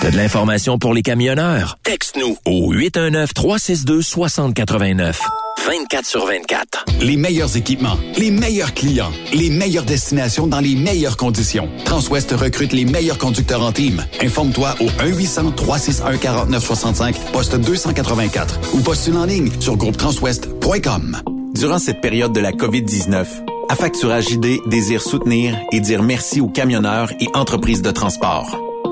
T'as de l'information pour les camionneurs? Texte-nous Au 819-362-6089. 24 sur 24. Les meilleurs équipements, les meilleurs clients, les meilleures destinations dans les meilleures conditions. Transwest recrute les meilleurs conducteurs en team. Informe-toi au 1-800-361-4965, poste 284 ou postule en ligne sur groupetranswest.com. Durant cette période de la COVID-19, Affacturage JD désire soutenir et dire merci aux camionneurs et entreprises de transport.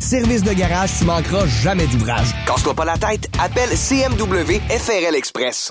Service de garage, tu manqueras jamais d'ouvrage. Casse-toi pas la tête. Appelle CMW FRL Express.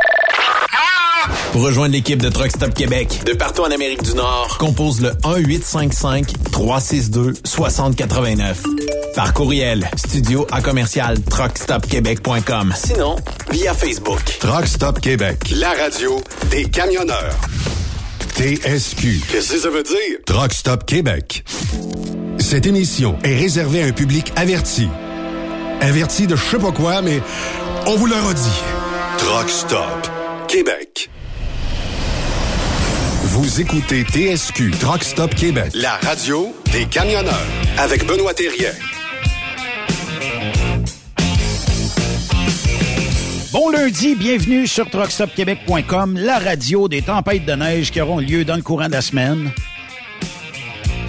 Pour rejoindre l'équipe de Truck Stop Québec, de partout en Amérique du Nord, compose le 1-855-362-6089. Par courriel, studio à commercial truckstopquebec.com. Sinon, via Facebook. Truck Stop Québec, la radio des camionneurs. TSQ. Qu'est-ce que ça veut dire? Truck Stop Québec. Cette émission est réservée à un public averti. Averti de je sais pas quoi, mais on vous le redit. Truck Stop Québec. Vous écoutez TSQ Truck Stop Québec, la radio des camionneurs avec Benoît Thérien. Bon lundi, bienvenue sur truckstopquebec.com, la radio des tempêtes de neige qui auront lieu dans le courant de la semaine.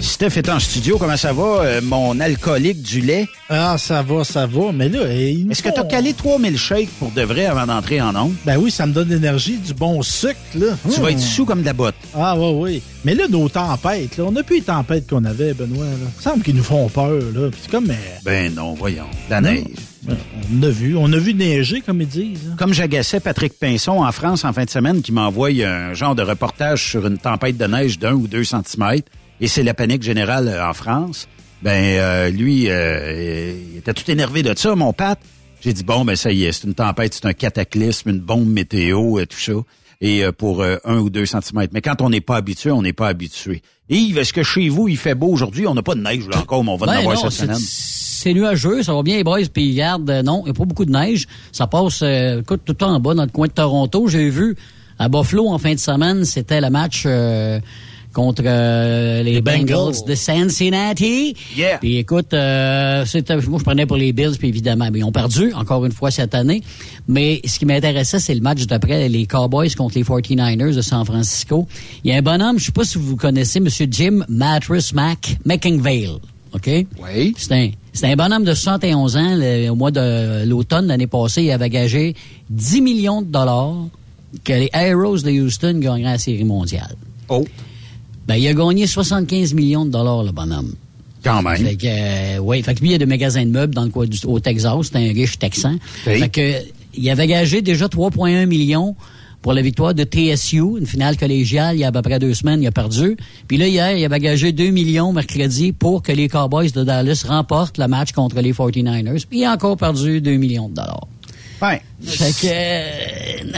Steph est en studio, comment ça va, euh, mon alcoolique du lait? Ah, ça va, ça va, mais là... Est-ce que tu as calé 3000 shakes pour de vrai avant d'entrer en ondes? Ben oui, ça me donne l'énergie, du bon sucre, là. Tu vas être sous comme de la botte. Ah oui, oui. Mais là, nos tempêtes, là, on n'a plus les tempêtes qu'on avait, Benoît, là. Il semble qu'ils nous font peur, là. Puis c'est comme... mais- Ben non, voyons, la neige. On a vu, on a vu neiger, comme ils disent. Comme j'agaçais Patrick Pinson en France en fin de semaine qui m'envoie un genre de reportage sur une tempête de neige d'un ou deux centimètres et c'est la panique générale euh, en France. Ben euh, lui, euh, il était tout énervé de ça, mon Pat. J'ai dit bon ben ça y est, c'est une tempête, c'est un cataclysme, une bombe météo, et tout ça. Et euh, pour euh, un ou deux centimètres. Mais quand on n'est pas habitué, on n'est pas habitué. Yves, est-ce que chez vous il fait beau aujourd'hui? On n'a pas de neige là encore, mais on va en Ben avoir non, cette semaine. C'est nuageux, ça va bien les boys, puis regarde, euh, non, il n'y a pas beaucoup de neige. Ça passe, euh, écoute, tout le temps en bas dans le coin de Toronto. J'ai vu à Buffalo en fin de semaine, c'était le match euh, contre euh, les, Bengals. Bengals. de Cincinnati. Yeah. Puis écoute, euh, c'était, moi je prenais pour les Bills, puis évidemment, mais ils ont perdu encore une fois cette année. Mais ce qui m'intéressait, c'est le match d'après les Cowboys contre les 49ers de San Francisco. Il y a un bonhomme, je sais pas si vous connaissez, Monsieur Jim Mattress Mac McIngvale. OK? Oui. C'est un, c'est un bonhomme de 71 ans. le- au mois de l'automne l'année passée, il avait gagé 10 millions de dollars que les Aeros de Houston gagneraient la Série mondiale. Oh, Ben, il a gagné 75 millions de dollars, le bonhomme. quand même. Fait que, euh, ouais, fait que lui, il a des magasins de meubles dans le coin du, au Texas. C'est un riche texan. Oui. Fait que, il avait gagé déjà 3,1 millions pour la victoire de TSU, une finale collégiale il y a à peu près deux semaines, il a perdu. Puis là, hier, il avait gagé 2 millions mercredi pour que les Cowboys de Dallas remportent le match contre les 49ers. Puis il a encore perdu 2 millions de dollars. Ouais. Fait que,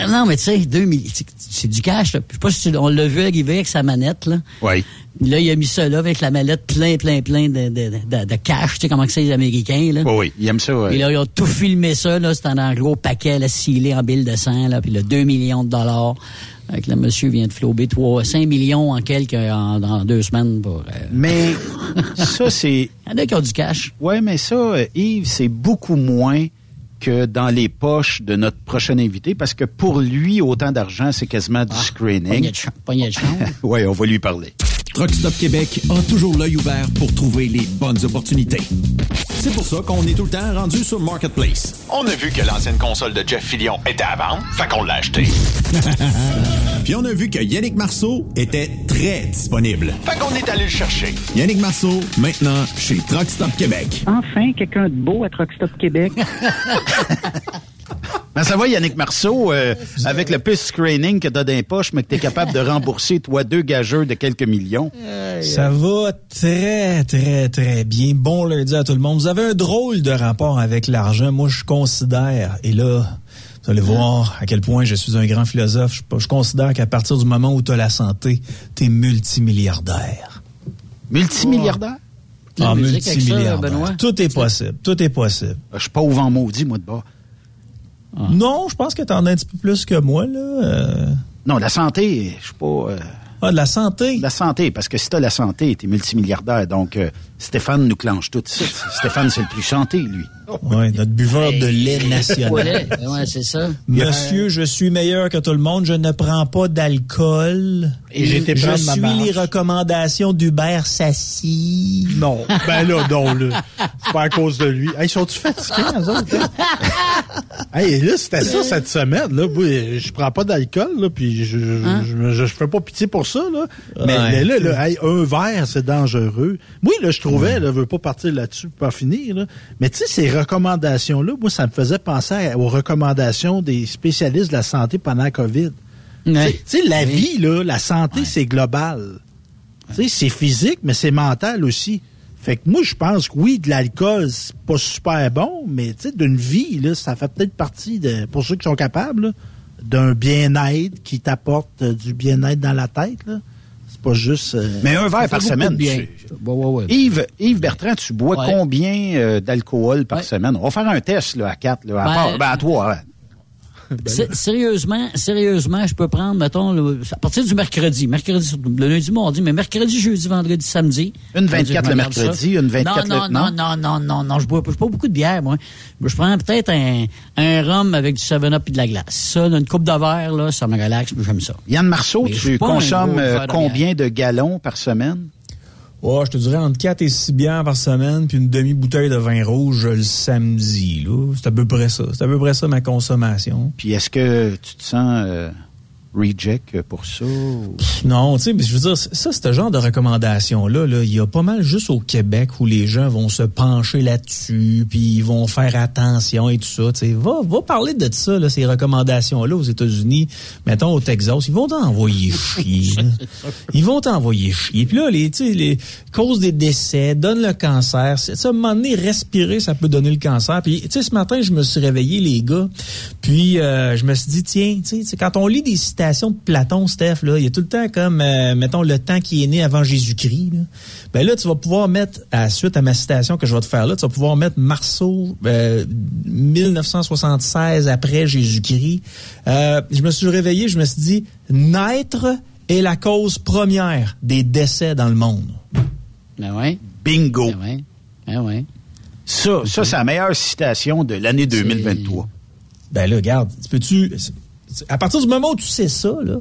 euh, non, mais tu sais, 2 millions, c'est- c'est du cash. là. Je sais pas si on l'a vu arriver avec sa manette, là. Oui. Là, il a mis ça là avec la mallette plein, plein, plein de, de, de, de cash. Tu sais comment que c'est les Américains, là? Oui, oui, il aime ça. ouais. Puis là, ils ont tout filmé ça, là. C'était un gros paquet, là, scellé en bille de sang, là. Puis là, 2 millions de dollars. Avec le monsieur vient de flober 3, 5 millions en quelques, en, dans deux semaines pour, euh, Mais ça, c'est... Il y en a qui ont du cash. Ouais, mais ça, euh, Yves, c'est beaucoup moins que dans les poches de notre prochain invité, parce que pour lui, autant d'argent, c'est quasiment du Pogné screening. de, ch- pogné de chance. Oui, on va lui parler. Truck Stop Québec a toujours l'œil ouvert pour trouver les bonnes opportunités. C'est pour ça qu'on est tout le temps rendu sur Marketplace. On a vu que l'ancienne console de Jeff Fillion était à vendre, fait qu'on l'a acheté. Puis on a vu que Yannick Marceau était très disponible. Fait qu'on est allé le chercher. Yannick Marceau, maintenant chez Truck Stop Québec. Enfin, quelqu'un de beau à Truck Stop Québec. Ben, ça va, Yannick Marceau, euh, avec le plus screening que t'as dans les poches, mais que t'es capable de rembourser, toi, deux gageurs de quelques millions. Ça va très, très, très bien. Bon lundi à tout le monde. Vous avez un drôle de rapport avec l'argent. Moi, je considère, et là, vous allez voir à quel point je suis un grand philosophe, je, je considère qu'à partir du moment où tu as la santé, tu es multimilliardaire. Multimilliardaire? Ah, ça, multimilliardaire. Benoît? Tout est possible. Tout est possible. Je suis pas au vent maudit, moi, de bas. Non, je pense que tu en as un petit peu plus que moi, là. Euh, Non, la santé, je suis pas... euh, Ah, de la santé? La santé, parce que si t'as la santé, t'es multimilliardaire. Donc, euh, Stéphane nous clenche tout ça. Stéphane, c'est le plus santé, lui. Oui, notre buveur de lait national. ouais, c'est ça. Monsieur, je suis meilleur que tout le monde. Je ne prends pas d'alcool. Et été Je ma suis marche. les recommandations d'Hubert Sassi. Non. Ben là, non, là. C'est pas à cause de lui. Hey, sont-tu fatigués, eux autres? hey, là, c'était ça cette semaine, là. Je prends pas d'alcool, là, puis je, je, Hein? je, je fais pas pitié pour ça, là. Mais, Ouais. mais là, là, hey, un verre, c'est dangereux. Oui, là, je trouvais, je veux pas partir là-dessus pour pas finir, là. Mais tu sais, ces recommandations-là, moi, ça me faisait penser aux recommandations des spécialistes de la santé pendant la COVID. Ouais. Tu sais, la vie, là, la santé, c'est global. C'est physique, mais c'est mental aussi. Fait que moi, je pense que oui, de l'alcool, c'est pas super bon, mais tu sais, d'une vie, là, ça fait peut-être partie de, pour ceux qui sont capables, d'un bien-être qui t'apporte euh, du bien-être dans la tête, là. Pas juste. euh, Mais un verre par semaine. de bien. tu- Yves, Yves Bertrand, tu bois Ouais. combien euh, d'alcool par semaine? On va faire un test là, à quatre, là, à, Ben- part- ben, à toi. hein. Sé- Sérieusement, sérieusement, je peux prendre, mettons, le- à partir du mercredi, mercredi, le lundi, mardi, mais mercredi, jeudi, vendredi, samedi. Une Je 24 me le mercredi, ça. une 24 non, non, non? non, non, non, non, non, je bois, bois beaucoup de bière, moi. Je prends peut-être un, un rhum avec du 7-up et de la glace. Ça, là, une coupe de verre, là, ça me relaxe, j'aime ça. Yann Marceau, Mais tu pas consommes euh, verre de combien de gallons par semaine? Ouais, je te dirais entre 4 et 6 bières par semaine, puis une demi-bouteille de vin rouge le samedi. C'est à peu près ça. C'est à peu près ça ma consommation. Puis est-ce que tu te sens euh, reject pour ça? ou- Non, tu sais, mais je veux dire, ça, ce genre de recommandations-là, là, il y a pas mal juste au Québec où les gens vont se pencher là-dessus, puis ils vont faire attention et tout ça. Tu sais, va, va parler de ça, là, ces recommandations-là aux États-Unis, mettons au Texas, ils vont t'envoyer chier. Ils vont t'envoyer chier. Puis là, les, tu sais, les causes des décès, donne le cancer. Ça, à un moment donné, respirer, ça peut donner le cancer. Puis, tu sais, ce matin, je me suis réveillé, les gars, puis euh, je me suis dit, tiens, tu sais, tu sais, quand on lit des citations de Platon, Steph, là, il y a tout le temps comme, euh, mettons, le temps qui est né avant Jésus-Christ. Là. Ben là, tu vas pouvoir mettre, à suite à ma citation que je vais te faire là, tu vas pouvoir mettre Marceau, euh, 1976 après Jésus-Christ. Euh, je me suis réveillé, je me suis dit, naître est la cause première des décès dans le monde. Ben ouais. Bingo. Ben ouais. Ben ouais. Ça, ça c'est la meilleure citation de l'année 2023. Ben là, regarde, tu peux-tu. À partir du moment où tu sais ça, là,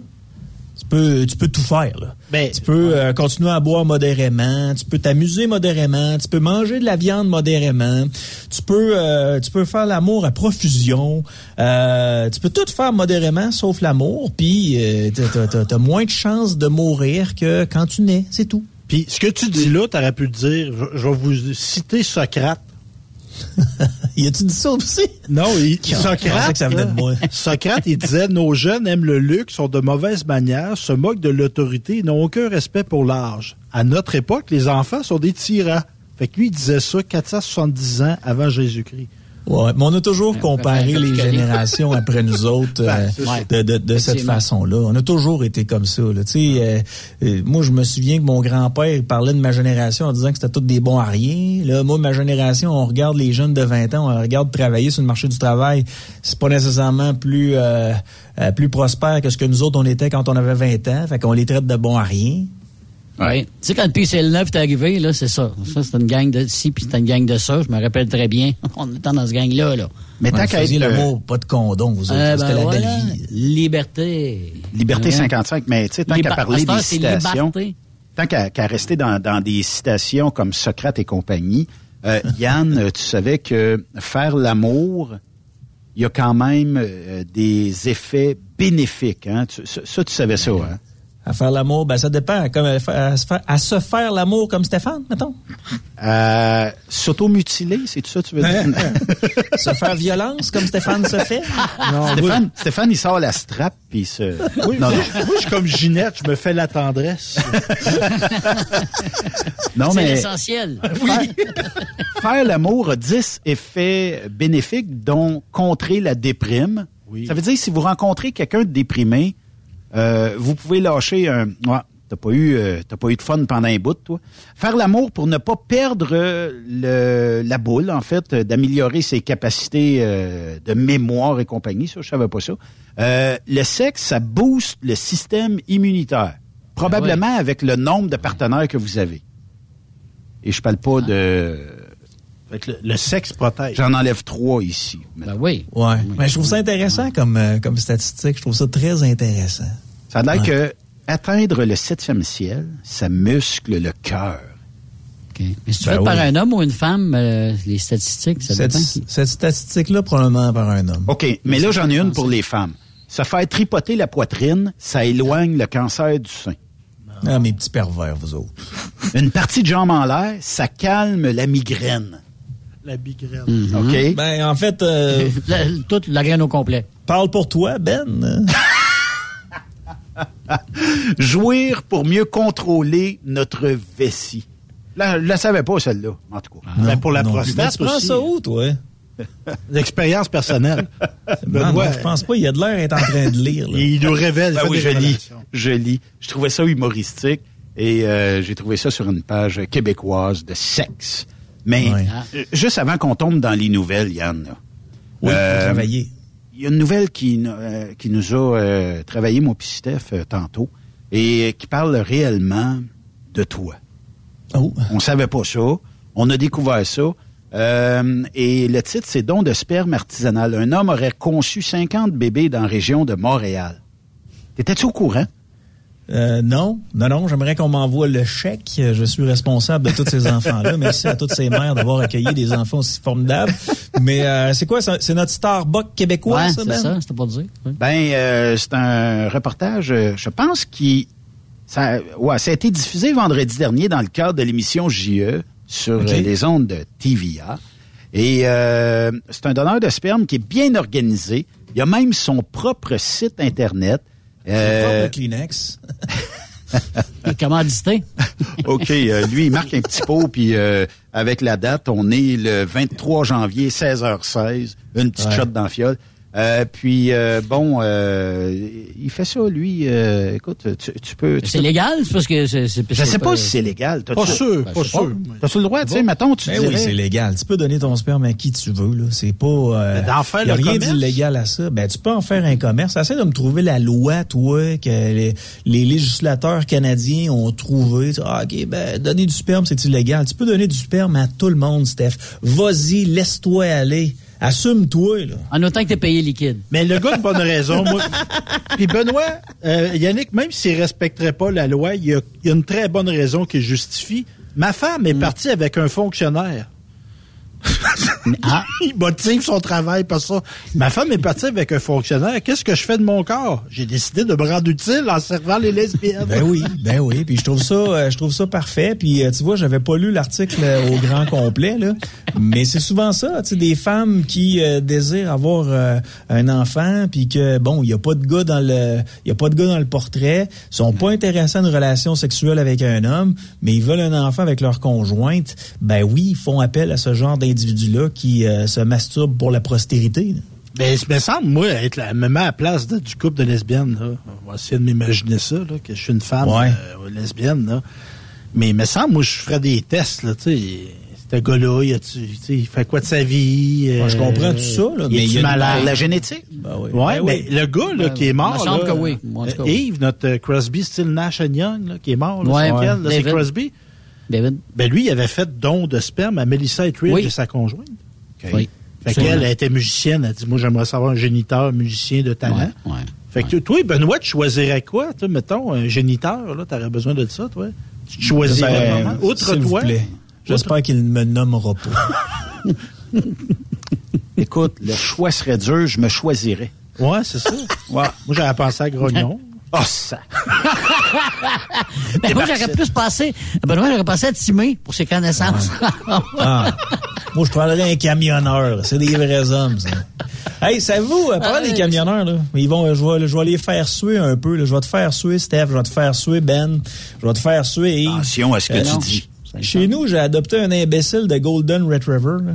tu peux, tu peux tout faire. Là. Ben, tu peux euh, continuer à boire modérément, tu peux t'amuser modérément, tu peux manger de la viande modérément, tu peux, euh, tu peux faire l'amour à profusion, euh, tu peux tout faire modérément sauf l'amour, puis euh, t'as- t'as moins de chances de mourir que quand tu nais, c'est tout. Puis ce que tu dis là, tu aurais pu le dire, je, je vais vous citer Socrate. y a-tu dit ça aussi? Non, il, Socrate, que ça venait de moi? Socrate, il disait, nos jeunes aiment le luxe, sont de mauvaises manières, se moquent de l'autorité et n'ont aucun respect pour l'âge. À notre époque, les enfants sont des tyrans. Fait que lui, il disait ça 470 ans avant Jésus-Christ. Ouais, mais on a toujours comparé les générations après nous autres euh, de, de, de cette façon-là. On a toujours été comme ça. Là. Tu sais, euh, euh, moi, je me souviens que mon grand-père parlait de ma génération en disant que c'était tous des bons à rien. Là, moi, ma génération, on regarde les jeunes de 20 ans, on regarde travailler sur le marché du travail. C'est pas nécessairement plus plus prospère que ce que nous autres, on était quand on avait 20 ans. Fait qu'on les traite de bons à rien. Oui. Tu sais, quand le PCL 9 est arrivé, là, c'est ça. Ça, c'était une gang de ci, puis c'était une gang de ça. Je me rappelle très bien. On était dans ce gang-là, là. Mais tant Ouais, qu'à être, l'amour, pas de condom, vous autres. Euh, C'était ben la voilà. belle vie. Liberté. Liberté Ouais. 55, mais tu sais, tant qu'à parler des citations, liberté. tant qu'à rester dans, dans des citations comme Socrate et compagnie, euh, Yann, euh, tu savais que faire l'amour, il y a quand même euh, des effets bénéfiques. Hein? Tu- ça, tu savais ça, hein? À faire l'amour, ben ça dépend. Comme à, se faire, à se faire l'amour comme Stéphane, mettons. Euh, S'automutiler, c'est tout ça que tu veux dire? se faire violence comme Stéphane se fait? Stéphane, Stéphane, il sort la strap puis il se. Oui, non, moi, non. moi, je suis comme Ginette, je me fais la tendresse. Non, c'est mais l'essentiel. faire l'amour a 10 effets bénéfiques, dont contrer la déprime. Ça veut dire si vous rencontrez quelqu'un de déprimé, euh, vous pouvez lâcher un. Ouais, t'as pas eu, euh, t'as pas eu de fun pendant un bout, toi. Faire l'amour pour ne pas perdre euh, le, la boule, en fait, euh, d'améliorer ses capacités euh, de mémoire et compagnie. Ça, je savais pas ça. Euh, le sexe, ça booste le système immunitaire, probablement avec le nombre de partenaires que vous avez. Et je parle pas de. Le, le sexe protège. J'en enlève trois ici. Ben oui. Ouais. Mais je trouve ça intéressant comme, euh, comme statistique. Je trouve ça très intéressant. Ça a l'air Ouais. que atteindre le septième ciel, ça muscle le cœur. Mais si tu Ben fais par oui. un homme ou une femme, euh, les statistiques, ça Cette, dépend. cette statistique-là, probablement par un homme. OK, mais là, j'en ai une pour les femmes. Se faire tripoter la poitrine, ça éloigne le cancer du sein. Ah, mes petits pervers, vous autres. Une partie de jambe en l'air, ça calme la migraine. La migraine. Mhm. OK? Ben, en fait, euh, La- toute la graine au complet. parle pour toi, Ben. Jouir pour mieux contrôler notre vessie. Je ne la savais pas, celle-là, en tout cas. Ben, pour la non. prostate Mais tu prends aussi. ça où, toi? L'expérience personnelle. Non, je pense pas. Il a de l'air d'être en train de lire. là. il nous révèle. Ben oui, je lis. Je lis. Je trouvais ça humoristique et euh, j'ai trouvé ça sur une page québécoise de sexe. Mais euh, juste avant qu'on tombe dans les nouvelles, Yann, là, Oui, Euh, travailler. il y a une nouvelle qui, euh, qui nous a euh, travaillé, mon petit Steph, euh, tantôt, et qui parle réellement de toi. Oh. On savait pas ça. On a découvert ça. Euh, et le titre, c'est Don de sperme artisanal. Un homme aurait conçu 50 bébés dans la région de Montréal. T'étais-tu au courant? Euh, non, non, non. J'aimerais qu'on m'envoie le chèque. Je suis responsable de tous ces enfants-là. Merci à toutes ces mères d'avoir accueilli des enfants aussi formidables. Mais euh, c'est quoi? C'est notre Starbucks québécois, Ouais, ça, c'est Ben? ça, c'était pour dire. Oui. Ben, euh, c'est un reportage, euh, je pense, qui... Ça, ouais, ça a été diffusé vendredi dernier dans le cadre de l'émission JE sur euh, les ondes de TVA. Et euh, c'est un donneur de sperme qui est bien organisé. Il a même son propre site Internet. Euh, Propre Kleenex. Commandité. OK, euh, lui, il marque un petit pot, puis euh, avec la date, on est le 23 janvier, 16h16, une petite Ouais. shot dans la fiole. Euh, puis, euh, bon, euh, il fait ça, lui. euh, écoute, tu, tu peux... tu C'est peux- légal? C'est parce que c'est. c'est- Je sais pas si c'est légal. Pas sûr, Ben, pas sûr. T'as-tu le droit, tu sais, mettons, tu Ben dirais... oui, c'est légal. Tu peux donner ton sperme à qui tu veux. Là. C'est pas. Euh, Mais d'en faire y a le rien d'illégal à ça. Ben tu peux en faire un commerce. Essaie de me trouver la loi, toi, que les, les législateurs canadiens ont trouvé. Ah, ok, ben donner du sperme, c'est illégal. Tu peux donner du sperme à tout le monde, Steph. Vas-y, laisse-toi aller. Assume-toi, là. En autant que t'es payé liquide. Mais le gars a une bonne raison. Moi. Puis Benoît, euh, Yannick, même s'il respecterait pas la loi, il y, a, il y a une très bonne raison qui justifie. Ma femme est partie avec un fonctionnaire. Ah, Il motive son travail par ça. Ma femme est partie avec un fonctionnaire. Qu'est-ce que je fais de mon corps? J'ai décidé de me rendre utile en servant les lesbiennes. Ben oui, ben oui. Puis je trouve ça, euh, je trouve ça parfait. Puis euh, tu vois, j'avais pas lu l'article euh, au grand complet là, mais c'est souvent ça. Tu sais, des femmes qui euh, désirent avoir euh, un enfant, puis que bon, il y a pas de gars dans le, il y a pas de gars dans le portrait, sont pas intéressés à une relation sexuelle avec un homme, mais ils veulent un enfant avec leur conjointe. Ben oui, ils font appel à ce genre d'individus-là qui euh, se masturbent pour la postérité. Ben, il me semble, moi, être la, me met à la place du couple de lesbiennes. Là. On va essayer de m'imaginer ça, là, que je suis une femme Ouais. euh, lesbienne. Là. Mais il me semble, moi, je ferais des tests. Là. Ce gars-là, il, fait quoi de sa vie? Ouais, je euh, comprends tout ça, là, mais il y a une-? La génétique? Ben oui. Ouais, Ben mais oui. le gars là, Ben, qui est mort, il me semble là, que oui. En tout cas, euh, oui. Yves, notre euh, Crosby, style Nash and Young, là, qui est mort, là, Ouais, c'est ouais. c'est. Crosby. David? Ben lui, il avait fait don de sperme à Melissa Etheridge Oui. et sa conjointe. Oui. Fait qu'elle elle était musicienne. Elle dit, moi, j'aimerais savoir un géniteur musicien de talent. Ouais, ouais. Fait que toi, Benoît, tu choisirais quoi? Toi, mettons, un géniteur, là, t'aurais besoin de ça, toi? Tu choisirais Ben, vraiment? Outre toi? J'espère qu'il ne me nommera pas. Écoute, le choix serait dur, je me choisirais. Ouais, c'est ça. Ouais. Moi, j'avais pensé à Grognon. Oh, ça! Ben, moi, j'aurais plus passé. Ben, moi, j'aurais passé à Timé pour ses connaissances. Ah. Moi, je prendrais un camionneur. C'est des vrais hommes, ça. Hey, savez-vous, euh, parlant Ah, des camionneurs, là, ils vont, je vais, je vais les faire suer un peu. là. Je vais te faire suer, Steph. Je vais te faire suer, Ben. Je vais te faire suer, Yves. Attention à ce que Euh, tu non. dis. Chez nous, j'ai adopté un imbécile de Golden Retriever. là.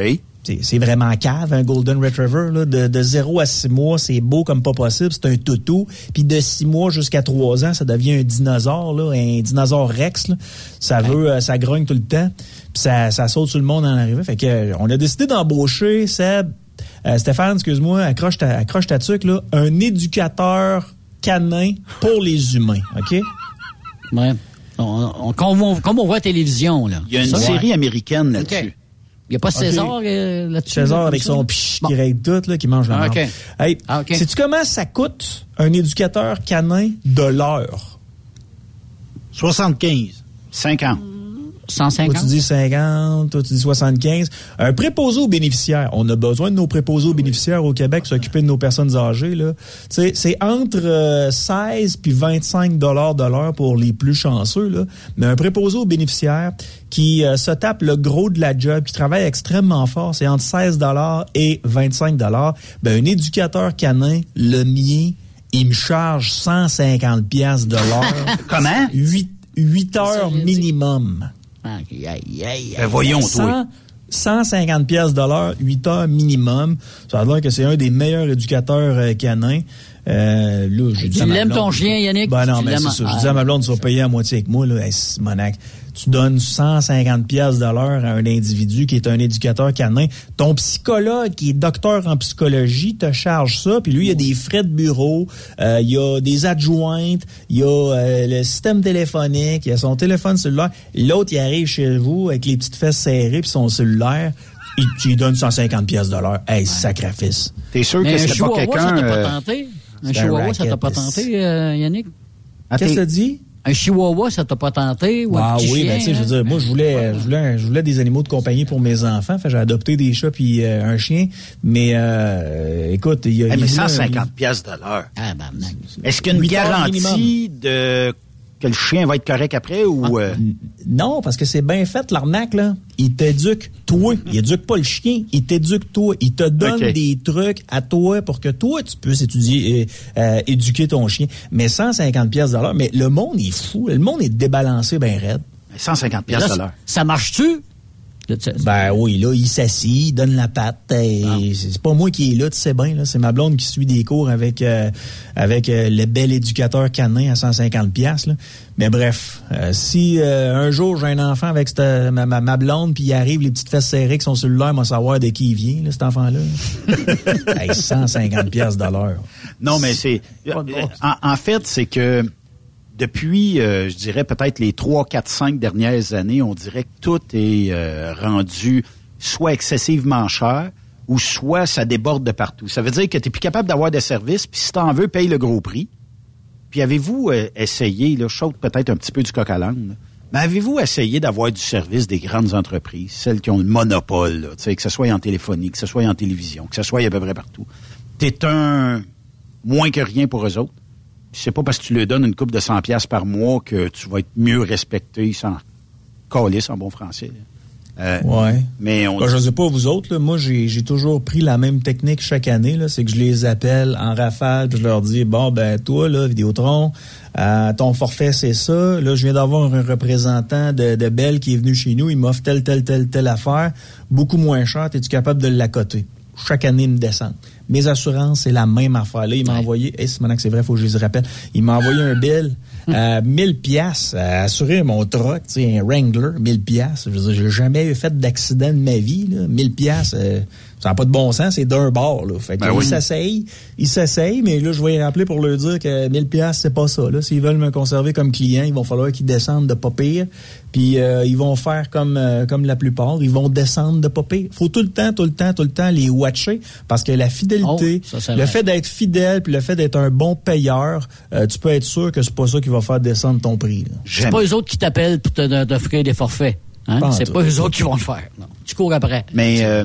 OK. C'est c'est vraiment cave, un Golden Retriever. Là. De, de 0 à 6 mois, c'est beau comme pas possible. C'est un toutou. Puis de 6 mois jusqu'à 3 ans, ça devient un dinosaure, là, un dinosaure Rex. là. Ça veut, euh, ça grogne tout le temps. Puis ça, ça saute sur le monde en arrivant. Fait que euh, on a décidé d'embaucher Seb, euh, Stéphane, excuse-moi, accroche ta, accroche ta tuque, là, un éducateur canin pour les humains. OK? Ouais. On, on- comme, on, comme on voit à la télévision, là. Il y a une Ça? série américaine là-dessus. Il n'y a pas César euh, là-dessus? César là, avec comme ça? son pich Bon. qui règle tout, là, qui mange la Ah. Hey, Ah, sais-tu comment ça coûte un éducateur canin de l'heure? 75. 50. Toi, 150? tu dis 50, toi, tu dis 75. Un préposé aux bénéficiaires. On a besoin de nos préposés aux bénéficiaires au Québec, s'occuper de nos personnes âgées. Là. Tu sais, C'est entre euh, 16 puis 25 dollars de l'heure pour les plus chanceux. Là. Mais un préposé aux bénéficiaires qui euh, se tape le gros de la job, qui travaille extrêmement fort, c'est entre 16 dollars et 25 dollars. Ben, un éducateur canin, le mien, il me charge 150 pièces de l'heure. Comment? 8, 8 heures minimum. Aïe, aïe, aïe, Ben, voyons, toi. 150 pièces de l'heure, 8 heures minimum. Ça a l'air que c'est un des meilleurs éducateurs euh, canins. Euh, là, dit Tu l'aimes ton chien, Yannick? Ben non, mais c'est ça. Je Ah. disais à ma blonde, tu vas payer à moitié avec moi, là. Hey, Simonac, tu donnes 150 pièces de l'heure à un individu qui est un éducateur canin. Ton psychologue, qui est docteur en psychologie, te charge ça. Puis lui, il y a des frais de bureau, euh, il y a des adjointes, il y a euh, le système téléphonique, il y a son téléphone cellulaire. L'autre, il arrive chez vous avec les petites fesses serrées puis son cellulaire. Il, tu lui donnes 150 pièces de l'heure. Hey, sacrifice. T'es sûr Mais que c'était pas quelqu'un... Un chihuahua, ça t'a pas tenté, euh, Yannick? Ah, Qu'est-ce que tu dit? Un chihuahua, ça t'a pas tenté? Ou un Ah petit oui, chien, ben tu sais, je veux hein? dire, moi je voulais, je voulais, je voulais des animaux de compagnie pour mes enfants. Fait j'ai adopté des chats puis euh, un chien. Mais euh, écoute, il y a. Hey, il mais voulait un- 150 pièces de l'heure. Ah, ben. Est-ce qu'il y a une Huit heures garantie de que le chien va être correct après ou... euh, Non, parce que c'est bien fait l'arnaque là. Il t'éduque toi, il éduque pas le chien, il t'éduque toi, il te donne des trucs à toi pour que toi tu puisses étudier, euh, euh, éduquer ton chien. Mais 150 pièces de l'heure, mais le monde est fou, le monde est débalancé ben raide. 150 Là, pièces de ça- l'heure. Ça marche-tu? Là, Ben oui, là, il s'assit, il donne la patte. et C'est pas moi qui est là, tu sais bien. Là, c'est ma blonde qui suit des cours avec euh, avec euh, le bel éducateur canin à 150 pièces. Mais bref, euh, si euh, un jour j'ai un enfant avec cette, ma, ma, ma blonde, puis il arrive les petites fesses serrées avec son cellulaire, moi savoir de qui il vient, là, cet enfant-là. hey, 150 pièces de l'heure. Non, mais c'est... En, en fait, c'est que depuis, euh, je dirais peut-être les 3, 4, 5 dernières années, on dirait que tout est euh, rendu soit excessivement cher ou soit ça déborde de partout. Ça veut dire que tu n'es plus capable d'avoir des services, puis si tu en veux, paye le gros prix. Puis avez-vous euh, essayé, là, je peut-être un petit peu du coq à l'âne, mais avez-vous essayé d'avoir du service des grandes entreprises, celles qui ont le monopole, là, que ce soit en téléphonie, que ce soit en télévision, que ce soit à peu près partout? T'es un moins que rien pour eux autres? C'est pas parce que tu leur donnes une coupe de 100 pièces par mois que tu vas être mieux respecté sans calice en bon français. Euh, Ouais. Mais on Ben, je sais pas vous autres, là, moi j'ai toujours pris la même technique chaque année. C'est que je les appelle en rafale, puis je leur dis bon ben toi là Vidéotron, euh, ton forfait c'est ça. Là je viens d'avoir un représentant de, de Bell qui est venu chez nous, il m'offre telle telle telle telle affaire, beaucoup moins cher. Es-tu capable de l'accoter? Chaque année une descente. Mes assurances c'est la même affaire. Là il m'a envoyé, et c'est maintenant que c'est vrai, faut que je les rappelle. Il m'a envoyé un bill. Euh, 1000 pièces à assurer mon truck, tu sais, un Wrangler, 1000 pièces. Je veux dire, j'ai jamais fait d'accident de ma vie, là. 1000 pièces, euh, ça n'a pas de bon sens, c'est d'un bord, là. Fait que Ben oui. s'essayent, ils s'essayent, mais là, je vais les rappeler pour leur dire que 1000 pièces, c'est pas ça, là. S'ils veulent me conserver comme client, il va falloir qu'ils descendent de pas pire. Puis, euh, ils vont faire comme, euh, comme la plupart, ils vont descendre de pas pire. Faut tout le temps, tout le temps, tout le temps les watcher parce que la fidélité, Oh, ça, le vrai. fait d'être fidèle puis le fait d'être un bon payeur, euh, tu peux être sûr que c'est pas ça qui va faire descendre ton prix. C'est pas eux autres qui t'appellent pour te- t'offrir des forfaits. Hein? C'est pas eux autres qui vont le faire. Non. Tu cours après. Mais euh,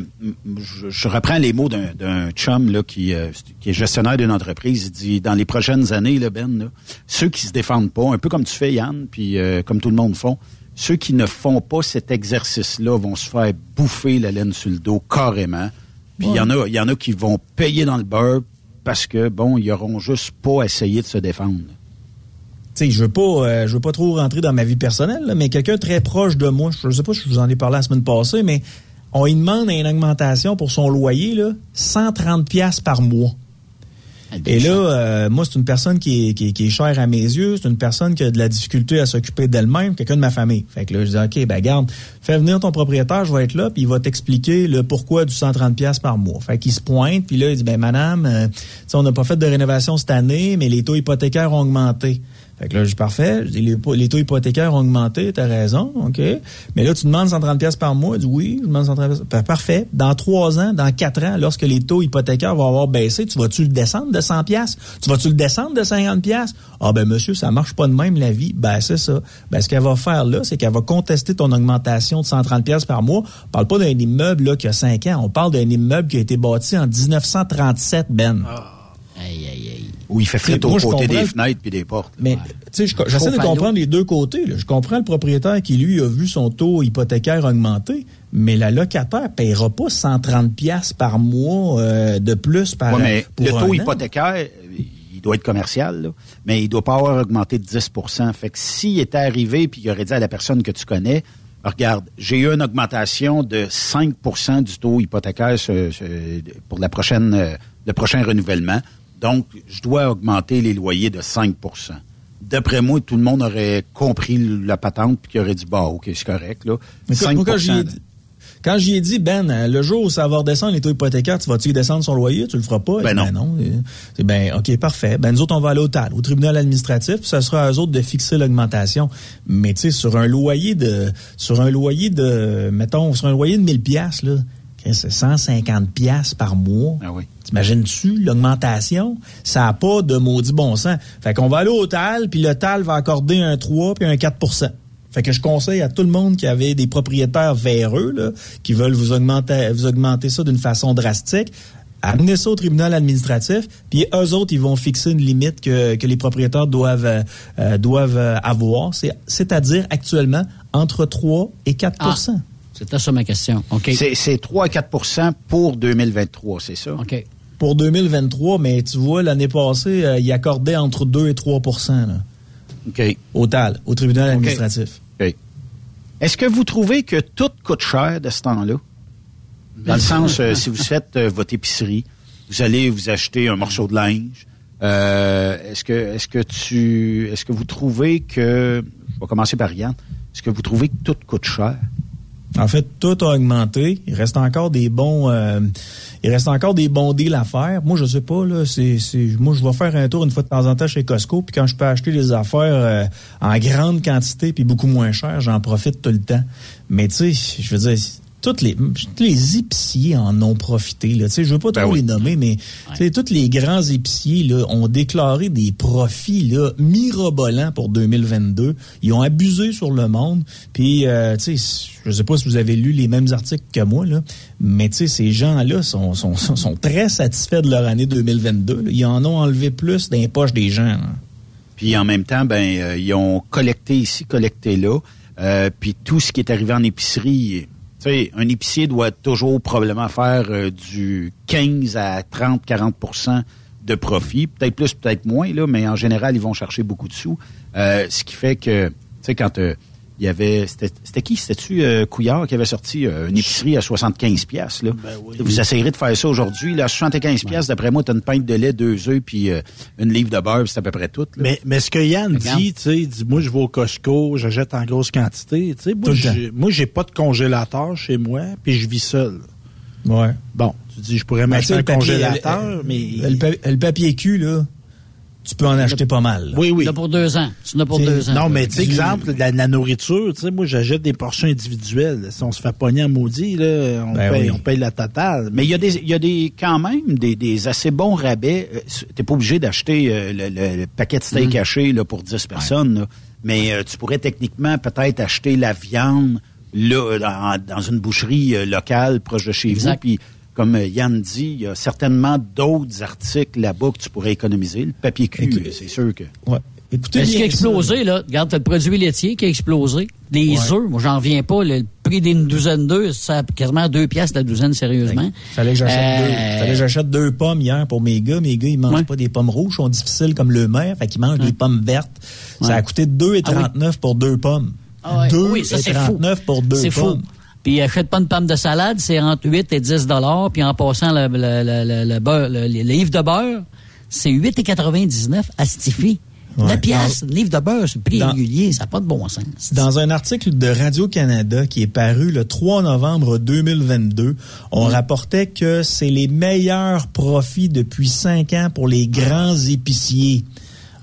je, je reprends les mots d'un chum là, qui, euh, qui est gestionnaire d'une entreprise. Il dit dans les prochaines années, là, Ben, là, ceux qui se défendent pas, un peu comme tu fais, Yann, puis euh, comme tout le monde font, ceux qui ne font pas cet exercice-là vont se faire bouffer la laine sur le dos carrément. Puis il y en a, il y en a qui vont payer dans le beurre parce que bon, ils auront juste pas essayé de se défendre. Sais, je veux pas, euh, je veux pas trop rentrer dans ma vie personnelle, là, mais quelqu'un très proche de moi, je sais pas si je vous en ai parlé la semaine passée, mais on lui demande une augmentation pour son loyer, là, 130 pièces par mois. Et là, euh, moi, c'est une personne qui est, qui, est, qui est chère à mes yeux. C'est une personne qui a de la difficulté à s'occuper d'elle-même, quelqu'un de ma famille. Fait que là, je dis, OK, ben garde, fais venir ton propriétaire, je vais être là, puis il va t'expliquer le pourquoi du 130 pièces par mois. Fait qu'il se pointe, puis là, il dit, ben madame, euh, on n'a pas fait de rénovation cette année, mais les taux hypothécaires ont augmenté. Fait que là, je dis parfait. Je dis, les, les taux hypothécaires ont augmenté, t'as raison, OK. Mais là, tu demandes 130 pièces par mois. Je dis oui, je demande 130 pièces. Ben, parfait. Dans trois ans, dans quatre ans, lorsque les taux hypothécaires vont avoir baissé, tu vas-tu le descendre de 100 pièces? Tu vas-tu le descendre de 50 pièces? Ah, ben, monsieur, ça marche pas de même, la vie. Ben, c'est ça. Ben, ce qu'elle va faire là, c'est qu'elle va contester ton augmentation de 130 pièces par mois. On parle pas d'un immeuble, là, qui a 5 ans. On parle d'un immeuble qui a été bâti en 1937, Ben. Aïe, aïe, aïe. Où il fait frit Moi, aux côtés des fenêtres puis des portes. Mais tu sais, je- j'essaie de comprendre les deux côtés. là. Je comprends le propriétaire qui, lui, a vu son taux hypothécaire augmenter, mais la locataire paiera pas 130 pièces par mois euh, de plus par Ouais, mais pour le taux hypothécaire, euh, il doit être commercial, là, mais il doit pas avoir augmenté de 10% Fait que s'il était arrivé puis il aurait dit à la personne que tu connais, regarde, j'ai eu une augmentation de 5% du taux hypothécaire ce- ce- pour la prochaine, euh, le prochain renouvellement. Donc, je dois augmenter les loyers de 5% D'après moi, tout le monde aurait compris la patente puis qu'il aurait dit, bah, OK, c'est correct, là. Écoute, moi, quand j'y ai dit- Quand j'y ai dit, Ben, euh, le jour où ça va redescendre les taux hypothécaires, tu vas-tu descendre son loyer? Tu le feras pas? Ben non. Euh, C'est ben, OK, parfait. Ben, nous autres, on va aller au TAL, au tribunal administratif, puis ça sera à eux autres de fixer l'augmentation. Mais, tu sais, sur un loyer de, sur un loyer de, mettons, sur un loyer de 1000 piastres, là, 150 piastres par mois. Ah oui. T'imagines-tu l'augmentation? Ça n'a pas de maudit bon sens. Fait qu'on va aller au TAL, puis le TAL va accorder un 3 puis un 4% fait que je conseille à tout le monde qui avait des propriétaires véreux, là, qui veulent vous augmenter, vous augmenter ça d'une façon drastique, amenez ça au tribunal administratif, puis eux autres, ils vont fixer une limite que, que les propriétaires doivent, euh, doivent avoir, C'est- c'est-à-dire actuellement entre 3 et 4 Ah, C'était ça ma question. OK. C'est- C'est 3 à 4% pour 2023, c'est ça? OK. Pour 2023, mais tu vois, l'année passée, euh, ils accordaient entre 2 et 3 là, OK. au TAL, au tribunal administratif. OK. Est-ce que vous trouvez que tout coûte cher de ce temps-là? Dans le sens, euh, si vous faites euh, votre épicerie, vous allez vous acheter un morceau de linge. euh, est-ce que est-ce que tu est-ce que vous trouvez que je vais commencer par Yann, est-ce que vous trouvez que tout coûte cher? En fait, tout a augmenté. Il reste encore des bons, euh, il reste encore des bons deals à faire. Moi, je sais pas là. C'est, moi, je vais faire un tour une fois de temps en temps chez Costco. Puis quand je peux acheter des affaires euh, en grande quantité puis beaucoup moins cher, j'en profite tout le temps. Mais tu sais, je veux dire. Toutes les, tous les épiciers en ont profité. Là. Tu sais, Je veux pas trop les nommer, mais tu sais, tous les grands épiciers là, ont déclaré des profits là, mirobolants pour 2022. Ils ont abusé sur le monde. Puis, euh, tu sais, je sais pas si vous avez lu les mêmes articles que moi, là, mais tu sais, ces gens-là sont, sont, sont, sont très satisfaits de leur année 2022. là. Ils en ont enlevé plus dans les poches des gens. là. Puis en même temps, ben euh, ils ont collecté ici, collecté là. Euh, puis tout ce qui est arrivé en épicerie, tu sais, un épicier doit toujours probablement faire euh, du 15 à 30, 40% de profit, peut-être plus, peut-être moins là, mais en général ils vont chercher beaucoup de sous. Euh, ce qui fait que, tu sais, quand euh, il y avait, c'était c'était qui, c'était-tu euh, Couillard qui avait sorti euh, une épicerie à 75 pièces là? Vous essayerez de faire ça aujourd'hui, là, à 75 pièces. D'après moi, t'as une pinte de lait, deux œufs, puis euh, une livre de beurre, puis c'est à peu près tout. là. Mais, mais ce que Yann Regarde. dit, tu sais, il dit, moi, je vais au Costco, j'achète en grosse quantité. Tu sais, moi, j'ai- pas de congélateur chez moi, puis je vis seul. Ouais. Bon, tu dis, je pourrais m'acheter un congélateur, le- mais... Le papier cul, là, tu peux en acheter pas mal. là. Oui, oui. Tu pour deux ans. Tu pour T'sais, deux ans. Non, mais tu exemple, de la, la nourriture, tu sais, moi, j'achète des portions individuelles. Si on se fait pogner en maudit, là, on, Ben paye, oui. on paye la totale. Mais il y a des, il y a des quand même des, des assez bons rabais. Euh, T'es pas obligé d'acheter euh, le, le- le paquet de steak Mm. haché là, pour 10 personnes, là. mais euh, tu pourrais techniquement peut-être acheter la viande là, dans, dans une boucherie euh, locale proche de chez Exact. vous. Puis comme euh, Yann dit, il y a certainement d'autres articles là-bas que tu pourrais économiser. Le papier cul, euh, c'est sûr que. Ouais. Écoutez Mais ce qui a explosé, là, regarde, t'as le produit laitier qui a explosé. Les Ouais. œufs, moi, j'en reviens pas. Le prix d'une douzaine d'œufs, ça a quasiment deux piastres la douzaine, sérieusement. Fallait que j'achète Euh, deux. Fallait que j'achète deux pommes hier pour mes gars. Mes gars, ils mangent Ouais. pas des pommes rouges, ils sont difficiles comme le maire, fait qu'ils mangent des pommes vertes. Ça a coûté 2,39 pour deux pommes. Ah ouais. 2,39 Oui, ça, c'est fou. pour deux C'est fou. Puis achète pas une pomme de salade, c'est entre 8 et 10 dollars. Puis en passant le, le, le, le, le beurre, livre de beurre, c'est 8,99 à Stiffy. Ouais. 9 piastres, le livre de beurre, c'est prix Dans- régulier, ça n'a pas de bon sens. Dans un article de Radio-Canada qui est paru le 3 novembre 2022, on rapportait que c'est les meilleurs profits depuis cinq ans pour les grands épiciers.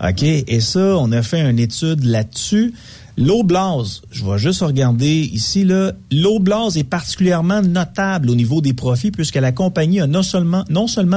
OK? Et ça, on a fait une étude là-dessus. L'eau blase, je vais juste regarder ici, blase est particulièrement notable au niveau des profits puisque la compagnie a non seulement,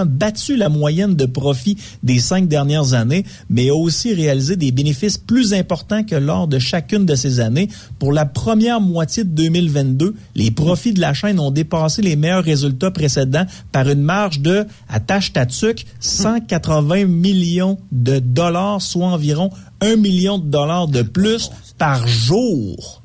battu la moyenne de profits des cinq dernières années, mais a aussi réalisé des bénéfices plus importants que lors de chacune de ces années. Pour la première moitié de 2022, les profits de la chaîne ont dépassé les meilleurs résultats précédents par une marge de, attache ta tuque, 180 millions de dollars, soit environ 1 million de dollars de plus par jour.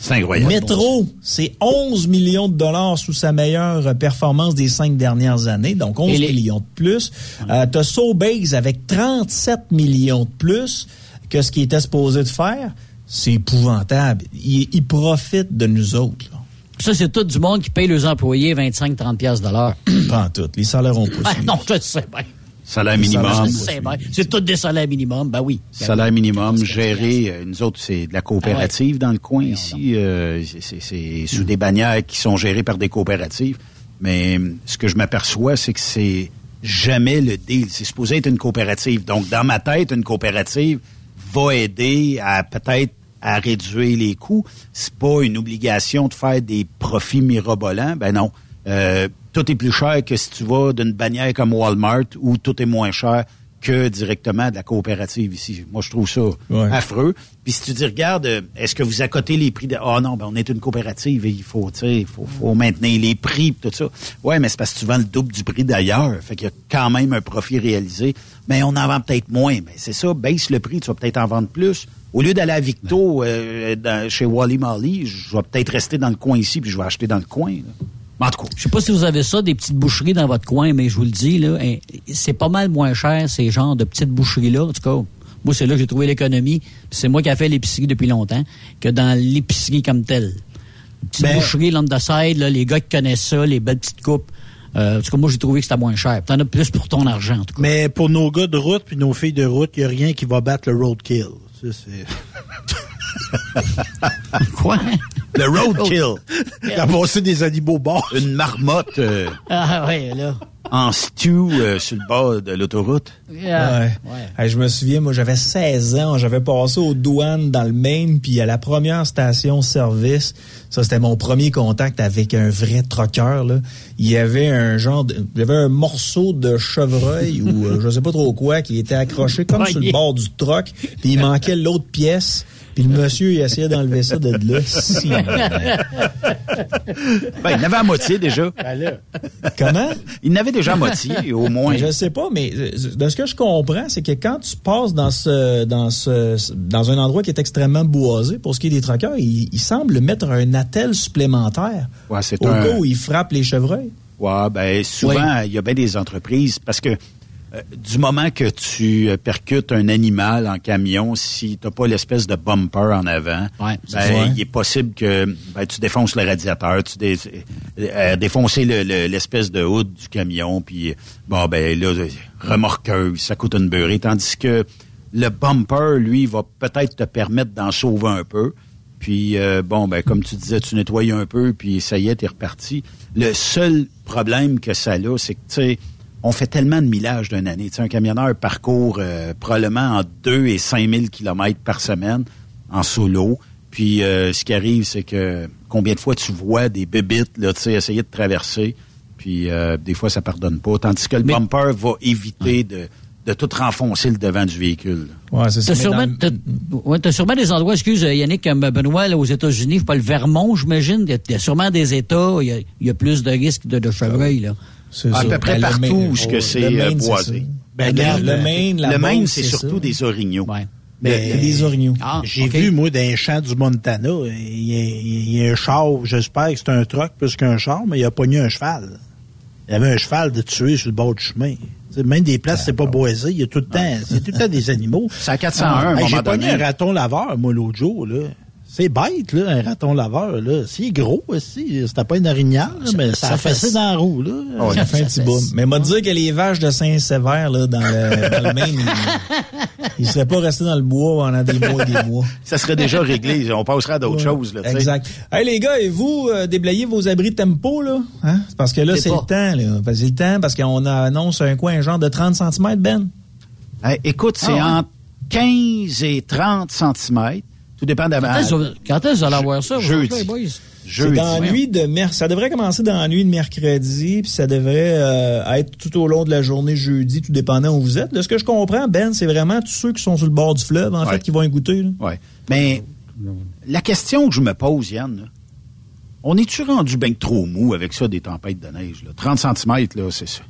C'est incroyable. Métro, c'est 11 millions de dollars sous sa meilleure performance des cinq dernières années, donc 11 Et les- millions de plus. Euh, T'as Sobeys avec 37 millions de plus que ce qu'il était supposé de faire. c'est épouvantable. Ils, ils profitent de nous autres. là. Ça, c'est tout du monde qui paye leurs employés 25-30 piastres de l'heure. Pas en tout. Les salaires ont pas Ben non, je sais bien. Salaire minimum. C'est tout des salaires minimum, ben oui. Salaire minimum géré. euh, Nous autres, c'est de la coopérative dans le coin ici. euh, c'est sous des bannières qui sont gérées par des coopératives. Mais euh, ce que je m'aperçois, c'est que c'est jamais le deal. C'est supposé être une coopérative. Donc, dans ma tête, une coopérative va aider à peut-être à réduire les coûts. C'est pas une obligation de faire des profits mirobolants. Ben non. Euh, tout est plus cher que si tu vas d'une bannière comme Walmart où tout est moins cher que directement de la coopérative ici. Moi, je trouve ça Ouais. affreux. Puis si tu dis, regarde, euh, est-ce que vous accotez les prix de... Ah non, ben on est une coopérative et il faut, tu sais, il faut, faut maintenir les prix pis tout ça. Ouais, mais c'est parce que tu vends le double du prix d'ailleurs. Fait qu'il y a quand même un profit réalisé. Mais on en vend peut-être moins. Mais c'est ça, baisse le prix, tu vas peut-être en vendre plus. Au lieu d'aller à Victo euh, dans- chez Wally Molly, je vais peut-être rester dans le coin ici puis je vais acheter dans le coin. là. En tout cas, Je sais pas si vous avez ça, des petites boucheries dans votre coin, mais je vous le dis, là, hein, c'est pas mal moins cher, ces genres de petites boucheries-là. En tout cas, moi, c'est là que j'ai trouvé l'économie. C'est moi qui ai fait l'épicerie depuis longtemps, que dans l'épicerie comme telle. Une Petite Ben- boucherie, l'on the side, là, les gars qui connaissent ça, les belles petites coupes. Euh, en tout cas, moi, j'ai trouvé que c'était moins cher. T'en as plus pour ton argent, en tout cas. Mais pour nos gars de route puis nos filles de route, il n'y a rien qui va battre le roadkill. Ça, c'est... Quoi? le roadkill. Ramasser des animaux morts. Une marmotte euh, Ah, ouais, là. en stew euh, sur le bord de l'autoroute. Ah, Ouais. Hey, je me souviens, moi, j'avais 16 ans. J'avais passé aux douanes dans le Maine, puis à la première station-service, ça, c'était mon premier contact avec un vrai troqueur, là. Il y avait un genre de, il y avait un morceau de chevreuil ou euh, je sais pas trop quoi qui était accroché comme sur le bord du troc, puis il manquait l'autre pièce. Puis le monsieur, il essayait d'enlever ça de là. Si. Ben, il n'avait à moitié déjà. Comment? Il n'avait déjà à moitié, au moins. Je sais pas, mais euh, de ce que je comprends, c'est que quand tu passes dans ce dans ce dans un endroit qui est extrêmement boisé, pour ce qui est des traqueurs, il, il semble mettre un attel supplémentaire Ouais, au un- cas où il frappe les chevreuils. Ouais, ben souvent, il y a bien des entreprises parce que euh, du moment que tu euh, percutes un animal en camion, si tu pas l'espèce de bumper en avant, Ouais, ben, il est possible que ben, tu défonces le radiateur, tu dé, euh, défoncer le- le- l'espèce de hood du camion, puis euh, bon ben là, euh, remorqueuse, ça coûte une beurrée, tandis que le bumper, lui, va peut-être te permettre d'en sauver un peu. Puis, euh, bon, ben, comme tu disais, tu nettoies un peu, puis ça y est, t'es reparti. Le seul problème que ça a, c'est que, tu sais, on fait tellement de millages d'une année. Tu sais, un camionneur parcourt euh, probablement entre 2 et 5 000 kilomètres par semaine en solo. Puis, euh, ce qui arrive, c'est que combien de fois tu vois des bébites, là, tu sais, essayer de traverser, puis euh, des fois, ça pardonne pas. Tandis que le bumper va éviter de, de tout renfoncer le devant du véhicule. Ouais, c'est T'as ça. mais sûrement, dans- t'as- ouais, sûrement des endroits, excuse euh, Yannick, comme Benoît, là, aux États-Unis, pas le Vermont, j'imagine. Il y a- il y, a sûrement des États, où il y a, il y a plus de risques de, de chevreuil, là. À ça. peu près Ben, le partout Maine- où ce que oh, c'est, le euh, c'est boisé. ça. Ben, le, Maine, la le Maine, c'est surtout ça. des orignaux. Ouais. Y a des orignaux. Ah, J'ai vu, moi, dans les champs du Montana, il y a, il y a un char, j'espère que c'est un truck plus qu'un char, mais il a pogné un cheval. Il y avait un cheval de tuer sur le bord du chemin. Même des places, c'est pas boisé, il y a tout le temps, c'est tout le temps des animaux. C'est à 401 à un Hey, moment J'ai pogné un raton laveur, moi, l'autre jour, là. C'est bête, là, un raton laveur, là. C'est gros aussi. C'était pas une orignale, là, mais ça, ça a fait- fessé dans la roue, là. Oh, il a fait un petit boom. Mais m'a dit que les vaches de Saint-Sévère, là, dans le, dans le Maine, ils, ils seraient pas restés dans le bois pendant des mois et des mois. Ça serait déjà réglé. On passerait à d'autres Ouais. choses. Là. Exact. Hey les gars, et vous, euh, déblayez vos abris tempo, là? Hein? Parce que là, C'est c'est le temps, là. Parce que C'est le temps parce qu'on annonce un coin, genre de 30 cm, Ben. Hey, écoute, c'est Ah ouais? entre 15 et 30 cm. Tout dépend de la Quand est-ce que vous- allez avoir ça? Jeudi. C'est dans la nuit de mer Ça devrait commencer dans la nuit de mercredi, puis ça devrait euh, être tout au long de la journée jeudi, tout dépendant où vous êtes. Là, ce que je comprends, Ben, c'est vraiment tous ceux qui sont sur le bord du fleuve, en Ouais. fait, qui vont y goûter. Ouais. Mais la question que je me pose, Yann, là, on est-tu rendu bien trop mou avec ça des tempêtes de neige? Là? 30 cm, là, c'est c'est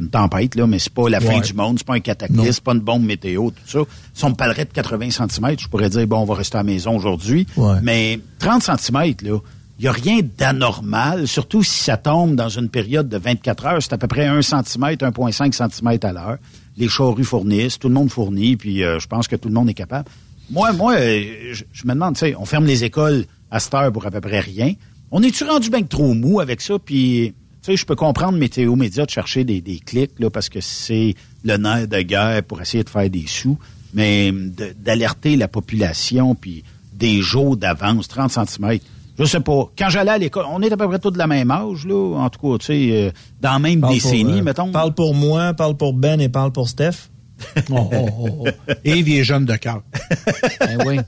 une, tempête, là, mais c'est pas la fin du monde, c'est pas un cataclysme, c'est pas une bombe météo, tout ça. Si on me parlerait de 80 cm, je pourrais dire, bon, on va rester à la maison aujourd'hui. Ouais. Mais 30 cm, là, il n'y a rien d'anormal, surtout si ça tombe dans une période de 24 heures. C'est à peu près 1 cm, 1,5 cm à l'heure. Les charrues fournissent, tout le monde fournit, puis euh, je pense que tout le monde est capable. Moi, moi, euh, je, je me demande, tu sais, on ferme les écoles à cette heure pour à peu près rien. On est-tu rendu bien que trop mou avec ça? Puis, sais, je peux comprendre Météo Média de chercher des, des clics, là, parce que c'est le nerf de guerre pour essayer de faire des sous. Mais de- d'alerter la population, puis des jours d'avance, 30 cm. Je sais pas. Quand j'allais à l'école, on est à peu près tous de la même âge, là. En tout cas, tu sais, euh, dans la même Parle décennie, pour, euh, mettons. Parle pour moi, parle pour Ben et parle pour Steph. Oh, oh, oh, oh. Et les jeunes de cœur. Ben oui.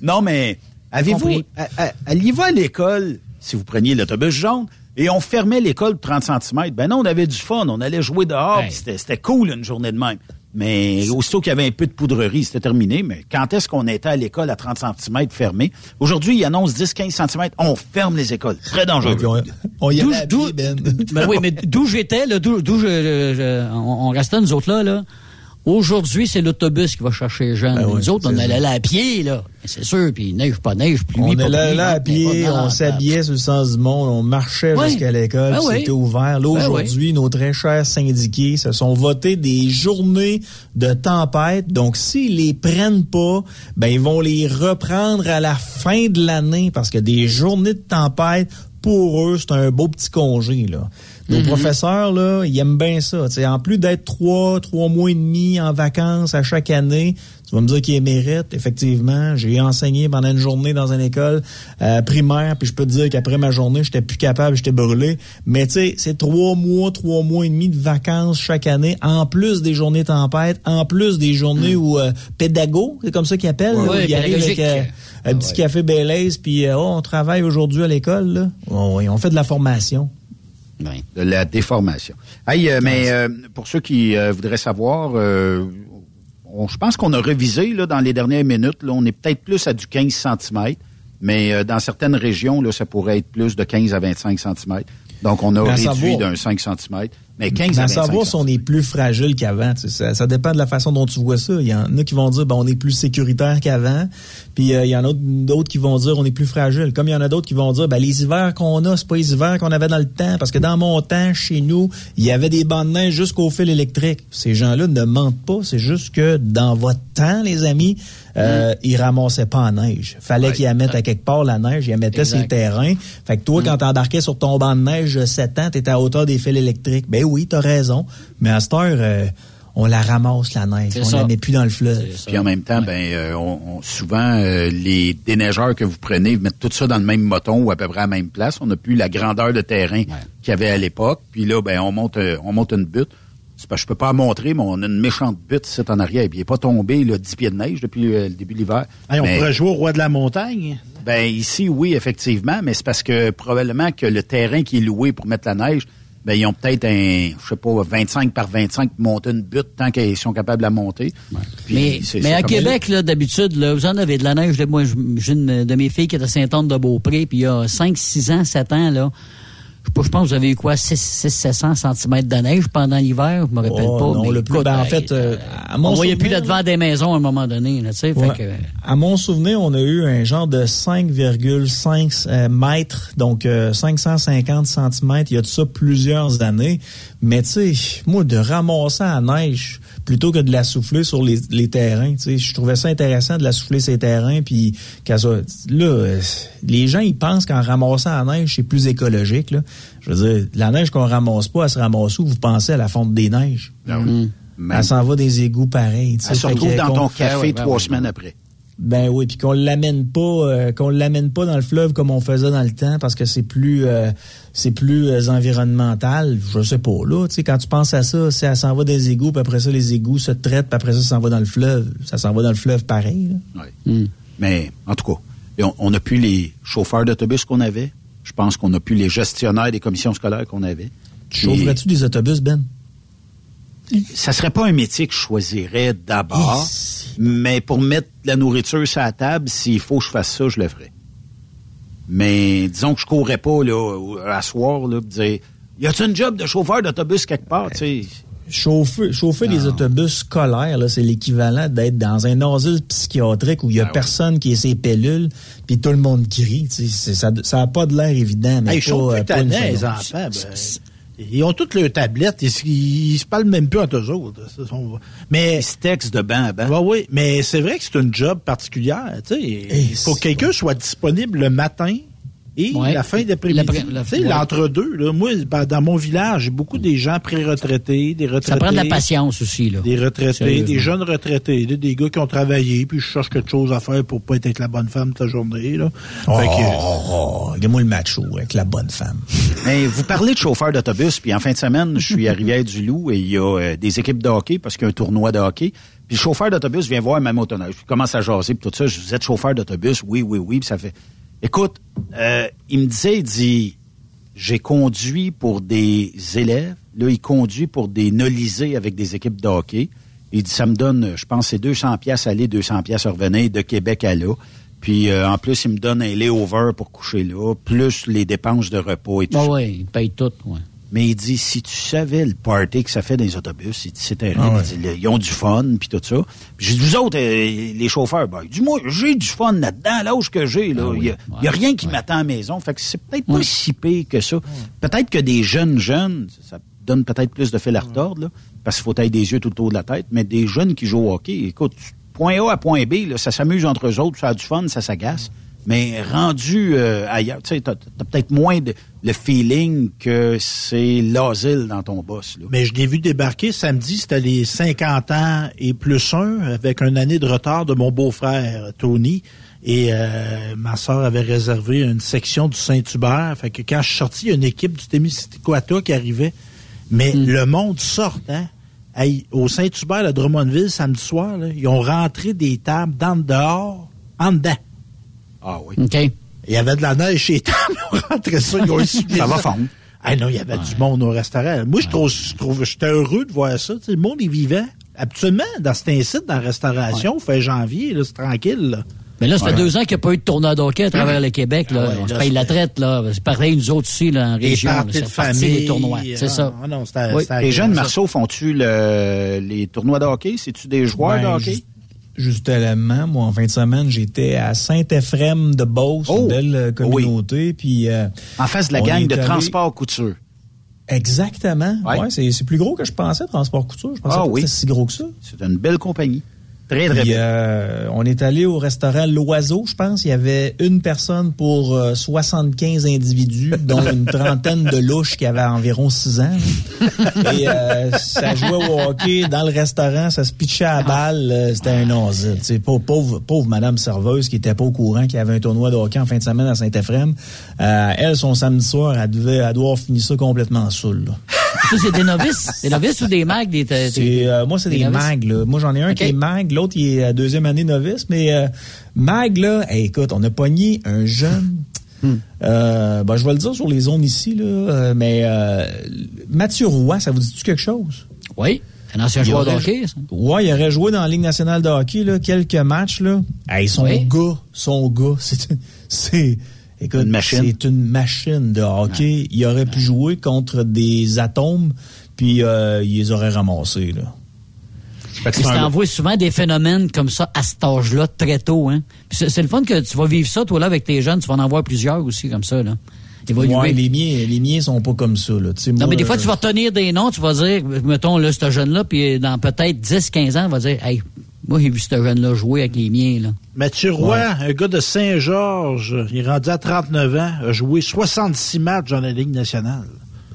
Non, mais avez-vous, Compris. à- à- alliez-vous à l'école si vous preniez l'autobus jaune et on fermait l'école de 30 cm? Ben non, on avait du fun, on allait jouer dehors, c'était, c'était cool une journée de même. Mais aussitôt qu'il y avait un peu de poudrerie, c'était terminé. Mais quand est-ce qu'on était à l'école à 30 cm fermé? Aujourd'hui, ils annoncent 10-15 cm. On ferme les écoles. Très dangereux. Puis on, on y D'où- allait Ben. Ben oui, mais d'où j'étais, là, d'où, d'où je, je- je- on, on restait, nous autres là, là? Aujourd'hui, c'est l'autobus qui va chercher les jeunes. Ben oui, nous autres, on allait là à pied, là. C'est sûr, puis neige, pas neige, pluie, On pas allait là à pied, on s'habillait sur le sens du monde, on marchait Oui. jusqu'à l'école, Ben oui. c'était ouvert. Là, Ben aujourd'hui, nos très chers syndiqués se sont votés des journées de tempête. Donc, s'ils les prennent pas, ben, ils vont les reprendre à la fin de l'année parce que des journées de tempête, pour eux, c'est un beau petit congé, là. Nos Mhm. professeurs, là, ils aiment bien ça. Tu sais, en plus d'être trois, trois mois et demi en vacances à chaque année, tu vas me dire qu'ils méritent. Effectivement, j'ai enseigné pendant une journée dans une école euh, primaire, puis je peux te dire qu'après ma journée, j'étais plus capable, j'étais brûlé. Mais tu sais, c'est trois mois, trois mois et demi de vacances chaque année, en plus des journées tempêtes, en plus des journées où euh, pédago, c'est comme ça qu'ils appellent, Ouais, là, où ils arrivent avec pédagogique. euh, un petit café Baileys, puis euh, oh, on travaille aujourd'hui à l'école. Oh, oui, on fait de la formation. Oui. de la déformation. Hey, euh, mais euh, pour ceux qui euh, voudraient savoir, euh, on- je pense qu'on a révisé là, dans les dernières minutes. Là, on est peut-être plus à du 15 cm, mais euh, dans certaines régions, là, ça pourrait être plus de 15 à 25 cm. Donc, on a réduit d'un 5 cm, mais 15 Mais à à 25 savoir si on est plus fragile qu'avant. tu sais, Ça, ça dépend de la façon dont tu vois ça. Il y en a qui vont dire ben, on est plus sécuritaire qu'avant. Puis euh, il y en a d'autres qui vont dire on est plus fragile. Comme il y en a d'autres qui vont dire ben, les hivers qu'on a, c'est pas les hivers qu'on avait dans le temps. Parce que dans mon temps, chez nous, il y avait des bancs de neige jusqu'au fil électrique. Ces gens-là ne mentent pas. C'est juste que dans votre temps, les amis, euh, ils ramassaient pas en neige. Fallait Ouais. qu'ils la mettent à quelque part, la neige. Ils la mettaient sur les terrains. Fait que toi, quand t'embarquais sur ton banc de neige de 7 ans, t'étais à hauteur des fils électriques. Ben oui, t'as raison. Mais à cette heure, euh, on la ramasse, la neige. On ça. la met plus dans le fleuve. Puis en même temps, ben, euh, on, on- souvent, euh, les déneigeurs que vous prenez mettent tout ça dans le même moton ou à peu près à la même place. On n'a plus la grandeur de terrain qu'il y avait à l'époque. Puis là, ben, on monte, euh, on monte une butte. C'est parce que je peux pas montrer, mais on a une méchante butte ici en arrière. Puis il n'est pas tombé là, 10 pieds de neige depuis euh, le début de l'hiver. Hey, on Mais- pourrait jouer au roi de la montagne. ben ici, oui, effectivement, mais c'est parce que probablement que le terrain qui est loué pour mettre la neige, ben ils ont peut-être un, je sais pas, 25 par 25 pour monter une butte tant qu'ils sont capables de la monter. Puis Mais, c'est- mais c'est à Québec, là, d'habitude, là, vous en avez de la neige. Là, moi, j'ai une de mes filles qui est à Saint-Anne-de-Beaupré, puis il y a 5, 6 ans, 7 ans, là, je pense que vous avez eu quoi, 6, 700 cm de neige pendant l'hiver, je me rappelle Oh, pas. non, mais le plus- écoute, ben, en fait, euh, à mon on voyait plus là devant des maisons à un moment donné, là, Ouais. fait que, À mon souvenir, on a eu un genre de 5,5 euh, mètres, donc euh, 550 centimètres, il y a de ça plusieurs années. Mais tu sais, moi, de ramasser à la neige plutôt que de la souffler sur les, les terrains, tu sais, je trouvais ça intéressant de la souffler sur les terrains. Puis, qu'à ça, là, euh, les gens, ils pensent qu'en ramassant la neige, c'est plus écologique. Là. Je veux dire, la neige qu'on ramasse pas, elle se ramasse où? Vous pensez à la fonte des neiges? Oui. Mm. Elle s'en va des égouts pareils. tu sais. Elle se retrouve dans ton café ouais, trois ouais, semaines après. Ben oui, puis qu'on l'amène pas, euh, qu'on l'amène pas dans le fleuve comme on faisait dans le temps, parce que c'est plus, euh, c'est plus euh, environnemental. Je sais pas là, tu sais, quand tu penses à ça, c'est elle s'en va des égouts, puis après ça les égouts se traitent, puis après ça ça s'en va dans le fleuve. Ça s'en va dans le fleuve pareil. là. Ouais. Mais en tout cas, on n'a plus les chauffeurs d'autobus qu'on avait. Je pense qu'on n'a plus les gestionnaires des commissions scolaires qu'on avait. Tu chaufferais-tu des autobus, Ben? Ça serait pas un métier que je choisirais d'abord, mais pour mettre de la nourriture sur la table, s'il faut que je fasse ça, je le ferais. Mais disons que je courrais pas là à soir là, dire y a-tu un job de chauffeur d'autobus quelque part, tu sais? Chauffer, chauffer des autobus scolaires, c'est l'équivalent d'être dans un asile psychiatrique où il y a Ben personne qui est ses pellules, puis tout le monde crie. Ça n'a pas de l'air évident, mais Hey, pas, euh, pas une enfants. ben, Ils ont toutes leurs tablettes. Ils, ils se parlent même plus entre eux autres. Ce sont- Mais, Ils se textent de banc à banc. Oui, mais c'est vrai que c'est une job particulière. Tu sais, il faut que quelqu'un soit disponible le matin et Ouais. la fin d'après-midi. Tu sais, ouais. l'entre-deux. là. Moi, ben, dans mon village, j'ai beaucoup des gens pré-retraités, des retraités. Ça prend de la patience aussi, là. Des retraités, des jeunes retraités, des, des gars qui ont travaillé, puis je cherche quelque chose à faire pour pas être avec la bonne femme toute la journée. Là. Oh, Fait que- oh, oh, regarde-moi le macho avec la bonne femme. Mais vous parlez de chauffeur d'autobus, puis en fin de semaine, je suis à Rivière-du-Loup et il y a euh, des équipes de hockey parce qu'il y a un tournoi de hockey. Puis le chauffeur d'autobus vient voir ma motoneige. Je commence à jaser, puis tout ça. Je vous êtes chauffeur d'autobus? Oui, oui, oui. Puis ça fait... Écoute, euh, il me disait, il dit, j'ai conduit pour des élèves. Là, il conduit pour des nolisés avec des équipes de hockey. Il dit, ça me donne, je pense, c'est 200 pièces aller, 200 pièces revenir de Québec à là. Puis euh, en plus, il me donne un layover pour coucher là, plus les dépenses de repos et tout Ah ça. ouais, ils payent tout, ouais. Mais il dit, si tu savais le party que ça fait dans les autobus, il dit, c'est terrible. Ah ouais. Il dit, ils ont du fun, puis tout ça. Puis j'ai dit, vous autres, euh, les chauffeurs, ben, dit, moi, j'ai du fun là-dedans, l'âge que j'ai. là. Il n'y a, il y a rien qui m'attend à la maison. Fait que c'est peut-être pas si pire que ça. Peut-être que des jeunes jeunes, ça donne peut-être plus de fil à retordre, là, parce qu'il faut tailler des yeux tout autour de la tête. Mais des jeunes qui jouent au hockey, écoute, point A à point B, là, ça s'amuse entre eux autres, ça a du fun, ça s'agace. Mais rendu euh, ailleurs, tu sais, t'as, t'as peut-être moins de, le feeling que c'est l'asile dans ton boss. Là. Mais je l'ai vu débarquer samedi, c'était les 50 ans et plus un, avec une année de retard de mon beau-frère, Tony. Et euh, ma soeur avait réservé une section du Saint-Hubert. Fait que quand je suis sorti, il y a une équipe du Témiscouata qui arrivait. Mais le monde sort, hein? Au Saint-Hubert, à Drummondville, samedi soir, là, ils ont rentré des tables dans le dehors, en dedans. Ah oui. OK. Il y avait de la neige chez les tables, ils ont rentré ça, ils ont Ça va fondre. Ah non, il y avait du monde au restaurant. Moi, je trouve, je trouve, j'étais heureux de voir ça. Tu sais, le monde est vivant. Habituellement, dans cet incite, dans la restauration, fait janvier, là, c'est tranquille. là. Mais là, ça fait Ouais. deux ans qu'il n'y a pas eu de tournoi d'hockey à travers le Québec. Là. Ah ouais, on se paye la traite. là. C'est pareil, nous autres aussi, là, en Les région. C'est de famille. les tournois. C'est ah, ça. ah non, Oui. Les jeunes marceaux font-tu le, les tournois de hockey? C'est-tu des joueurs Ben, de hockey? Juste- Justement, moi, en fin de semaine, j'étais à Saint-Ephrem de Beauce, Oh! une belle euh, communauté. Puis, euh, En face de la gang de allé- transport couture. Exactement. Ouais. Ouais, c'est c'est plus gros que je pensais, Transport Couture. Je pensais Ah pas oui. que c'était si gros que ça. C'est une belle compagnie. Très, très Puis, euh, on est allé au restaurant L'Oiseau, je pense. Il y avait une personne pour euh, 75 individus, dont une trentaine de louches qui avaient environ 6 ans. Et euh, ça jouait au hockey dans le restaurant, ça se pitchait à la balle. euh, C'était un asile. Pauvre, pauvre, pauvre madame serveuse qui était pas au courant qu'il y avait un tournoi de hockey en fin de semaine à Saint-Ephrem. Euh, elle, son samedi soir, elle devait, elle doit avoir fini ça complètement saoule. là. Ça, c'est des novices? Des novices ou des mags? Des, des- euh, moi, c'est des, mags. Là. Moi, j'en ai un qui est mag, l'autre, il est à deuxième année novice. Mais euh, mag, là, hey, écoute, on a pogné un jeune. Hmm. Euh, ben, je vais le dire sur les zones ici, là, euh, mais euh, Mathieu Roy, ça vous dit-tu quelque chose? Oui. Un ancien Il joueur de hockey, ça. Ouais, il aurait joué dans la Ligue nationale de hockey là, quelques matchs. Là. Hey, son Oui. gars, son gars, c'est c'est écoute, Une machine? C'est une machine de hockey. Il aurait pu jouer contre des atomes, puis euh, il les aurait ramassés. Là. Envoie souvent des phénomènes comme ça à cet âge-là, très tôt. Hein? Puis c'est, c'est le fun que tu vas vivre ça, toi, là, avec tes jeunes. Tu vas en avoir plusieurs aussi, comme ça. Là. Ouais, les miens, les miens sont pas comme ça. Là. Tu Non, moi, mais des fois, euh, tu vas retenir des noms, tu vas dire, mettons, là, ce jeune-là, puis dans peut-être 10-15 ans, on va dire, hey, moi, j'ai vu ce jeune-là jouer avec les miens, là. Mathieu Roy, un gars de Saint-Georges, il est rendu à 39 ans, a joué 66 matchs dans la Ligue nationale.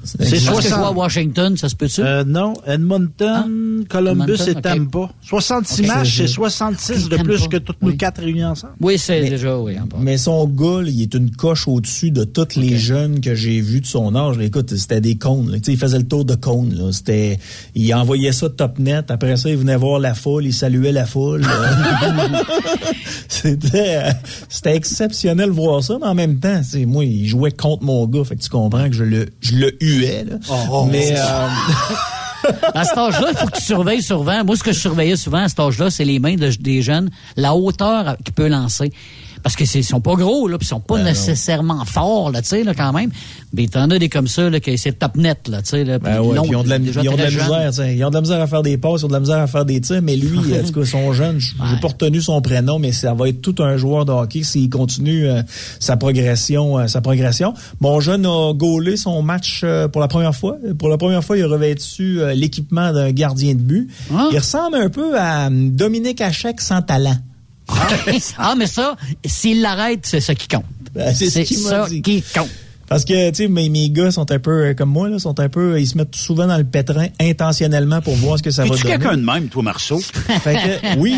C'est Est-ce que je 60 vois à Washington, ça se peut-tu? Euh, non, Edmonton, Columbus Edmonton, et. Tampa. 66 Ok. matchs, c'est C'est- 66 de plus que toutes nos oui. quatre réunies ensemble. oui, c'est déjà, oui. Mais son gars, il est une coche au-dessus de tous les jeunes que j'ai vus de son âge. Écoute, c'était des cônes. Il faisait le tour de cônes. C'était, il envoyait ça top net. Après ça, il venait voir la foule. Il saluait la foule. c'était, c'était exceptionnel de voir ça. Mais en même temps, moi, il jouait contre mon gars. Fait que tu comprends que je le, je le huais. Là. Oh, mais euh, À cet âge-là, il faut que tu surveilles souvent. Moi, ce que je surveillais souvent à cet âge-là, c'est les mains de- des jeunes, la hauteur qu'il peut lancer. Parce que c'est- ils sont pas gros, là, puis ils sont pas Ben non. nécessairement forts, là, tu sais, là, quand même. Mais t'en as des comme ça, là, que c'est top net, là, tu sais, là. Ben ouais, long, ils ont de la, ils ont de la misère, ils ont de la misère à faire des passes, ils ont de la misère à faire des tirs, mais lui, en tout cas, son jeune, je j'ai pas retenu son prénom, mais ça va être tout un joueur de hockey s'il continue euh, sa progression, euh, sa progression. Mon jeune a gaulé son match euh, pour la première fois. Pour la première fois, il a revêtu euh, l'équipement d'un gardien de but. Il ressemble un peu à hum, Dominique Hachek sans talent. Ah, mais ça, s'il l'arrête, c'est ça qui compte. Ben, c'est ce ça dit. qui compte. Parce que, tu sais, mes, mes gars sont un peu euh, comme moi, là, sont un peu, ils se mettent souvent dans le pétrin intentionnellement pour voir ce que ça va Es-tu donner. quelqu'un de même, toi, Marceau? Fait que, oui.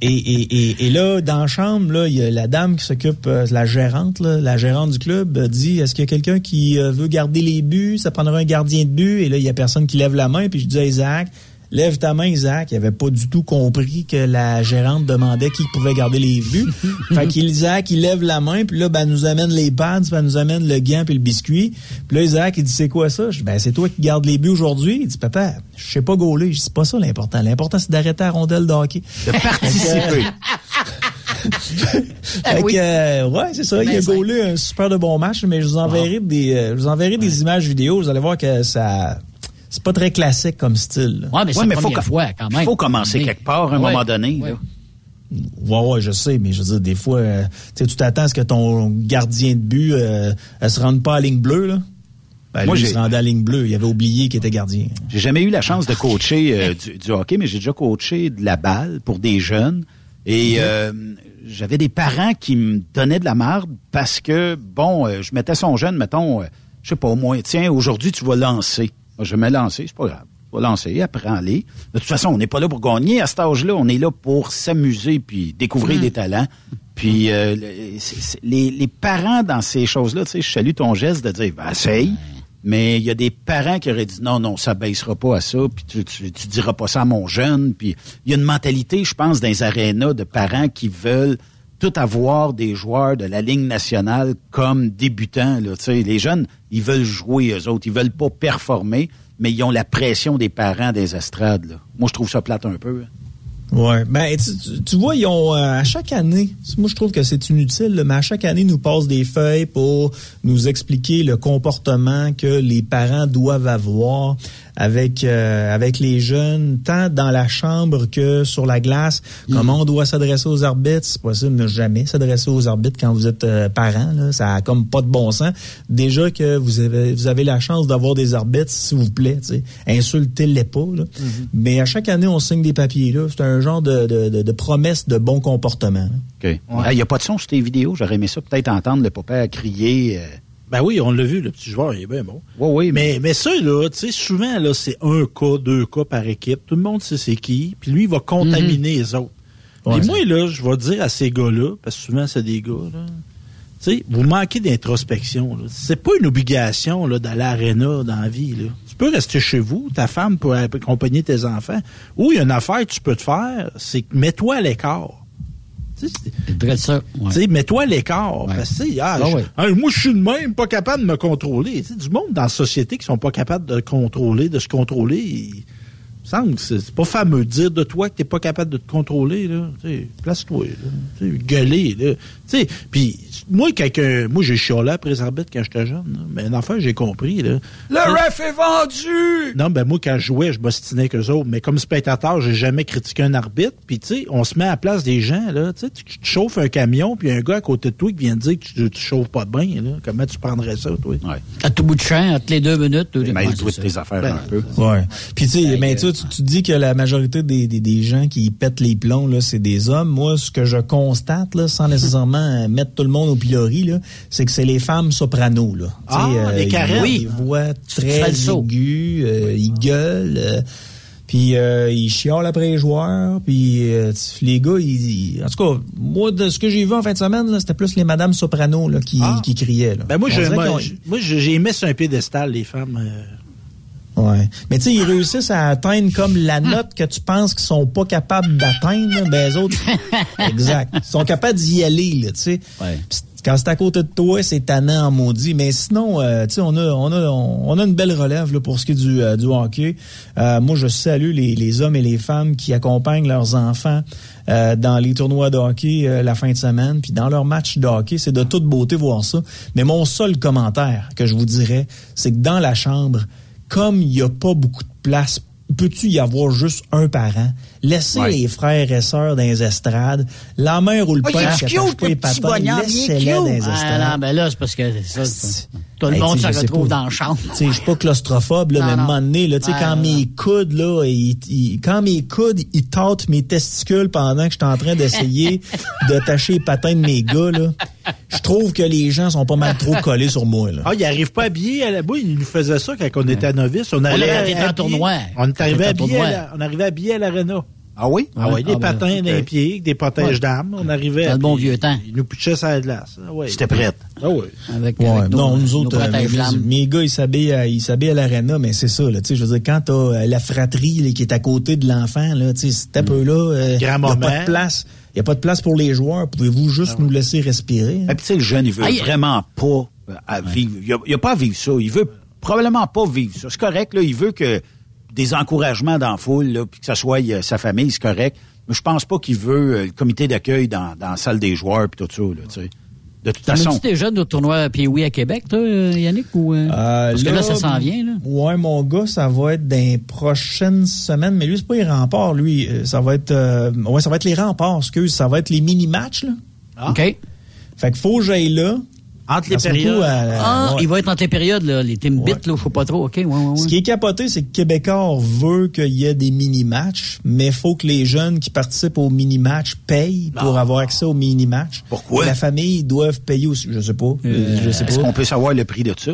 Et, et, et, et là, dans la chambre, là, il y a la dame qui s'occupe, euh, la gérante, là, la gérante du club, euh, dit est-ce qu'il y a quelqu'un qui euh, veut garder les buts? Ça prendrait un gardien de but. Et là, il y a personne qui lève la main. Puis je dis à Isaac Lève ta main, Isaac. Il avait pas du tout compris que la gérante demandait qui pouvait garder les buts. fait qu'Isaac, il lève la main, puis là, ben, elle nous amène les pads, puis elle nous amène le gant puis le biscuit. Puis là, Isaac, il dit, c'est quoi ça? Je dis, ben, c'est toi qui gardes les buts aujourd'hui. Il dit, papa, je sais pas gauler. Je dis, c'est pas ça l'important. L'important, c'est d'arrêter la rondelle de hockey. De participer. Fait que, euh, ouais, c'est ça. Il a gaulé un super de bon match, mais je vous enverrai des, euh, je vous enverrai des images vidéo. Vous allez voir que ça, c'est pas très classique comme style. Ouais, mais c'est Ouais, la mais faut première que- fois, quand même. faut commencer Mais- quelque part, à un Ouais, moment donné. ouais. là. Ouais, ouais, je sais, mais je veux dire, des fois, euh, tu sais, tu t'attends à ce que ton gardien de but, euh, elle se rende pas à ligne bleue, là. Ben, Moi, lui, il j'ai- se rendait à ligne bleue. Il avait oublié qu'il était gardien. J'ai jamais eu la chance de coacher euh, du, du hockey, mais j'ai déjà coaché de la balle pour des jeunes. Et euh, j'avais des parents qui me donnaient de la marde parce que, bon, euh, je mettais son jeune, mettons, euh, je sais pas, au moins, tiens, aujourd'hui, tu vas lancer. Moi, Je vais me lancer, c'est pas grave. Tu vas lancer, apprends-les. De toute façon, on n'est pas là pour gagner à cet âge-là. On est là pour s'amuser puis découvrir Mm. des talents. Puis euh, les, les parents dans ces choses-là, tu sais, je salue ton geste de dire, ben, essaye. Mais il y a des parents qui auraient dit non, non, ça baissera pas à ça, puis tu, tu, tu diras pas ça à mon jeune. Puis il y a une mentalité, je pense, dans les arénas de parents qui veulent tout avoir des joueurs de la Ligue nationale comme débutants. Là, les jeunes, ils veulent jouer eux autres, ils veulent pas performer, mais ils ont la pression des parents des estrades. Là. Moi, je trouve ça plate un peu. hein. Ouais. Ben, tu, tu- tu vois, ils ont euh, à chaque année, moi je trouve que c'est inutile, là, mais à chaque année, ils nous passent des feuilles pour nous expliquer le comportement que les parents doivent avoir avec euh, avec les jeunes, tant dans la chambre que sur la glace. Comment on doit s'adresser aux arbitres? C'est possible de ne jamais s'adresser aux arbitres quand vous êtes euh, parent. Là. Ça a comme pas de bon sens. Déjà que vous avez vous avez la chance d'avoir des arbitres, s'il vous plaît, tu sais, insultez-les pas. Là. Mais à chaque année, on signe des papiers. là. C'est un genre de, de, de- de promesse de bon comportement. Il n'y a pas de son sur tes vidéos? J'aurais aimé ça peut-être entendre le papa crier. euh, Ben oui, on l'a vu, le petit joueur, il est bien bon. Oui, oui. Mais, mais ça, là, tu sais, souvent, là, c'est un cas, deux cas par équipe. Tout le monde sait c'est qui. Puis lui, il va contaminer les autres. Ouais, c'est- moi, là, je vais dire à ces gars-là, parce que souvent, c'est des gars, là. Tu sais, vous manquez d'introspection. là. C'est pas une obligation là, d'aller à l'aréna dans la vie. Là. Tu peux rester chez vous, ta femme peut accompagner tes enfants. Ou il y a une affaire que tu peux te faire, c'est que mets-toi à l'écart. Ça. tu sais, mets-toi à l'écart. Parce que, ah, Ah ouais. ah, moi, je suis de même, pas capable de me contrôler. Tu sais, du monde dans la société qui sont pas capables de contrôler, de se contrôler, semble que c'est pas fameux de dire de toi que t'es pas capable de te contrôler. Là. Place-toi. là. Gueuler. Là. Moi, quelqu'un, moi, j'ai chialé après les arbitres quand j'étais jeune. là. Mais affaire, j'ai compris. Là. Le ref est vendu! Non, ben moi, quand je jouais, je m'ostinais qu'eux autres. Mais comme spectateur, j'ai jamais critiqué un arbitre. Puis, tu sais, on se met à la place des gens, là. Tu tu tu chauffes un camion, puis un gars à côté de toi qui vient te dire que tu, tu chauffes pas bien, là. Comment tu prendrais ça, toi? À tout bout de champ, à toutes les deux minutes. Mais il doit tes affaires Ben, un peu. Ouais. Puis tu sais, ben, tu, tu- tu dis que la majorité des, des, des gens qui pètent les plombs, là, c'est des hommes. Moi, ce que je constate, là, sans nécessairement euh, mettre tout le monde au pilori, là, c'est que c'est les femmes sopranos, là. Ah, les ils- carènes. Ils fais très aiguës, euh, ils gueulent. euh, puis euh, ils chiolent après les joueurs. Puis euh, les gars, ils, ils- en tout cas, moi, de ce que j'ai vu en fin de semaine, là, c'était plus les madames soprano là, qui, Ah. qui criaient. Là. Ben moi, je, moi, j'ai mis sur un piédestal, les femmes. euh, Ouais. Mais tu sais, ils réussissent à atteindre comme la note que tu penses qu'ils sont pas capables d'atteindre. Ben, les autres, exact. Ils sont capables d'y aller, là, tu sais. Ouais. Quand c'est à côté de toi, c'est tannant en maudit. Mais sinon, euh, tu sais, on a, on, a, on a une belle relève là, pour ce qui est du, euh, du hockey. Euh, moi, je salue les, les hommes et les femmes qui accompagnent leurs enfants euh, dans les tournois de hockey euh, la fin de semaine, puis dans leurs matchs de hockey. C'est de toute beauté voir ça. Mais mon seul commentaire que je vous dirais, c'est que dans la chambre, comme il n'y a pas beaucoup de place peux-tu y avoir juste un parent? Laissez Ouais. les frères et sœurs dans les estrades. La mère ou le Oh, il père est qui cute, pas le il est laissez-les dans les. Ah, estrades. non, ben là, c'est parce que ça, tout le Hey, monde se retrouve pas. dans la chambre. Je suis pas claustrophobe, là, Non, mais à un moment donné, là, Ouais, quand ouais, mes coudes, là, ils, ils- quand mes coudes, ils tâtent mes testicules pendant que je suis en train d'essayer d'attacher les patins de mes gars, là, je trouve que les gens sont pas mal trop collés sur moi, là. Ah, il n'arrive pas habillé à la boue. Il nous faisait ça quand on était à novice. On, allait été en tournoi. On tournoi. à la- on arrivait habillé à l'aréna. Ah oui? Ah oui, des Ah, ben, patins pieds, avec des protèges Ouais. d'âme. On arrivait. Dans le bon vieux temps. Ils nous pitchaient sur la glace. Ah, ouais. J'étais prête. Ah oui. Avec, Ouais, avec nos- nous nos autres, euh, protèges mes, mes gars, ils s'habillent à, ils s'habillent à l'aréna, mais c'est ça, là, tu sais, je veux dire, quand t'as euh, la fratrie là, qui est à côté de l'enfant, là, tu sais, c'est un peu là, euh, y Grand a pas de place. Il n'y a pas de place pour les joueurs. Pouvez-vous juste nous laisser respirer? hein? Et puis, tu sais, le jeune, il veut Ah, il- vraiment pas euh, à vivre. Il a, il a pas à vivre ça. Il veut probablement pas vivre ça. C'est correct, là. Il veut que des encouragements dans la foule, là, puis que ça soit euh, sa famille, c'est correct. Mais je pense pas qu'il veut euh, le comité d'accueil dans, dans la salle des joueurs puis tout ça, là, tu sais. De toute façon. as-tu déjà au tournoi Pee-Wee à Québec, toi, euh, Yannick? Ou, euh, Euh, parce que là, ça s'en vient, là? Ouais, mon gars, ça va être dans les prochaines semaines, mais lui, c'est pas les remparts, lui. Ça va être, euh, ouais, ça va être les remparts, excuse. Ça va être les mini-matchs, là. Ah. OK. Fait qu'il faut que j'aille là. Entre les périodes. à- Ah, ouais. il va être dans tes périodes, là, les team bits, là, faut pas trop. OK, ouais, ouais, ouais. Ce qui est capoté, c'est que Québécois veut qu'il y ait des mini-matchs, mais il faut que les jeunes qui participent aux mini-matchs payent pour avoir accès aux mini-matchs. Pourquoi? La famille doivent payer aussi. Je sais pas. je sais Est-ce pas. qu'on peut savoir le prix de ça?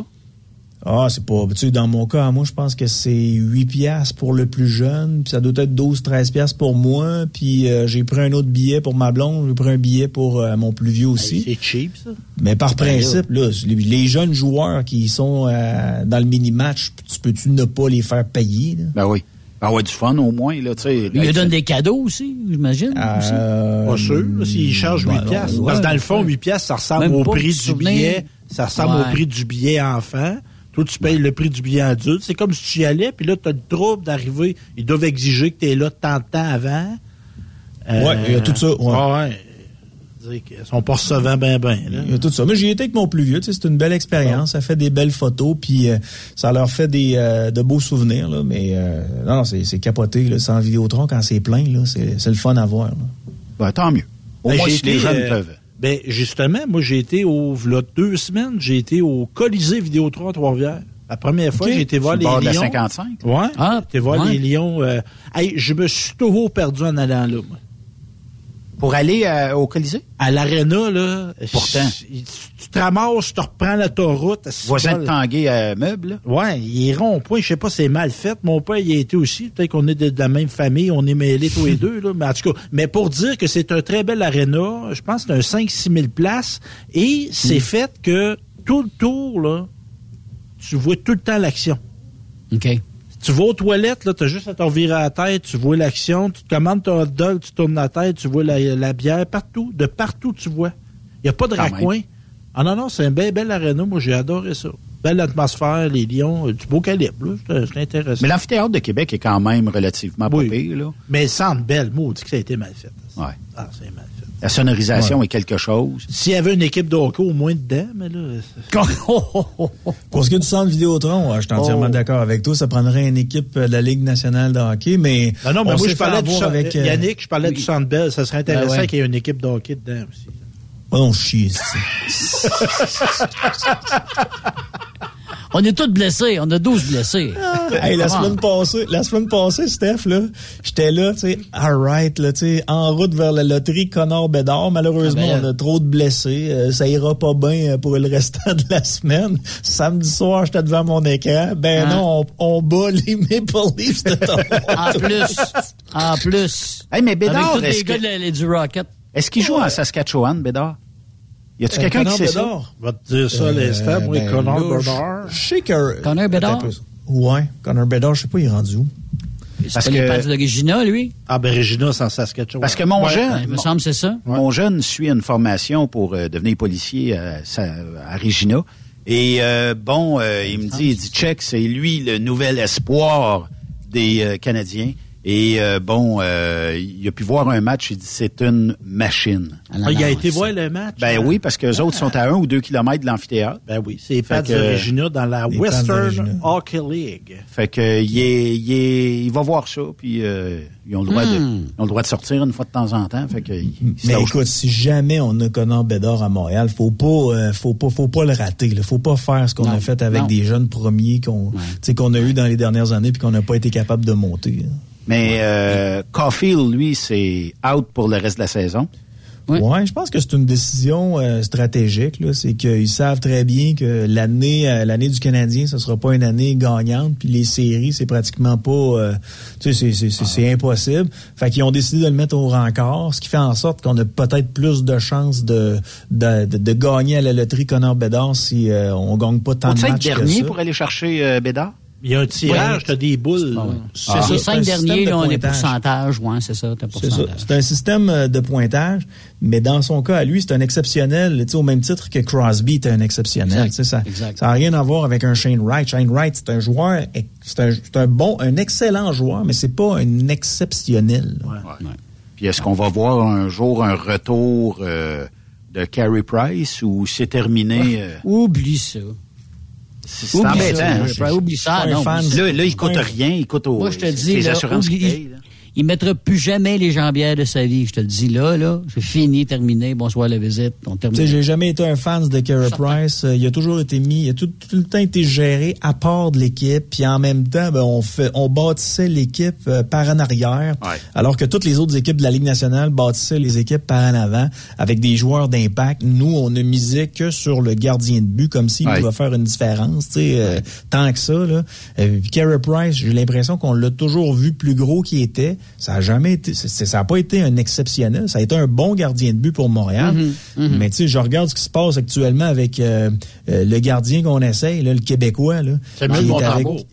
Ah, c'est pas. Tu sais, dans mon cas, moi, je pense que c'est 8 piastres pour le plus jeune, puis ça doit être 12, 13 piastres pour moi, puis euh, j'ai pris un autre billet pour ma blonde, j'ai pris un billet pour euh, mon plus vieux aussi. C'est cheap, ça. Mais par principe, là, les, les jeunes joueurs qui sont euh, dans le mini-match, tu peux-tu ne pas les faire payer? Là? Ben oui. Ben ouais, du fun au moins, là, tu sais. Il lui donne des cadeaux aussi, j'imagine. aussi. Euh, Pas sûr, s'il charge 8 ben, piastres. ouais. Parce que dans le fond, 8 piastres, ça ressemble au prix de du souvenir. billet. Ça ressemble Ouais. au prix du billet enfant. Toi, tu payes le prix du billet adulte. C'est comme si tu y allais, puis là, tu as le trouble d'arriver. Ils doivent exiger que tu es là tant de temps avant. Ouais, il y a tout ça, ouais. Ah ouais. Qu'ils sont pas recevants ben ben. là. Il y a tout ça. Mais j'y étais avec mon plus vieux. tu sais, C'est une belle expérience. Ça fait des belles photos, puis euh, ça leur fait des euh, de beaux souvenirs. Là, mais euh, non, non, c'est c'est capoté. Là, sans Vidéotron, quand c'est plein, là, c'est c'est le fun à voir. là. Ben, tant mieux. Au Ben, moins, si les jeunes euh, peuvent. Ben, justement, moi, j'ai été au, v'là deux semaines, j'ai été au Colisée Vidéotron à Trois-Rivières. La première fois, j'ai été voir les bord de la Lions. 55? Ouais. Ah, J'ai été voir ouais. les Lions. euh, hey, je me suis toujours perdu en allant là, moi. Pour aller euh, au Colisée? À l'aréna, là. Pourtant. Tu, tu te ramasses, tu te reprends l'autoroute. Voisin de Tanguay à meuble, là? Ouais, il est rond-point. Je sais pas, c'est mal fait. Mon père, il a été aussi. Peut-être qu'on est de, de la même famille. On est mêlés tous les deux, là. Mais en tout cas, mais pour dire que c'est un très bel aréna, je pense que c'est un 5-6 000 places. Et c'est fait que tout le tour, là, tu vois tout le temps l'action. OK. Tu vas aux toilettes, là, t'as juste à te revirer à la tête, tu vois l'action, tu te commandes ton hot dog, tu tournes la tête, tu vois la, la bière, partout, de partout tu vois. Il n'y a pas de Quand raccoin. Ah non, non, c'est un bel, bel aréna, moi j'ai adoré ça. Belle atmosphère, les lions, euh, du beau calibre, c'était intéressant. Mais l'amphithéâtre de Québec est quand même relativement Oui. là. Mais centre belle, maudit que ça a été mal fait. Ouais. Ah, c'est mal fait. La sonorisation Ouais. est quelque chose. S'il y avait une équipe de hockey au moins dedans, mais là... Pour ce qui est du centre Vidéotron, ouais, je suis entièrement Oh. d'accord avec toi. Ça prendrait une équipe de la Ligue nationale de hockey, mais Non, non, mais on moi je parlais du avec euh, Yannick, je parlais du centre belle. Ça serait intéressant Ben ouais. qu'il y ait une équipe de hockey dedans aussi. Oh chier. On est tous blessés. On a 12 blessés. Hey, la semaine passée, la semaine passée, Steph, là, j'étais là, tu sais, alright, là, tu sais, en route vers la loterie Connor Bédard. Malheureusement, Ah ben. on a trop de blessés. Euh, ça ira pas bien euh, pour le restant de la semaine. Samedi soir, j'étais devant mon écran. Ben Hein? non, on, on bat les Maple Leafs de. En plus. En plus. Hey, mais Bédard, Avec tous gars de les- du Rocket. Est-ce qu'il joue en Saskatchewan, Bédard? Y a-tu Euh, quelqu'un qui sait ça? Bédard? Je vais te dire ça à l'instant, moi, ben, Connor là, Bernard. Je sais que... Connor peu. Ouais, Connor Bédard, je sais pas, il est rendu où. C'est Parce pas les que- pattes de Regina, lui? Ah, ben Regina, c'est en Saskatchewan. Parce que mon Ouais. jeune, Ouais, il me semble que c'est ça. Mon jeune suit une formation pour euh, devenir policier à, Regina. Et euh, bon, euh, il me dit, il dit, check, c'est lui le nouvel espoir des euh, Canadiens. Et euh, bon, euh, il a pu voir un match, il dit, c'est une machine. Ah, il a été voir le match? Ben hein? oui, parce que les autres sont à un ou deux kilomètres de l'amphithéâtre. Ben oui, c'est pattes que- Regina dans la Western. Hockey League. Fait que il, est, il, est- il va voir ça, puis euh, ils ont le droit de, ils ont le droit de sortir une fois de temps en temps. Fait que Mais écoute, si jamais on a Connor Bédard à Montréal, faut pas, euh, faut pas, faut pas le rater. Là. Faut pas faire ce qu'on a fait avec Non. des jeunes premiers qu'on, tu sais, qu'on a eu dans les dernières années puis qu'on n'a pas été capable de monter. hein. Mais euh, Caulfield, lui, c'est out pour le reste de la saison. Oui. Ouais, je pense que c'est une décision euh, stratégique. Là. C'est qu'ils savent très bien que l'année, euh, l'année du Canadien, ce sera pas une année gagnante. Puis les séries, c'est pratiquement pas, euh, tu sais, c'est, c'est, c'est, c'est impossible. Fait qu'ils ont décidé de le mettre au rencard, ce qui fait en sorte qu'on a peut-être plus de chances de, de, de, de gagner à la loterie Connor Bedard si euh, on gagne pas tant de matchs que dernier ça. pour aller chercher euh, Bédard? Il y a un tirage, t'as des boules. C'est Ah, ça, les c'est cinq un système derniers, de là, on est pointage. pourcentage. Ouais, c'est ça, t'as C'est ça. pourcentage. C'est un système euh, de pointage, mais dans son cas, à lui, c'est un exceptionnel, tu sais, au même titre que Crosby était un exceptionnel. Exact. Tu sais, Ça n'a rien à voir avec un Shane Wright. Shane Wright, c'est un joueur, c'est un, bon, un excellent joueur, mais c'est pas un exceptionnel. Puis est-ce qu'on va voir un jour un retour euh, de Carey Price ou c'est terminé? euh, Oublie ça. C'est embêtant, ça. hein? Oublie ça. non. Là, là, il coûte Ouais. rien, il coûte au, Moi, je te dis, là, oublie-. Il mettra plus jamais les jambières de sa vie. Je te le dis là, là. C'est fini, terminé. Bonsoir la visite. On Tu termine. sais, j'ai jamais été un fan de Carey Price. Euh, Il a toujours été mis, il a tout, tout le temps été géré à part de l'équipe. Puis en même temps, ben, on fait, on bâtissait l'équipe euh, par en arrière, Ouais. alors que toutes les autres équipes de la Ligue nationale bâtissaient les équipes par en avant avec des joueurs d'impact. Nous, on ne misait que sur le gardien de but, comme s'il Ouais. pouvait faire une différence. Tu sais, euh, tant que ça. Là. Euh, Carey Price, j'ai l'impression qu'on l'a toujours vu plus gros qu'il était. Ça a jamais été, ça a pas été un exceptionnel. Ça a été un bon gardien de but pour Montréal. Mm-hmm. Mais tu sais, je regarde ce qui se passe actuellement avec euh, euh, le gardien qu'on essaye, là, le Québécois. Là, Samuel qui est Montembeau. avec-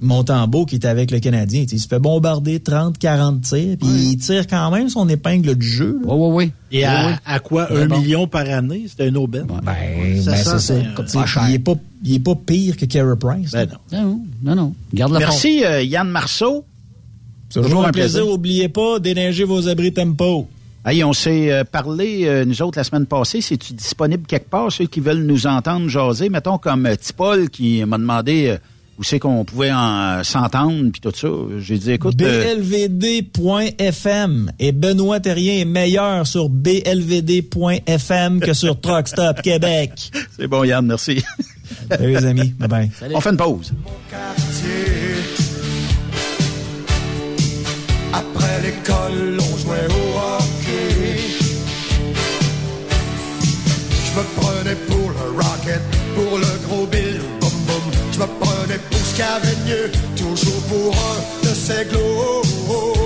Montembeau qui est avec le Canadien. Tu sais, Il se fait bombarder 30-40 tirs, puis il tire quand même son épingle du jeu. Oui, oui, oui. Et à, à quoi? Un bon. million par année? C'est un aubaine? Ben, Ça ben, c'est ça. sais, Il est pas, il est pas pire que Carey Price. Ben non. Non, non, non. Garde la. Merci, euh, Yann Marceau. C'est toujours un plaisir. Oubliez pas, déneiger vos abris tempo. Hey, on s'est euh, parlé, euh, nous autres, la semaine passée. C'est-tu disponible quelque part, ceux qui veulent nous entendre jaser? Mettons comme euh, Tipol qui m'a demandé où c'est qu'on pouvait en- s'entendre, puis tout ça. J'ai dit, écoute... BLVD.fm et Benoît Terrien est meilleur sur BLVD.fm que sur Truck Stop Québec. c'est bon, Yann, merci. Salut les amis, bye bye. On fait une pause. Après l'école, on jouait au hockey. Je me prenais pour le Rocket, pour le gros Bill, boum boum. Je me prenais pour ce qu'il y avait mieux, toujours pour un de ces glorieux.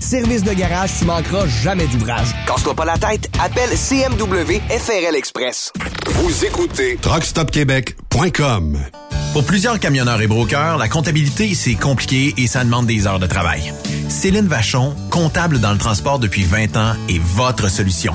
Service de garage, tu manqueras jamais d'ouvrage. Casse-toi pas la tête, appelle CMW FRL Express. Vous écoutez truckstopquebec.com. Pour plusieurs camionneurs et brokers, la comptabilité, c'est compliqué et ça demande des heures de travail. Céline Vachon, comptable dans le transport depuis 20 ans, est votre solution.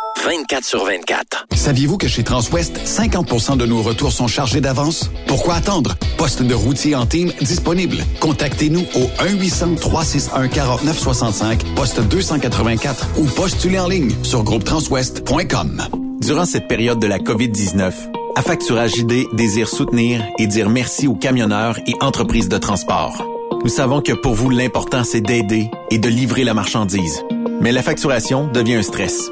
24 sur 24. Saviez-vous que chez Transwest, 50% de nos retours sont chargés d'avance? Pourquoi attendre? Poste de routier en team disponible. Contactez-nous au 1-800-361-4965, poste 284 ou postulez en ligne sur groupetranswest.com. Durant cette période de la COVID-19, Affacturage ID désire soutenir et dire merci aux camionneurs et entreprises de transport. Nous savons que pour vous, l'important, c'est d'aider et de livrer la marchandise. Mais la facturation devient un stress.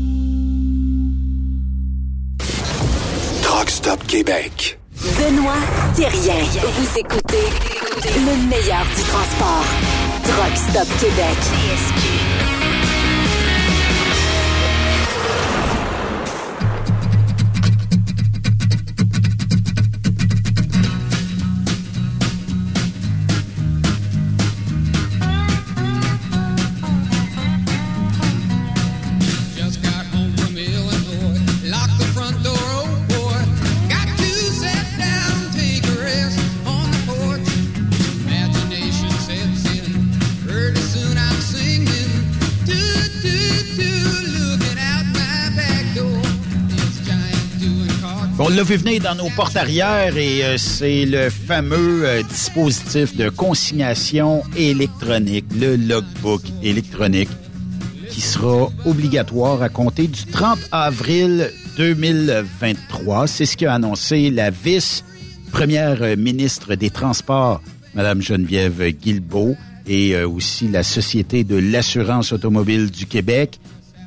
Stop Québec. Benoît Thérien. Vous écoutez le meilleur du transport. Truck Stop Québec. L'a vu venir dans nos portes arrière et euh, c'est le fameux euh, dispositif de consignation électronique, le logbook électronique, qui sera obligatoire à compter du 30 avril 2023. C'est ce qu'a annoncé la vice-première euh, ministre des Transports, Madame Geneviève Guilbeault, et aussi la Société de l'assurance automobile du Québec.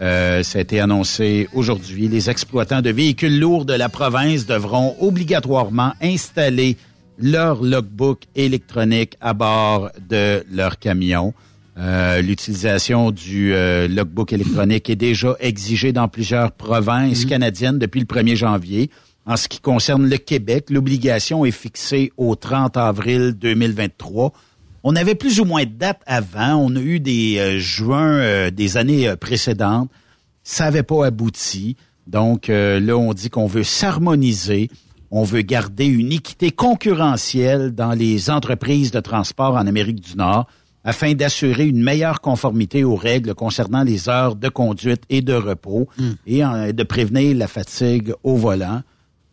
Euh, ça a été annoncé aujourd'hui. Les exploitants de véhicules lourds de la province devront obligatoirement installer leur logbook électronique à bord de leur camion. Euh, L'utilisation du euh, logbook électronique est déjà exigée dans plusieurs provinces canadiennes depuis le 1er janvier. En ce qui concerne le Québec, l'obligation est fixée au 30 avril 2023. On avait plus ou moins de dates avant. On a eu des euh, juin euh, des années euh, précédentes. Ça n'avait pas abouti. Donc euh, là, on dit qu'on veut s'harmoniser. on veut garder une équité concurrentielle dans les entreprises de transport en Amérique du Nord afin d'assurer une meilleure conformité aux règles concernant les heures de conduite et de repos et en- de prévenir la fatigue au volant.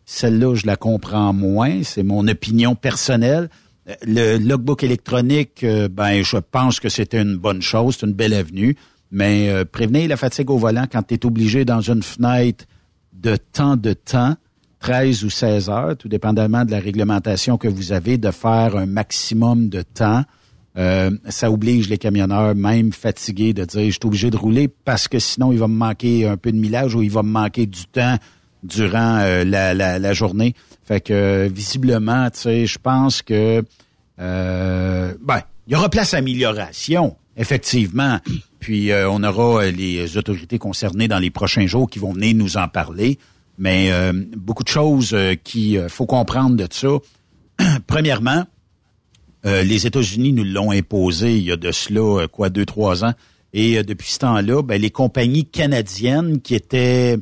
Celle-là, je la comprends moins. C'est mon opinion personnelle. Euh, Le logbook électronique, euh, ben, je pense que c'était une bonne chose, c'est une belle avenue. Mais euh, prévenir la fatigue au volant quand tu es obligé dans une fenêtre de temps de temps, 13 ou 16 heures, tout dépendamment de la réglementation que vous avez, de faire un maximum de temps. Euh, ça oblige les camionneurs, même fatigués, de dire je suis obligé de rouler parce que sinon il va me manquer un peu de millage ou il va me manquer du temps durant euh, la, la, la journée. Fait que visiblement, tu sais, je pense que euh, ben, il y aura place à amélioration, effectivement. Puis euh, on aura euh, les autorités concernées dans les prochains jours qui vont venir nous en parler. Mais euh, beaucoup de choses euh, qui euh, faut comprendre de ça. Premièrement, les États-Unis nous l'ont imposé il y a de cela, quoi, deux, trois ans. Et depuis ce temps-là, ben, les compagnies canadiennes qui étaient,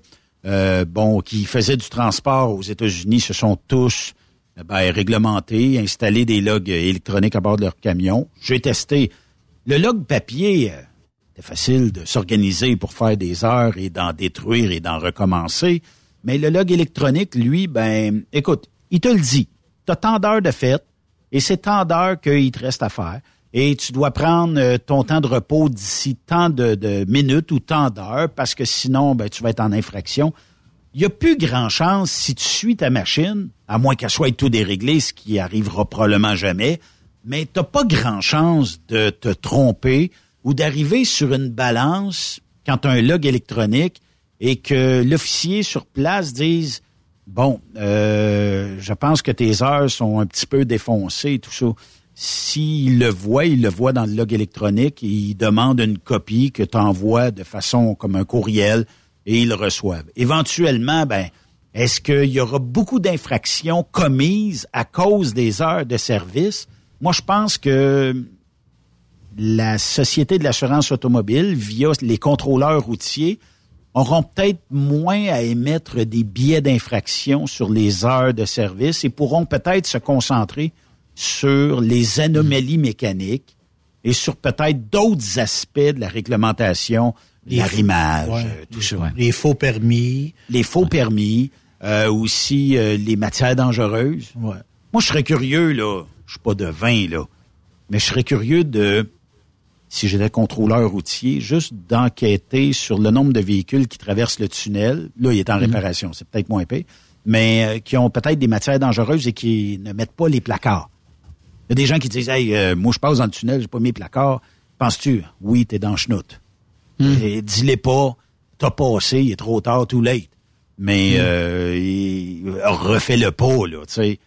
euh, bon, qui faisaient du transport aux États-Unis se sont tous euh, ben, réglementés, installé des logs euh, électroniques à bord de leurs camions. J'ai testé. Le log papier, euh, c'était facile de s'organiser pour faire des heures et d'en détruire et d'en recommencer. Mais le log électronique, lui, ben, écoute, il te le dit. Tu as tant d'heures de fête et c'est tant d'heures qu'il te reste à faire. Et tu dois prendre euh, ton temps de repos d'ici tant de, minutes ou tant d'heures parce que sinon, ben, tu vas être en infraction. Il n'y a plus grand chance si tu suis ta machine, à moins qu'elle soit tout déréglée, ce qui arrivera probablement jamais, mais tu n'as pas grand chance de te tromper ou d'arriver sur une balance quand tu as un log électronique et que l'officier sur place dise Bon, euh, je pense que tes heures sont un petit peu défoncées, tout ça. S'il le voit, il le voit dans le log électronique, il demande une copie que tu envoies de façon comme un courriel et ils le reçoivent. Éventuellement, ben, est-ce qu'il y aura beaucoup d'infractions commises à cause des heures de service? Moi, je pense que la Société de l'assurance automobile, via les contrôleurs routiers, auront peut-être moins à émettre des billets d'infraction sur les heures de service et pourront peut-être se concentrer sur les anomalies mécaniques et sur peut-être d'autres aspects de la réglementation, l'arrimage, Ouais. euh, ça. Les faux permis. Les faux permis, euh, aussi euh, les matières dangereuses. Ouais. Moi, je serais curieux, là, je suis pas de vin, là, mais je serais curieux de, si j'étais contrôleur routier, juste d'enquêter sur le nombre de véhicules qui traversent le tunnel. Là, il est en réparation, c'est peut-être moins épais, mais euh, qui ont peut-être des matières dangereuses et qui ne mettent pas les placards. Il y a des gens qui disent, hey, euh, moi, je passe dans le tunnel, j'ai pas mis les placards. Penses-tu? Oui, t'es dans le chenoute. Et Dis-les pas, t'as passé, il est trop tard, too late. Mais euh, il- refais-le pas, là, tu sais.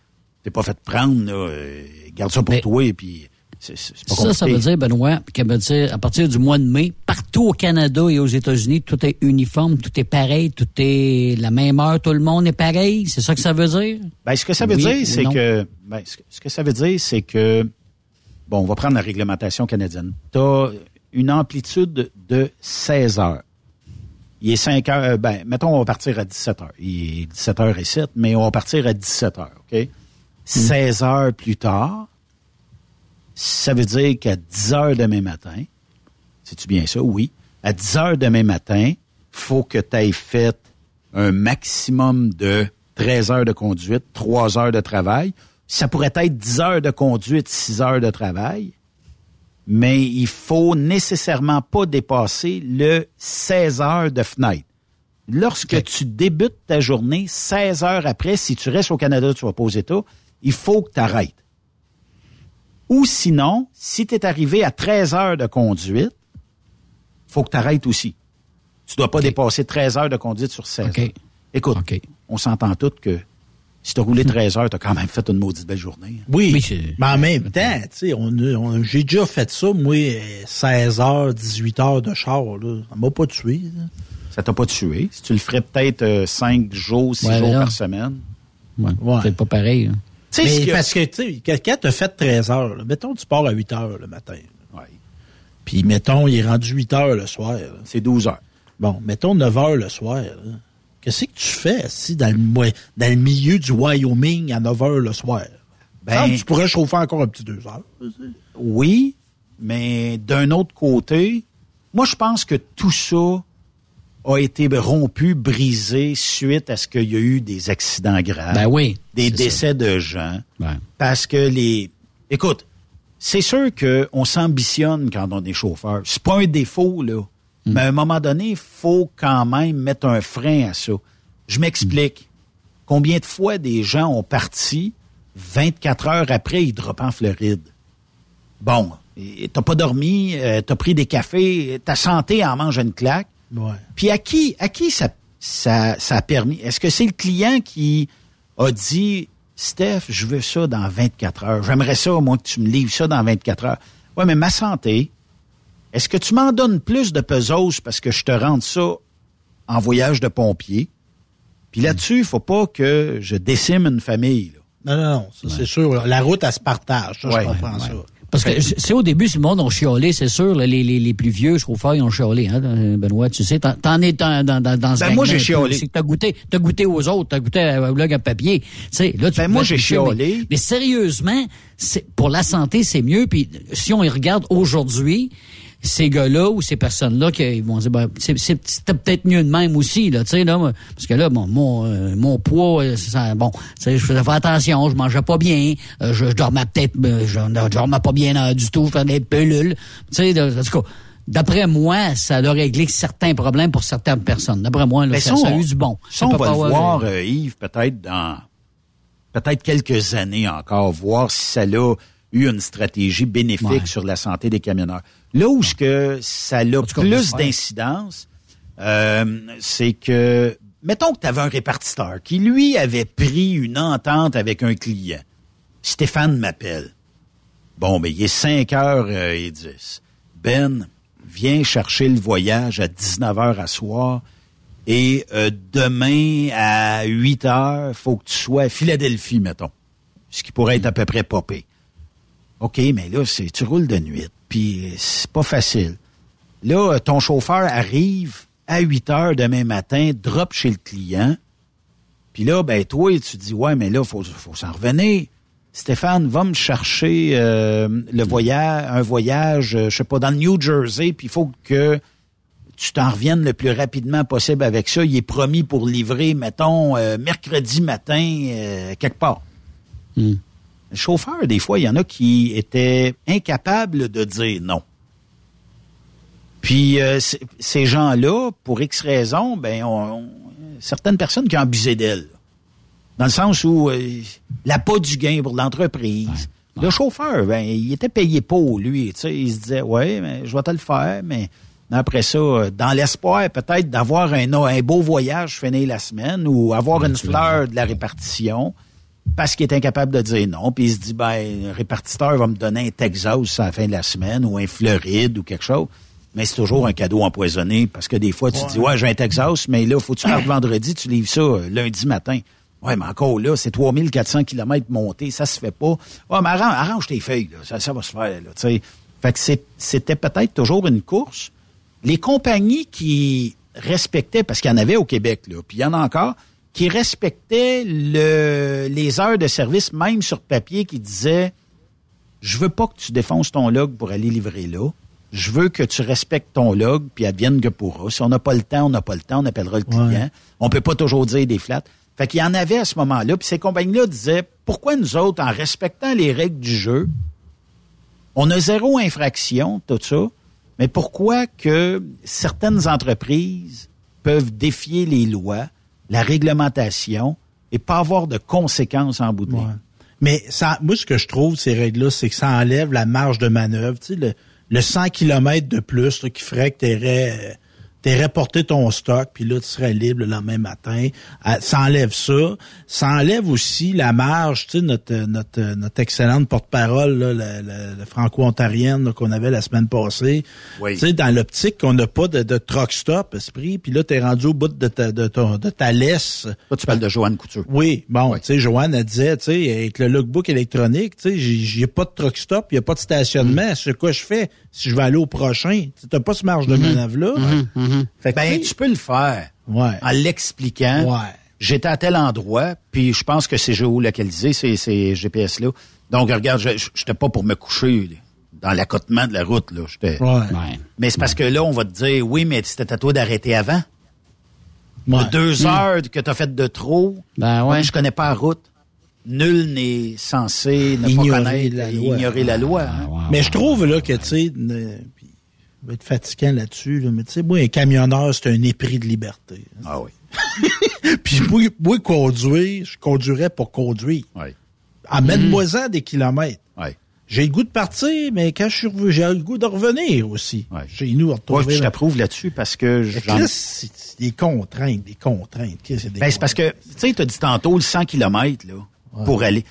T'es pas fait prendre, là. euh, garde ça pour toi, pas Ça, ça veut dire, Benoît, veut dire, à partir du mois de mai, partout au Canada et aux États-Unis, tout est uniforme, tout est pareil, tout est la même heure, tout le monde est pareil. C'est ça que ça veut dire? Ben, ce que ça veut Oui dire, c'est que, ben, ce que- ce que ça veut dire, c'est que, bon, on va prendre la réglementation canadienne. Tu as une amplitude de 16 heures. Il est 5 heures, euh, ben, mettons, on va partir à 17 heures. Il est 17 heures et 7, mais on va partir à 17 heures, OK? 16 heures plus tard, ça veut dire qu'à 10 heures demain matin, c'est-tu bien ça? Oui. À 10 heures demain matin, faut que tu aies fait un maximum de 13 heures de conduite, 3 heures de travail. Ça pourrait être 10 heures de conduite, 6 heures de travail, mais il faut nécessairement pas dépasser le 16 heures de fenêtre. Lorsque tu débutes ta journée, 16 heures après, si tu restes au Canada, tu vas pas aux États, il faut que tu arrêtes. Ou sinon, si tu es arrivé à 13 heures de conduite, faut que tu arrêtes aussi. Tu dois pas dépasser 13 heures de conduite sur 16 heures. Écoute, on s'entend tous que si tu as roulé 13 heures, tu as quand même fait une maudite belle journée. hein. Oui, mais en même temps, tu sais, on, j'ai déjà fait ça, moi, euh, 16 heures, 18 heures de char, là. Ça m'a pas tué. là. Ça t'a pas tué. Si tu le ferais peut-être 5 jours, 6 Ouais, jours là. par semaine. Ouais. C'est pas pareil. hein. Tu sais, parce que, tu sais, quelqu'un t'a fait 13 heures, là. mettons, tu pars à 8 heures le matin. Puis, mettons, il est rendu 8 heures le soir. C'est 12 heures. Bon, mettons 9 heures le soir. qu'est-ce que tu fais si dans le, mo- dans le milieu du Wyoming à 9 h le soir? Ben- Ben, tu pourrais chauffer encore un petit deux heures. Oui, mais d'un autre côté, moi, je pense que tout ça a été rompu, brisé suite à ce qu'il y a eu des accidents graves. Ben oui, Des décès de gens. Ouais. Parce que les... Écoute, c'est sûr qu'on s'ambitionne quand on est chauffeur. C'est pas un défaut, là. Hmm. Mais à un moment donné, il faut quand même mettre un frein à ça. Je m'explique. Combien de fois des gens ont parti 24 heures après, ils droppent en Floride? Bon, t'as pas dormi, euh, t'as pris des cafés, ta santé en mange une claque. Ouais. Puis à qui, à qui ça, ça, ça a permis? Est-ce que c'est le client qui a dit, Steph, je veux ça dans 24 heures. J'aimerais ça, moi, que tu me livres ça dans 24 heures. Ouais, mais ma santé, est-ce que tu m'en donnes plus de pesos parce que je te rende ça en voyage de pompier? Puis là-dessus, il faut pas que je décime une famille. là. Non, non, non, ça, c'est sûr. La route, elle se partage. Ça, Ouais, je comprends ça. Parce que c'est au début, le monde a chiolé, c'est sûr. là, les, les, les plus vieux chauffeurs, ils ont chiolé, hein, Benoît. Tu sais, t'en- es dans, dans, dans, ce Ben, moi, j'ai que T'as goûté, t'as goûté aux autres, t'as goûté à un blog à papier. Tu sais, là, tu Ben, moi, j'ai toucher, mais-. Mais, sérieusement, c'est, pour la santé, c'est mieux. Puis si on y regarde aujourd'hui, ces gars-là ou ces personnes-là qui vont dire ben, c'était peut-être mieux de même aussi là tu sais là parce que là mon mon, euh, mon poids euh, ça, bon je faisais faire attention je mangeais pas bien euh, je, je dormais peut-être euh, je, je dormais pas bien euh, du tout je prenais des pilules tu sais en tout cas D'après moi, ça a réglé certains problèmes pour certaines personnes. D'après moi, là, Ben, ça, a eu du bon. Ça, on va le voir, euh, Yves, peut-être dans peut-être quelques années encore, voir si ça a eu une stratégie bénéfique Ouais. sur la santé des camionneurs. Là où ce que ça a plus d'incidence, euh, c'est que, mettons que tu avais un répartiteur qui, lui, avait pris une entente avec un client. Stéphane m'appelle. Bon, ben, il est 5 heures euh, et 10. Ben, viens chercher le voyage à 19 heures à soir. Et euh, demain à 8 heures, faut que tu sois à Philadelphie, mettons. Ce qui pourrait être à peu près popé. OK, mais là, c'est tu roules de nuit. Puis c'est pas facile. Là, euh, ton chauffeur arrive à 8 heures demain matin, drop chez le client. Puis là, ben toi, tu dis, ouais, mais là, faut, faut s'en revenir. Stéphane, va me chercher euh, le voyage, un voyage, euh, je sais pas, dans le New Jersey, puis il faut que tu t'en reviennes le plus rapidement possible avec ça. Il est promis pour livrer, mettons, mercredi matin, quelque part. Hmm. Le chauffeur, des fois, il y en a qui étaient incapables de dire non. Puis euh, ces gens-là, pour X raisons, ben, on, on- certaines personnes qui ont abusé d'elles. Dans le sens où euh, l'appât du gain pour l'entreprise. Le chauffeur, ben, il était payé pour lui. Il se disait, ouais, mais je vais te le faire, mais après ça, euh, dans l'espoir peut-être d'avoir un, un beau voyage finir la semaine ou avoir une fleur de la répartition parce qu'il est incapable de dire non. Puis il se dit, ben, un répartiteur va me donner un Texas à la fin de la semaine ou un Floride ou quelque chose. Mais c'est toujours un cadeau empoisonné parce que des fois, tu dis, ouais, j'ai un Texas, mais là, faut que tu partes vendredi, tu livres ça euh, lundi matin. Ouais, mais encore là, c'est 3400 km montés, ça se fait pas. Ouais, mais arrange, arrange tes feuilles, là, ça, ça va se faire, là, tu sais. Fait que c'était peut-être toujours une course. Les compagnies qui respectaient, parce qu'il y en avait au Québec, là, puis il y en a encore, qui respectaient le, les heures de service, même sur papier, qui disaient je veux pas que tu défonces ton log pour aller livrer là. Je veux que tu respectes ton log, puis advienne que pourra. Si on n'a pas le temps, on n'a pas le temps, on appellera le client. On peut pas toujours dire des flats. Fait qu'il y en avait à ce moment-là, puis ces compagnies-là disaient, pourquoi nous autres, en respectant les règles du jeu, on a zéro infraction, tout ça, mais pourquoi que certaines entreprises peuvent défier les lois, la réglementation, et pas avoir de conséquences en bout de ligne? Mais ça, moi, ce que je trouve, ces règles-là, c'est que ça enlève la marge de manœuvre. Tu sais, le, le 100 km de plus qui ferait que tu T'aurais porté ton stock, puis là, tu serais libre le lendemain matin. Ah, Ça enlève ça. Ça enlève aussi la marge, tu sais, notre, notre, notre excellente porte-parole, là, la, la- la franco-ontarienne là, qu'on avait la semaine passée. Oui. Tu sais, dans l'optique qu'on n'a pas de, de truck stop, esprit, puis là, t'es rendu au bout de ta, de, ton- de ta laisse. Toi, tu parles de Joanne Couture. Oui, bon, tu sais, Joanne, elle disait, tu sais, avec le logbook électronique, tu sais, j'ai- pas de truck stop, il y a pas de stationnement. C'est quoi je fais si je vais aller au prochain? Tu n'as pas ce marge de Mhm. manœuvre-là. Mhm, mhm. Fait que, ben, tu peux le faire Ouais. en l'expliquant. Ouais. J'étais à tel endroit, puis je pense que c'est géolocalisé, ces, ces GPS-là. Donc, regarde, je n'étais pas pour me coucher là, dans l'accotement de la route. là. J'étais- Ouais. Mais c'est parce que là, on va te dire, oui, mais c'était à toi d'arrêter avant. Deux Mm. heures que tu as fait de trop, Ben ouais. je connais pas la route. Nul n'est censé ne Ignorer pas connaître la et loi. ignorer la loi. hein. Mais je trouve là que, tu sais, va être fatigant là-dessus, là, mais tu sais, moi, un camionneur, c'est un épris de liberté. Ah oui. Puis moi, moi, conduire, je conduirais pour conduire. Oui. Amène-moi-en des kilomètres. Oui. J'ai le goût de partir, mais quand je suis revenu, j'ai le goût de revenir aussi. Chez nous, Moi, je t'approuve là-dessus parce que là, c'est des contraintes, des contraintes. Qu'est-ce que c'est des Ben, c'est parce que, tu sais, tu as dit tantôt le 100 km là, pour aller.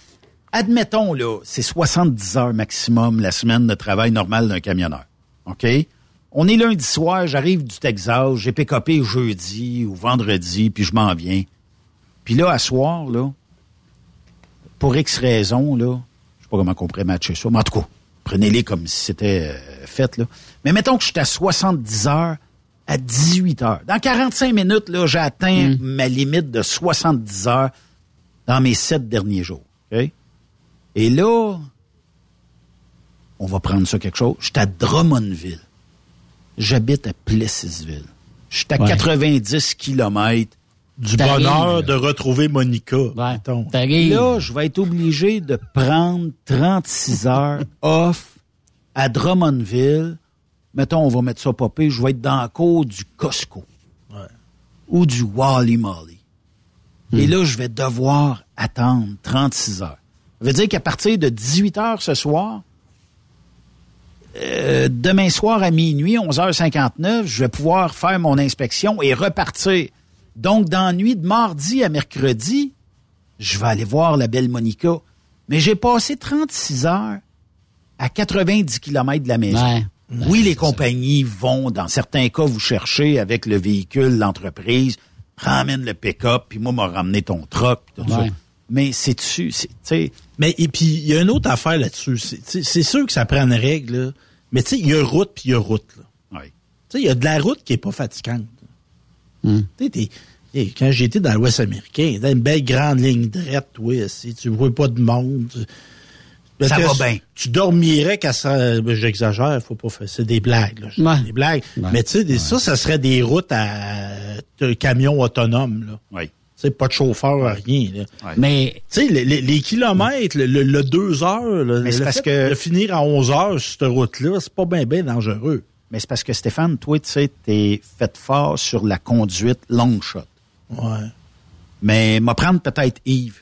Admettons, là, c'est 70 heures maximum la semaine de travail normal d'un camionneur. OK? On est lundi soir, j'arrive du Texas, j'ai pick-upé jeudi ou vendredi, puis je m'en viens. Puis là, à soir, là, pour X raisons, là, je sais pas comment on pourrait matcher ça, mais en tout cas, prenez-les comme si c'était euh, fait, là. Mais mettons que je suis à 70 heures à 18 heures. Dans 45 minutes, là, j'ai atteint ma limite de 70 heures dans mes sept derniers jours. Et là, on va prendre ça quelque chose. Je suis à Drummondville. J'habite à Plessisville. Je suis à Ouais. 90 kilomètres du bonheur de retrouver Monica. mettons. Là, je vais être obligé de prendre 36 heures off à Drummondville. Mettons, on va mettre ça popé. Je vais être dans la cour du Costco. Ou du Wally Molly. Et là, je vais devoir attendre 36 heures. Ça veut dire qu'à partir de 18 heures ce soir, euh, demain soir à minuit, 11h59, je vais pouvoir faire mon inspection et repartir. Donc, dans la nuit de mardi à mercredi, je vais aller voir la belle Monica. Mais j'ai passé 36 heures à 90 km de la maison. Ouais. Oui, les compagnies vont, dans certains cas, vous chercher avec le véhicule, l'entreprise, ramène le pick-up, puis moi, m'a ramené ton truck, ça. Mais c'est dessus, c'est, tu sais, Mais et puis il y a une autre affaire là-dessus. C'est sûr que ça prend une règle, là. mais tu sais, il y a route puis il y a route. Là. Oui. Tu sais, il y a de la route qui est pas fatigante. Hmm. Tu sais, t'es- hey, quand j'étais dans l'Ouest américain, dans une belle grande ligne droite, oui, si tu vois pas de monde. tu- Ça va bien. Tu dormirais qu'à ça. ben, J'exagère, faut pas faire. C'est des blagues, là. Des blagues. Mais tu sais, ça, ça serait des routes à de camions autonomes, là. Oui. Sais, pas de chauffeur, rien, là. Mais. Tu sais, les, les- les kilomètres, le, le- le deux heures, Mais le parce fait que- de finir à 11 heures sur cette route-là, c'est pas bien, bien dangereux. Mais c'est parce que Stéphane, toi, tu sais, t'es fait fort sur la conduite long shot. Ouais. Mais m'a prendre peut-être Yves.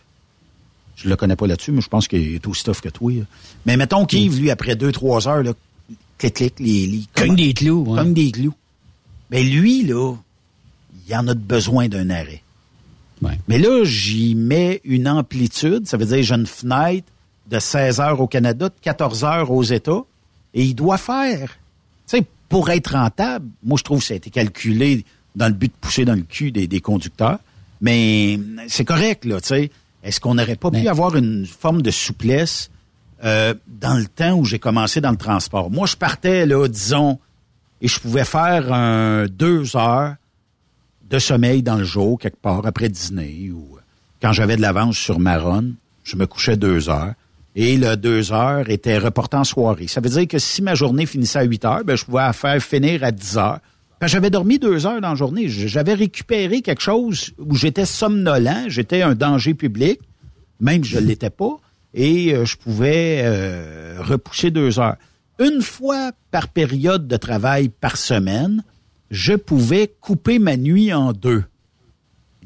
Je le connais pas là-dessus, mais je pense qu'il est aussi tough que toi. là. Mais mettons qu'Yves, lui, après deux, trois heures, là, clic, clic, les, les Cogne des clous. ouais. Comme des clous. Mais lui, là, il en a besoin d'un arrêt. Mais là, j'y mets une amplitude, ça veut dire j'ai une fenêtre de 16 heures au Canada, de 14 heures aux États, et il doit faire, tu sais, pour être rentable, moi je trouve que ça a été calculé dans le but de pousser dans le cul des, des conducteurs, mais c'est correct, là, tu sais. Est-ce qu'on n'aurait pas pu avoir une forme de souplesse euh, dans le temps où j'ai commencé dans le transport? Moi, je partais, là, disons, et je pouvais faire un deux heures de sommeil dans le jour, quelque part, après dîner, ou euh, quand j'avais de l'avance sur Maronne, je me couchais deux heures. Et le deux heures était reporté en soirée. Ça veut dire que si ma journée finissait à 8 heures, ben, je pouvais faire finir à 10 heures. J'avais dormi deux heures dans la journée. J'avais récupéré quelque chose où j'étais somnolent, j'étais un danger public, même je ne l'étais pas, et euh, je pouvais euh, repousser deux heures. Une fois par période de travail par semaine, je pouvais couper ma nuit en deux.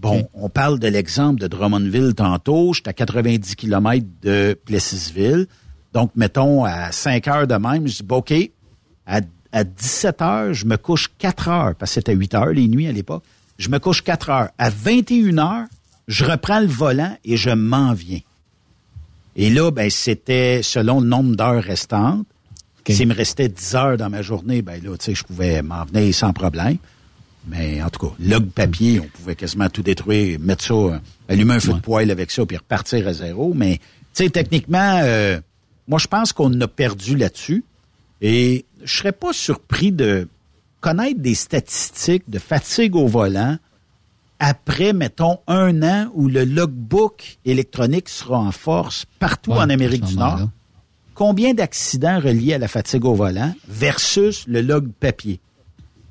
Bon, on parle de l'exemple de Drummondville tantôt. J'étais à 90 km de Plessisville. Donc, mettons, à 5 heures de même, je dis, bon, OK, à, à 17 heures, je me couche 4 heures, parce que c'était 8 heures les nuits à l'époque. Je me couche 4 heures. À 21 heures, je reprends le volant et je m'en viens. Et là, ben, c'était selon le nombre d'heures restantes. S'il me restait 10 heures dans ma journée, ben là, tu sais, je pouvais m'en venir sans problème. Mais en tout cas, log papier, on pouvait quasiment tout détruire, mettre ça, euh, allumer un feu de poêle avec ça, puis repartir à zéro. Mais, tu sais, techniquement, euh, moi, je pense qu'on a perdu là-dessus. Et je serais pas surpris de connaître des statistiques de fatigue au volant après, mettons, un an où le logbook électronique sera en force partout Ouais, en Amérique du Nord. Combien d'accidents reliés à la fatigue au volant versus le log papier?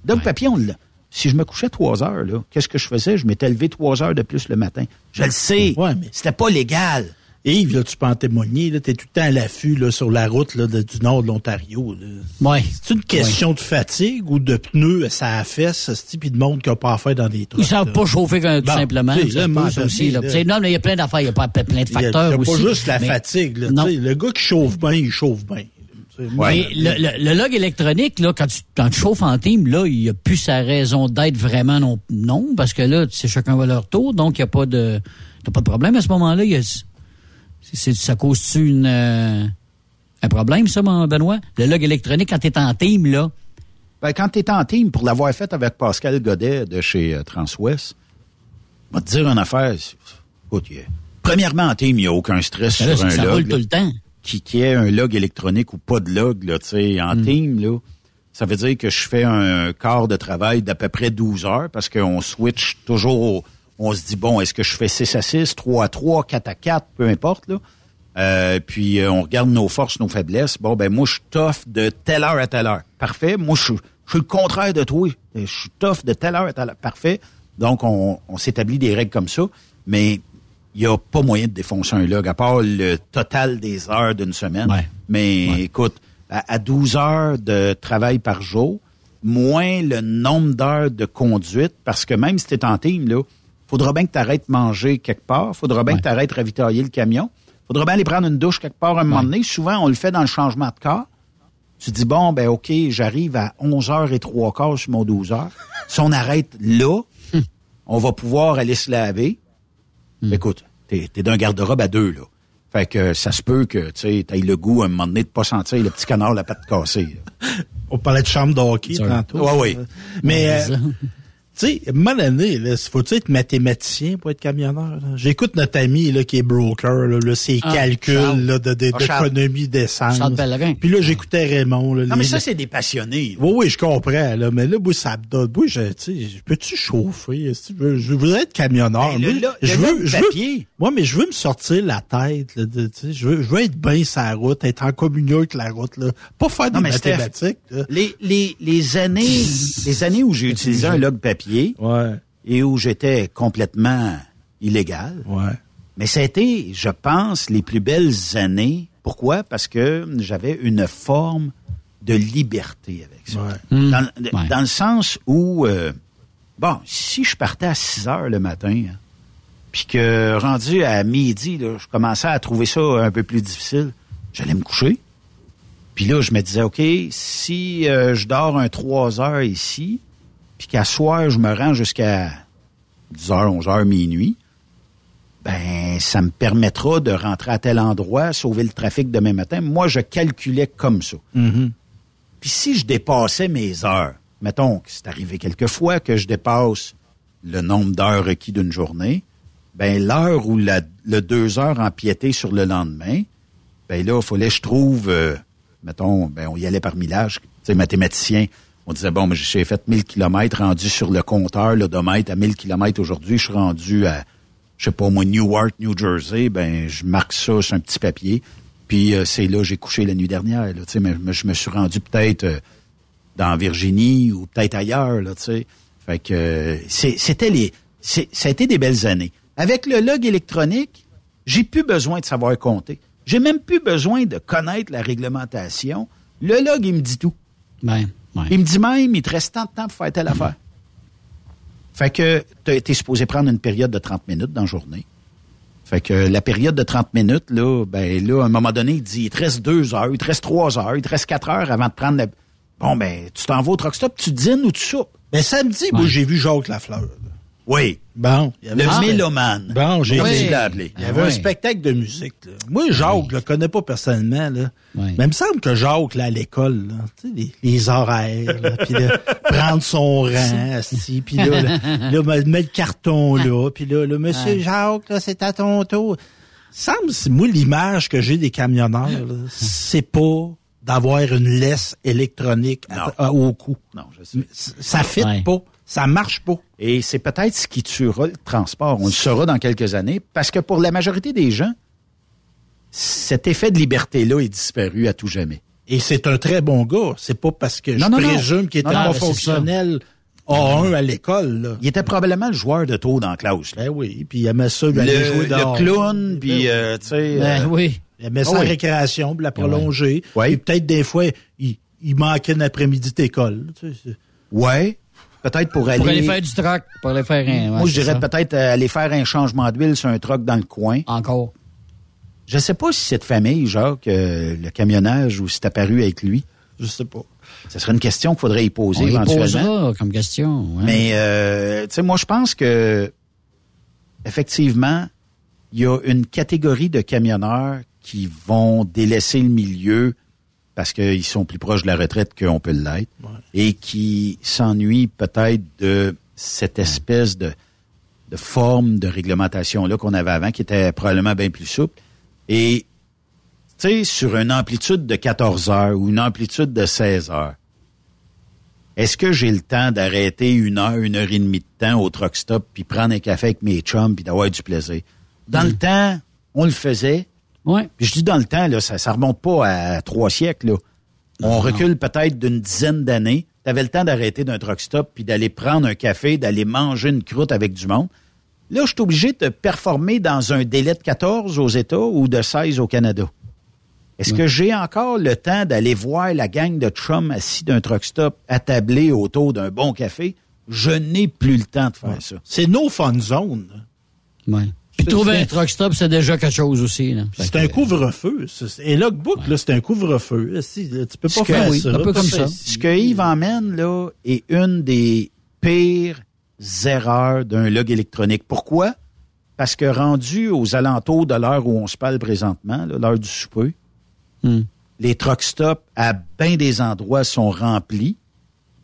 Log papier, on l'a. Si je me couchais trois heures, qu'est-ce que je faisais? Je m'étais levé trois heures de plus le matin. Je le sais. Ouais, mais- C'était pas légal. Yves, là, tu peux en témoigner, là, t'es tout le temps à l'affût, là, sur la route, là, de- du nord de l'Ontario. Ouais. C'est une question de fatigue ou de pneus, ça a fesse, ce type de monde qui n'a pas affaire dans des trucs. Ils savent pas chauffer qu'un- tout Bon, simplement. tu C'est là, à aussi, là. Non, mais il y a plein d'affaires, il y a pas plein de facteurs il y a aussi. pas juste la mais- fatigue. Là, Non. tu sais, Le gars qui chauffe bien, il chauffe bien. Tu Mais le, le- le log électronique, là, quand tu, quand tu chauffes en team, là, il n'y a plus sa raison d'être vraiment non, non, parce que là, c'est chacun va leur tour, donc il n'y a pas de, t'as pas de problème à ce moment-là. Ça cause-tu une, euh, un problème, ça, mon Benoît? Le log électronique, quand tu es en team, là, Ben, quand tu es en team, pour l'avoir fait avec Pascal Godet de chez euh, Transwest, je vais te dire une affaire. Écoute, a- premièrement, en team, il n'y a aucun stress Ben là, sur un ça log. roule là. tout le temps. Qui, qui ait un log électronique ou pas de log, là, tu sais, en Hmm. team, là, ça veut dire que je fais un quart de travail d'à peu près 12 heures parce qu'on switch toujours au- on se dit, bon, est-ce que je fais 6 à 6, 3 à 3, 4 à 4, peu importe, là. Euh, puis euh, on regarde nos forces, nos faiblesses. Bon, ben moi, je suis tough de telle heure à telle heure. Parfait. Moi, je suis je suis le contraire de toi. Je suis tough de telle heure à telle heure. Parfait. Donc, on, on s'établit des règles comme ça. Mais il n'y a pas moyen de défoncer un log, à part le total des heures d'une semaine. Mais écoute, à, à 12 heures de travail par jour, moins le nombre d'heures de conduite, parce que même si tu es en team, là, faudra bien que tu arrêtes de manger quelque part, faudra bien que tu arrêtes de ravitailler le camion, faudra bien aller prendre une douche quelque part à un moment donné. Souvent, on le fait dans le changement de corps. Tu dis, bon, ben OK, j'arrive à 11h et 3 quarts sur mon 12 heures. Si on arrête là, on va pouvoir aller se laver. Écoute, t'es es, d'un garde-robe à deux, là. Fait que ça se peut que, tu t'aies le goût à un moment donné de pas sentir le petit canard la patte cassée. là. On parlait de chambre de hockey tantôt. Ouais, oui. Mais, euh. Tu sais, à un moment donné, là, faut-tu être mathématicien pour être camionneur? là? J'écoute notre ami là, qui est broker, là, là, ses Ah, calculs là, de, de- Ah, d'économie d'essence. Charles Pellerin. Puis là, j'écoutais Raymond. Là, Non, les- mais ça, c'est des passionnés. Oui, oui, je comprends, là, mais là, moi, ça me donne. Moi, je, tu sais, peux-tu chauffer? Si tu veux, je veux être camionneur. Le Moi, lo- je le veux, je veux, papier. moi, mais je veux me sortir la tête, là, de- tu sais, je veux, je veux être bien sur la route, être en communion avec la route, là. Pas faire des Non, mais Steph, mathématiques, là. Les, les, les années, les années où j'ai utilisé un log papier et où j'étais complètement illégal, mais ça a été, je pense, les plus belles années. Pourquoi? Parce que j'avais une forme de liberté avec ça. Dans, Ouais. dans le sens où, euh, bon, si je partais à 6 heures le matin, hein, puis que rendu à midi, là, je commençais à trouver ça un peu plus difficile, j'allais me coucher. Puis là, je me disais, OK, si euh, je dors un 3 heures ici, puis qu'à soir, je me rends jusqu'à 10 heures, 11 heures, minuit, ben, ça me permettra de rentrer à tel endroit, sauver le trafic demain matin. Moi, je calculais comme ça. Puis si je dépassais mes heures, mettons que c'est arrivé quelquefois que je dépasse le nombre d'heures requis d'une journée, ben l'heure où la- le deux heures empiétait sur le lendemain, ben là, il fallait que je trouve, euh, mettons, ben on y allait par millage, tu sais, mathématicien, on disait, bon, mais j'ai fait 1000 kilomètres rendu sur le compteur, l'odomètre à 1000 kilomètres aujourd'hui, je suis rendu à, je sais pas moi, Newark, New Jersey, ben je marque ça sur un petit papier, puis euh, c'est là j'ai couché la nuit dernière, là, mais, mais je me suis rendu peut-être euh, dans Virginie ou peut-être ailleurs, là, tu sais. Fait que euh, c'était les, ça a été des belles années. Avec le log électronique, j'ai plus besoin de savoir compter. J'ai même plus besoin de connaître la réglementation. Le log, il me dit tout. Ben, Il me dit même, il te reste tant de temps pour faire telle affaire. Fait que t'as été supposé prendre une période de 30 minutes dans la journée. Fait que la période de 30 minutes, là, ben là, à un moment donné, il dit, il te reste deux heures, il te reste trois heures, il te reste quatre heures avant de prendre la... Bon, ben, tu t'en vas au truck stop, tu dînes ou tu soupes. Mais samedi, moi, j'ai vu Jacques Lafleur. Oui. Bon. il y avait Le un- mélomane. Bon, j'ai l'as appelé. Il y avait Ah un spectacle de musique. Là. Moi, Jacques, je le connais pas personnellement. Là. Mais il me semble que Jacques, là, à l'école, là, tu sais, les, les horaires, puis prendre son rang, assis, puis là, là, là, me- mettre le carton là, puis là, là, Monsieur. Jacques, là, c'est à ton tour. Semble, moi, l'image que j'ai des camionneurs, là, c'est pas d'avoir une laisse électronique à- à- au cou. Non, je sais. Ça fit pas. Ça marche pas. Et c'est peut-être ce qui tuera le transport. On le saura dans quelques années. Parce que pour la majorité des gens, cet effet de liberté-là est disparu à tout jamais. Et c'est un très bon gars. C'est pas parce que Non, je non, présume qu'il était Non, non, pas mais c'est fonctionnel A1 à l'école. Il était probablement le joueur de taux dans la classe. là. Ben oui, puis il aimait ça, il allait jouer Le, dehors. le clown, puis, euh, tu sais... Ben euh, oui. Il aimait ça Ah en oui. récréation, puis la prolonger. Et peut-être des fois, il, il manquait un après-midi d'école. Tu sais, c'est- Ouais. Peut-être pour aller... Pour aller faire du troc, pour aller faire un. Moi, je dirais peut-être euh, aller faire un changement d'huile sur un truck dans le coin. Encore. Je sais pas si cette famille, Jacques, euh, le camionnage, ou si c'est apparu avec lui. Je sais pas. Ce serait une question qu'il faudrait y poser On y éventuellement. posera comme question. ouais. Mais, euh, tu sais, moi, je pense que, effectivement, il y a une catégorie de camionneurs qui vont délaisser le milieu parce qu'ils sont plus proches de la retraite qu'on peut l'être et qui s'ennuient peut-être de cette espèce de, de forme de réglementation-là qu'on avait avant, qui était probablement bien plus souple. Et, tu sais, sur une amplitude de 14 heures ou une amplitude de 16 heures, est-ce que j'ai le temps d'arrêter une heure, une heure et demie de temps au truck stop, puis prendre un café avec mes chums, puis d'avoir du plaisir? Dans le temps, on le faisait. Ouais. Puis je dis dans le temps, là, ça, ça remonte pas à trois siècles. Là. On recule peut-être d'une dizaine d'années. Tu avais le temps d'arrêter d'un truck stop, puis d'aller prendre un café, d'aller manger une croûte avec du monde. Là, je suis obligé de performer dans un délai de 14 aux États ou de 16 au Canada. Est-ce que j'ai encore le temps d'aller voir la gang de chums assis d'un truck stop attablés autour d'un bon café? Je n'ai plus le temps de faire ça. C'est no fun zone. Ouais. Puis trouver un truck stop, c'est déjà quelque chose aussi. là. C'est un couvre-feu. Et logbook, là, c'est un couvre-feu. Si, tu peux pas Ce que- faire oui, ça. un peu comme ça. Ce que Yves emmène, là, est une des pires erreurs d'un log électronique. Pourquoi? Parce que rendu aux alentours de l'heure où on se parle présentement, là, l'heure du souper, Hmm. les truck stops, à bien des endroits, sont remplis.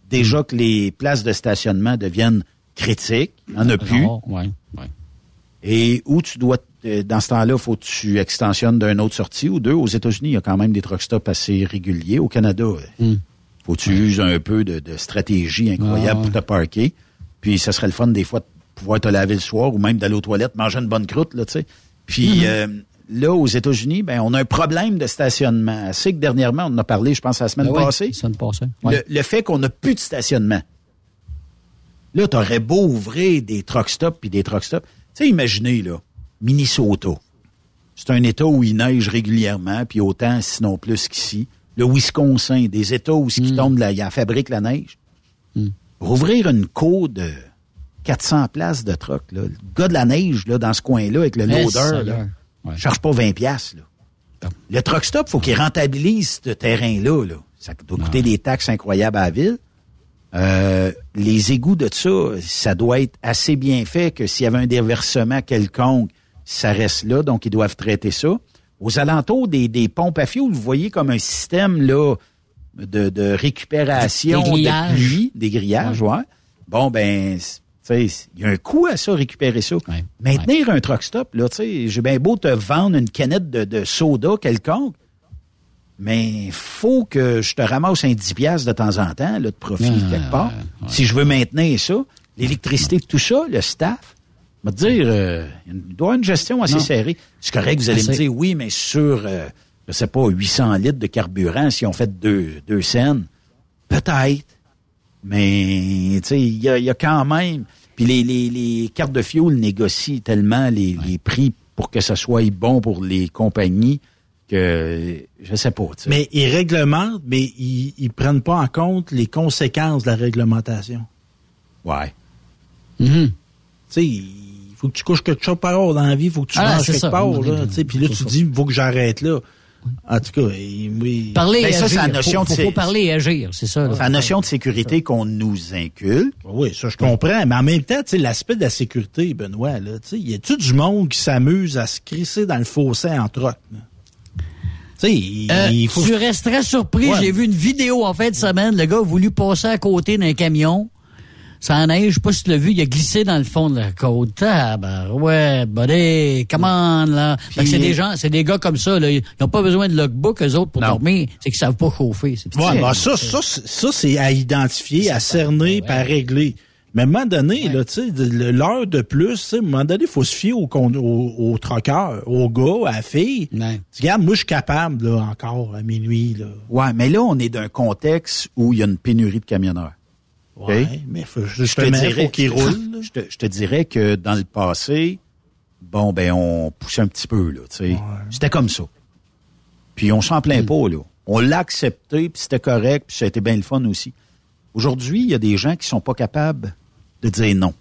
Déjà que les places de stationnement deviennent critiques. Il n'y en a plus. Ouais. Et où tu dois, euh, dans ce temps-là, faut que tu extensionnes d'une autre sortie ou deux. Aux États-Unis, il y a quand même des truck stops assez réguliers. Au Canada, Hmm. faut que tu uses un peu de, de stratégie incroyable Ah, pour te parker. Puis ça serait le fun des fois de pouvoir te laver le soir ou même d'aller aux toilettes, manger une bonne croûte, là, tu sais. Puis Mhm. euh, là, aux États-Unis, ben, on a un problème de stationnement. Assez que dernièrement, on en a parlé, je pense, la semaine Ben oui, passée. la semaine passée. Ouais. Le, le fait qu'on n'a plus de stationnement. Là, t'aurais beau ouvrir des truck stops puis des truck stops. Sais, imaginez, là, Minnesota. C'est un État où il neige régulièrement, puis autant, sinon plus qu'ici. Le Wisconsin, des États où ce qui tombe, là, il en fabrique la neige. Rouvrir une cour de 400 places de truck, là. Le gars de la neige, là, dans ce coin-là, avec le Eh, loader, là, charge pas 20 piastres, là. Le truck stop, faut qu'il rentabilise ce terrain-là, là. Ça doit coûter des taxes incroyables à la ville. Euh, les égouts de ça, ça doit être assez bien fait que s'il y avait un déversement quelconque, ça reste là, donc ils doivent traiter ça. Aux alentours des, des pompes à fioul, vous voyez comme un système là de, de récupération Des grillages. de pluie, des grillages, ouais. Bon, ben, c- tu sais, il y a un coût à ça, récupérer ça. Maintenir un truck stop, là, tu sais, j'ai bien beau te vendre une canette de, de soda quelconque, mais faut que je te ramasse un 10 piastres de temps en temps, là, de profit, Ouais, quelque part. Si je veux maintenir ça, l'électricité, tout ça, le staff, me dire, euh, il doit y avoir une gestion assez Non. serrée. C'est correct, vous allez me dire, oui, mais sur, euh, je sais pas, 800 litres de carburant, si on fait deux, deux scènes, peut-être. Mais, tu sais, il y a, y a quand même... Puis les, les, les cartes de fioul négocient tellement les, les prix pour que ça soit bon pour les compagnies que, je sais pas. Mais ils réglementent, mais ils, ils prennent pas en compte les conséquences de la réglementation. Ouais. Mhm. Tu sais, il faut que tu couches quelque chose par heure dans la vie, il faut que tu Ah, manges quelque ça. part. Là, sais, Puis là, tu ça. dis, il faut que j'arrête là. En tout cas, il- oui. Parler Ben, et ça, agir. la notion faut, de faut, parler et agir, c'est ça. C'est la notion de sécurité qu'on nous inculque. Oui, ça, je comprends. Mais en même temps, tu sais, l'aspect de la sécurité, Benoît, là, tu sais, y a-tu du monde qui s'amuse à se crisser dans le fossé en troc? là? Euh, il faut... Tu resterais surpris. Ouais. J'ai vu une vidéo en fin de semaine. Le gars a voulu passer à côté d'un camion. ça neige, je sais pas si tu l'as vu, il a glissé dans le fond de la côte. Ah, ben, ouais, buddy, come on, là. Que c'est des gens, c'est des gars comme ça, là. Ils n'ont pas besoin de logbook, eux autres, pour dormir. C'est qu'ils savent pas chauffer. Ouais, ben ça, ça, c'est- ça, c'est à identifier, à cerner, puis à régler. Mais à un moment donné, là, l'heure de plus, à un moment donné, il faut se fier au, au, au troqueur, au gars, à la fille. Tu Regarde, moi, je suis capable, là, encore, à minuit, là. Ouais, mais là, on est d'un contexte où il y a une pénurie de camionneurs. Ouais, mais faut, je te dirais, faut qu'il roule. Je te, je te dirais que dans le passé, bon, ben, on poussait un petit peu, là, tu sais. C'était comme ça. Puis on s'en plaint pas, là. On l'a accepté, puis c'était correct, puis ça a été bien le fun aussi. Aujourd'hui, il y a des gens qui sont pas capables de dire non.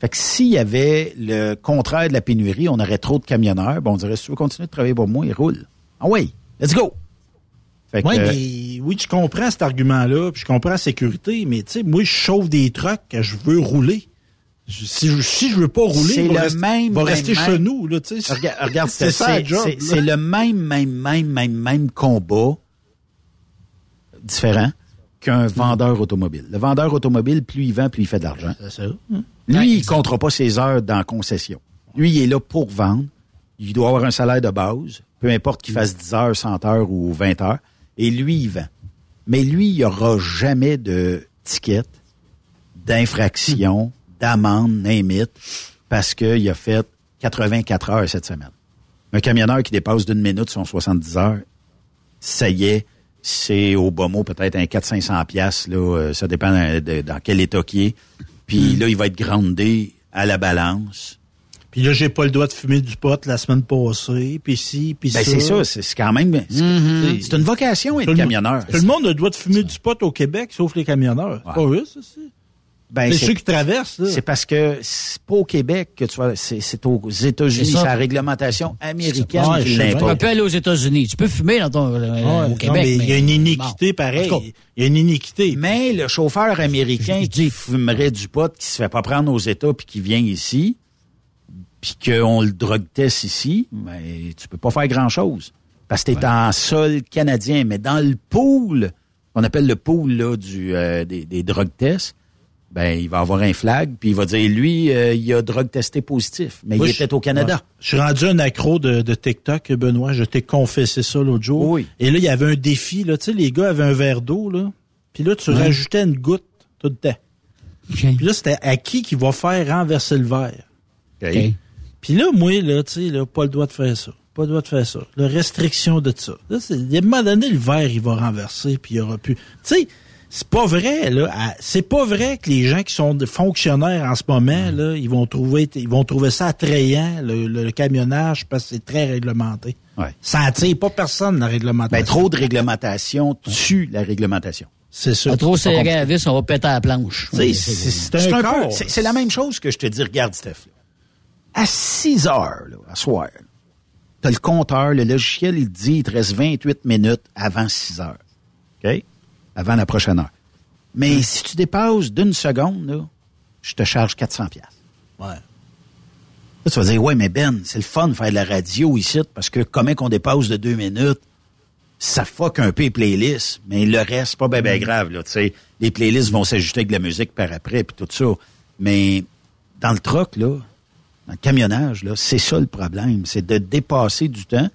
Fait que s'il y avait le contraire de la pénurie, on aurait trop de camionneurs, ben on dirait, si tu veux continuer de travailler pour moi, il roule. Ah oui, let's go! Fait que, Ouais, mais oui, je comprends cet argument-là, puis je comprends la sécurité, mais tu sais, moi, je chauffe des trucks que je veux rouler. Je- si, je, si je veux pas rouler, il va rester, même, va même, rester même. chez nous, là, tu sais. Regarde, regarde, c'est ça. C'est le même, même, même, même, même combat différent qu'un vendeur automobile. Le vendeur automobile, plus il vend, plus il fait de l'argent. C'est ça. Lui, il ne comptera pas ses heures dans la concession. Lui, il est là pour vendre. Il doit avoir un salaire de base, peu importe qu'il fasse 10 heures, 100 heures ou 20 heures. Et lui, il vend. Mais lui, il n'y aura jamais de ticket, d'infraction, d'amende, it, parce qu'il a fait 84 heures cette semaine. Un camionneur qui dépasse d'une minute son 70 heures, ça y est, c'est au bas mot peut-être un 400-500 piastres, là, euh, ça dépend de- de- dans quel état qu'il est. Puis là, il va être grandé à la balance. Puis là, j'ai pas le droit de fumer du pot la semaine passée, puis si, puis Ben, ça. c'est ça, c'est quand même... C'est Mhm. c'est une vocation, être Tout camionneur. Tout le monde a le droit de fumer du pot au Québec, sauf les camionneurs. C'est pas ça. Ben, c'est ceux qui traversent. C'est parce que c'est pas au Québec que tu vas... C'est aux États-Unis, C'est la réglementation américaine qui bien. Tu l'impose. peux aller aux États-Unis. Tu peux fumer dans ton, euh, au non, Québec. mais il y a une iniquité bon. pareil. En tout cas, Il y a une iniquité. Mais le chauffeur américain qui fumerait du pot, qui se fait pas prendre aux États puis qui vient ici, puis qu'on le drogue test ici, ben, tu peux pas faire grand-chose. Parce que tu es en sol canadien. Mais dans le pool, qu'on appelle le pool là, du, euh, des, des drogue tests, ben, il va avoir un flag, puis il va dire, lui, euh, il a drogue testé positif. Mais Moi, il je- était au Canada. ouais. Je suis rendu un accro de, de TikTok, Benoît. Je t'ai confessé ça l'autre jour. Oui. Et là, il y avait un défi. Là. Tu sais, les gars avaient un verre d'eau. là. Puis là, tu Ouais. rajoutais une goutte tout le temps. Puis là, c'était à qui qui va faire renverser le verre? OK. Puis là, moi, là, tu sais, là, pas le droit de faire ça. Pas le droit de faire ça. La restriction de ça. Là, c'est, à un moment donné, le verre, il va renverser, puis il y aura plus. Tu sais, c'est pas vrai, là. C'est pas vrai que les gens qui sont de fonctionnaires en ce moment, là, ils vont trouver, ils vont trouver ça attrayant, le, le camionnage, parce que c'est très réglementé. Ouais. Ça attire pas personne, la réglementation. Ben, trop de réglementation tue la réglementation. C'est ça. Pas trop serré à la vis, on va péter à la planche. C'est- un un peu- corps. c'est- la même chose que je te dis, regarde, Steph. là. À 6 heures, là, à soir, tu as le compteur, le logiciel, il te dit il te reste 28 minutes avant 6 heures. OK? Avant la prochaine heure. Mais si tu dépasses d'une seconde, là, je te charge 400 pièces. Ouais. Là, tu vas dire, ouais, mais Ben, c'est le fun de faire de la radio ici, parce que comment qu'on dépasse de deux minutes, ça fuck un peu les playlists, mais le reste, c'est pas bien ben grave, là, tu sais. Les playlists vont s'ajouter avec de la musique par après, puis tout ça. Mais dans le truck, là, dans le camionnage, là, c'est ça le problème, c'est de dépasser du temps.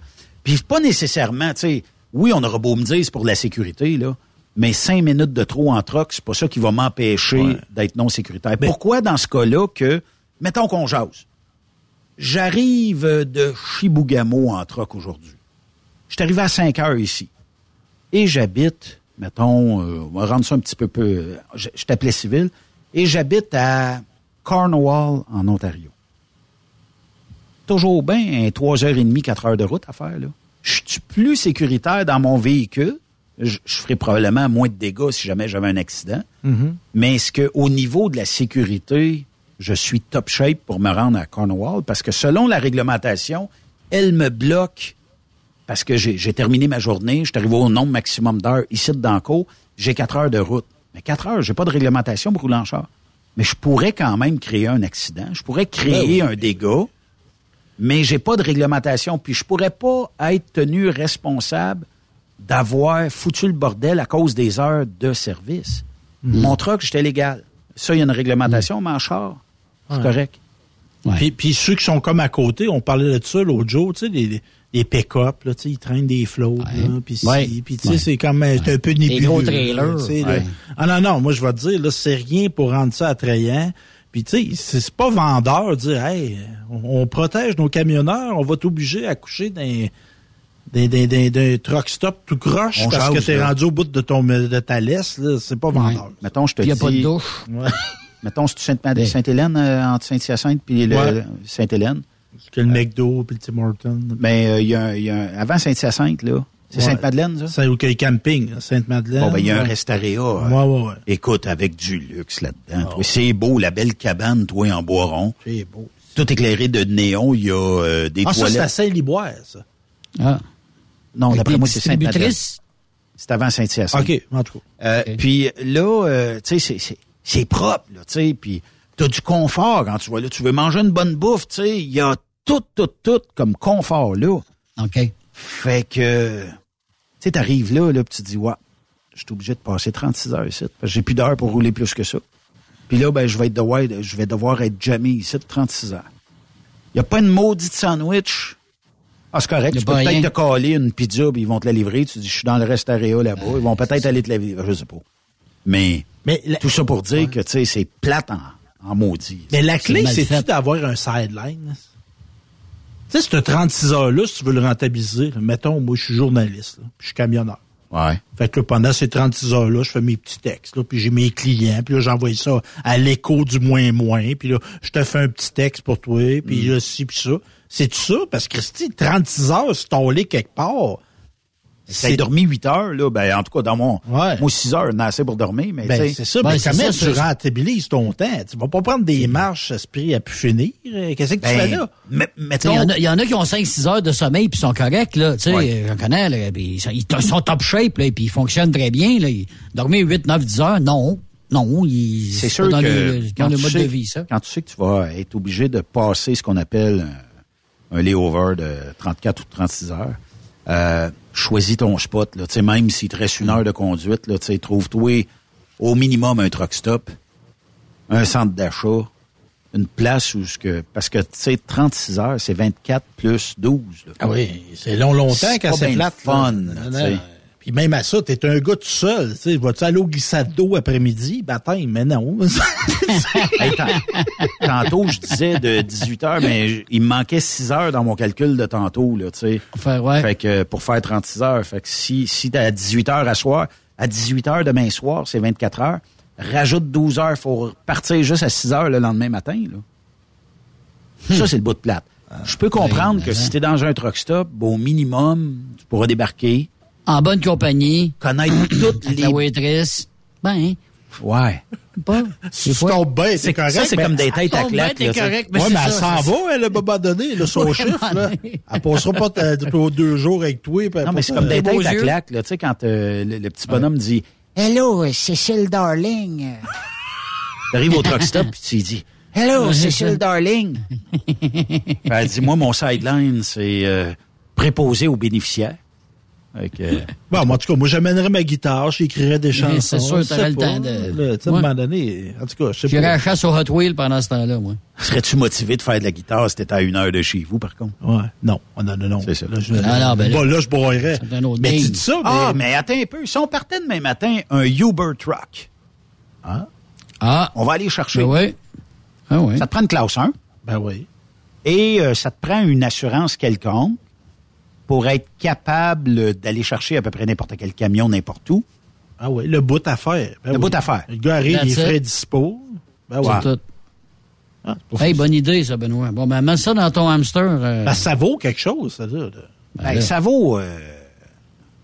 Puis pas nécessairement, tu sais, oui, on aura beau me dire, c'est pour la sécurité, là, mais cinq minutes de trop en truck, c'est pas ça qui va m'empêcher d'être non sécuritaire. Pourquoi dans ce cas-là que, mettons qu'on jase, J'arrive de Chibougamau en troc aujourd'hui. Je suis arrivé à 5 heures ici. Et j'habite, mettons, euh, on va rendre ça un petit peu peu... euh, Je, je t'appelais civil. Et j'habite à Cornwall, en Ontario. Toujours bien, un 3h30, 4 heures de route à faire, là. Je suis plus sécuritaire dans mon véhicule. Je, je ferais probablement moins de dégâts si jamais j'avais un accident. Mhm. Mais est-ce qu'au niveau de la sécurité, je suis top shape pour me rendre à Cornwall? Parce que selon la réglementation, elle me bloque parce que j'ai terminé ma journée, je suis arrivé au nombre maximum d'heures ici de Danco, j'ai quatre heures de route. Mais quatre heures, j'ai pas de réglementation pour rouler en char. Mais je pourrais quand même créer un accident, je pourrais créer un dégât, mais j'ai pas de réglementation, puis je pourrais pas être tenu responsable d'avoir foutu le bordel à cause des heures de service. Mon truck, j'étais légal. ça, il y a une réglementation, mais en char, c'est Ouais. correct. Puis, puis ceux qui sont comme à côté, on parlait de ça l'autre jour, tu sais, les, les pick-up, là, tu sais, ils traînent des floats, là, puis Ouais. si- puis tu sais, Ouais. c'est comme euh, c'est un peu nébuleux. gros là, trailers. tu sais, là. Ouais. Ah non, non, moi je vais te dire, là, c'est rien pour rendre ça attrayant. Puis tu sais, c'est c'est pas vendeur de dire, hey, on, on protège nos camionneurs, on va t'obliger à coucher dans des des des des truck stop tout croche On parce jase, que t'es rendu au bout de ton de ta laisse là, c'est pas vendeur. Mettons, je te Puis il dis... n'y a pas de douche. Ouais. Mettons, c'est Sainte- Sainte-Hélène, euh, entre Saint-Hyacinthe puis Ouais. Sainte-Hélène. Que le McDo puis le Tim Hortons. Mais euh, il y a, un- il y a un- avant Saint-Hyacinthe, là, c'est Ouais. Sainte-Madeleine, ça? C'est au camping, là, Sainte-Madeleine. Bon, ben, il y a un restaréa. Ouais, ouais, ouais. Écoute, avec du luxe là-dedans. toi. C'est beau, la belle cabane, toi, en bois rond. C'est beau. Tout éclairé de néon. Il y a euh, des Ah, ça, c'est toilettes. à Saint-Liboire, ça. Ah. Non, d'après moi, c'est Sainte-Madeleine. C'est avant Saint-Hyacinthe. OK, en tout cas. Euh, Puis là, euh, tu sais, c'est- propre, là, tu sais, puis t'as du confort quand tu vas là. Tu veux manger une bonne bouffe, tu sais, il y a tout, tout, tout comme confort là. OK. Fait que, tu sais, t'arrives là, là, puis tu te dis, ouais, je suis obligé de passer 36 heures ici, parce que j'ai plus d'heures pour rouler plus que ça. Puis là, ben, je vais, être devoir, je vais devoir être jamais ici de 36 heures. Il n'y a pas une maudite sandwich. Ah, c'est correct. Tu peux peut-être te caler une pizza, puis ils vont te la livrer. Tu dis, je suis dans le restaréa là-bas. Ils vont peut-être aller te la livrer, je sais pas. Mais, Mais la, tout ça pour dire que, tu sais, c'est plate en, en maudit. mais la clé, c'est-tu d'avoir un sideline? Tu sais, ce 36 heures-là, si tu veux le rentabiliser, là, mettons, moi, je suis journaliste, là, puis je suis camionneur. Ouais. Fait que là, pendant ces 36 heures-là, je fais mes petits textes, là, puis j'ai mes clients, puis là, j'envoie ça à l'écho du moins-moins, puis là, je te fais un petit texte pour toi, puis Mm. là, ci, puis ça. C'est tout ça? Parce que, Christy, 36 heures sur ton lit quelque part, Si t'as dormi 8 heures, là, ben, en tout cas, dans mon, Ouais. moi, 6 heures, on a assez pour dormir, mais, Ben, c'est ça. Ben, mais comment ça, tu rentabilises ton temps? Tu vas pas prendre des marches à ce prix à pu finir? Qu'est-ce que tu fais là? Tu sais, mettons, Il y, en a- il y en a qui ont 5-6 heures de sommeil puis sont corrects, là. Tu sais, Ouais. j'en connais, là. Ils sont, ils sont top shape, là, puis ils fonctionnent très bien, là. Dormir 8, 9, 10 heures, non. Non, ils, c'est pas sûr dans que le, dans quand, le mode sais, de vie, ça. quand tu sais que tu vas être obligé de passer ce qu'on appelle un, layover de 34 ou 36 heures, euh, choisis ton spot. Là, Tu sais, même s'il te reste une heure de conduite, là, tu sais, trouve-toi au minimum un truck stop, un centre d'achat, une place où ce que parce que tu sais 36 heures, c'est 24 plus 12. là. Ah oui, c'est long, longtemps c'est bien plate. fun, là. Tu. Puis même à ça, t'es un gars tout seul. Tu sais, vas-tu aller au glissade d'eau après-midi? Baptême, mais non. Hey, tantôt, je disais de 18 heures, mais il me manquait 6 heures dans mon calcul de tantôt, là, tu sais. Ouais. Fait que pour faire 36 heures, fait que si, si t'es à 18 heures à soir, à 18 heures demain soir, c'est 24 heures, rajoute 12 heures, faut partir juste à 6 heures le lendemain matin, là. Ça, c'est le bout de plate. Je peux comprendre que si t'es dans un truck stop, bon, au minimum, tu pourras débarquer, En bonne compagnie, connaître toutes les... la waitress. Ben, Ouais. pas. Si tu tombes bien, c'est correct. Ça, c'est comme des têtes à tu sais. correct, mais Ouais, c'est mais elle ça, s'en va, elle, à un moment donné, là, son Ouais, chiffre, là. Elle passera pas t- deux jours avec toi. Non, mais c'est comme des têtes à yeux. claques, là, tu sais, quand euh, le, le petit bonhomme dit « Hello, euh, Cécile Darling. » T'arrives au truck stop, puis tu lui dis « Hello, Cécile. Darling. » Elle dit « Moi, mon sideline, c'est euh, préposé aux bénéficiaires. » Que, euh, Bon, moi, en tout cas, moi, j'amènerais ma guitare, j'écrirais des chansons. c'est sûr, t'aurais le temps de- là, Tu sais, à un Ouais. moment donné, en tout cas, je sais J'irai à la chasse au Hot Wheel pendant ce temps-là, moi. Serais-tu motivé de faire de la guitare si t'étais à une heure de chez vous, par contre? Ouais, non, Oh, non, non, non. C'est ça. Là, je, Non, non, ben là- bon, là, je broyerais. C'est un autre Mais game. tu dis ça, mais... Ah, mais attends un peu. Si on partait demain matin, un Uber Truck, Ah, on va aller chercher. ben oui. Ah oui. Ça te prend une classe 1. Ben oui. et euh, ça te prend une assurance quelconque pour être capable d'aller chercher à peu près n'importe quel camion, n'importe où. Ah oui, le bout à faire. Ben Le oui. bout à faire. Le gars arrive, That's il est frais dispo. Ben C'est ouais. tout. Ah, c'est pour Hey, bonne idée, ça, Benoît. Bon, ben, mets ça dans ton hamster. euh, Ben, ça vaut quelque chose, ça, là. Ben, là. ça vaut... euh,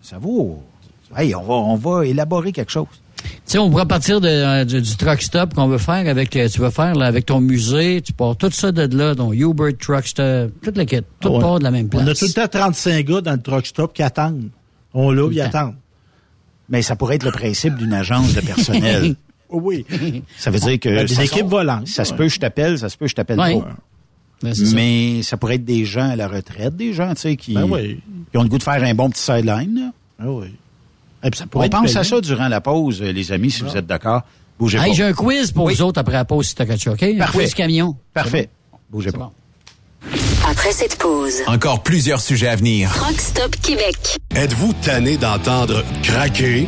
ça vaut... Hey, on va, on va élaborer quelque chose. Tu sais, on pourrait partir de, euh, du, du truck stop qu'on veut faire avec, euh, tu veux faire là, avec ton musée, tu pars tout ça de là, ton Uber Truck Stop, toute la quête, tout Ah ouais. part de la même place. On a tout le temps 35 gars dans le truck stop qui attendent. On l'a, ils attendent. Mais ça pourrait être le principe d'une agence de personnel. Oui. Ça veut dire que... Ben, des ça- équipes volantes. Ça se peut, je t'appelle, ça se peut, je t'appelle Ouais. pas. Ben, ça. Mais ça pourrait être des gens à la retraite, des gens, tu sais, qui, Ben oui. qui ont le goût de faire un bon petit sideline. là. Ah oui. Ça On pense à ça durant la pause, euh, les amis, si vous êtes d'accord. Bougez Hey, pas. j'ai un quiz pour vous autres après la pause, si t'as quelque chose, OK? Un Parfait. quiz camion. Parfait. Bougez pas. Après cette pause, Encore plusieurs sujets à venir. Truck Stop Québec. Êtes-vous tanné d'entendre craquer,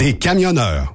des camionneurs.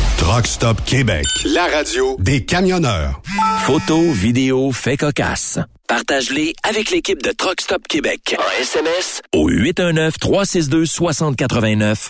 Truck Stop Québec, la radio des camionneurs. Photos, vidéos, faits cocasse. Partage-les avec l'équipe de Truck Stop Québec. En SMS au 819-362-6089.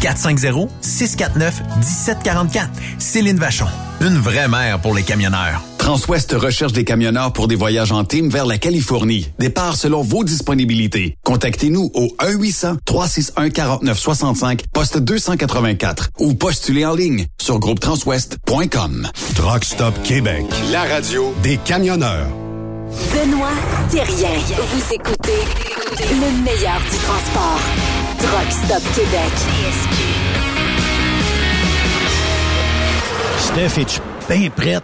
450-649-1744. Céline Vachon. Une vraie mère pour les camionneurs. Transwest recherche des camionneurs pour des voyages en team vers la Californie. Départ selon vos disponibilités. Contactez-nous au 1-800-361-4965, poste 284 ou postulez en ligne sur groupetranswest.com. Truck Stop Québec, la radio des camionneurs. Benoît Thérien. Vous écoutez le meilleur du transport. Truck Stop Québec. Steph, es-tu bien prête?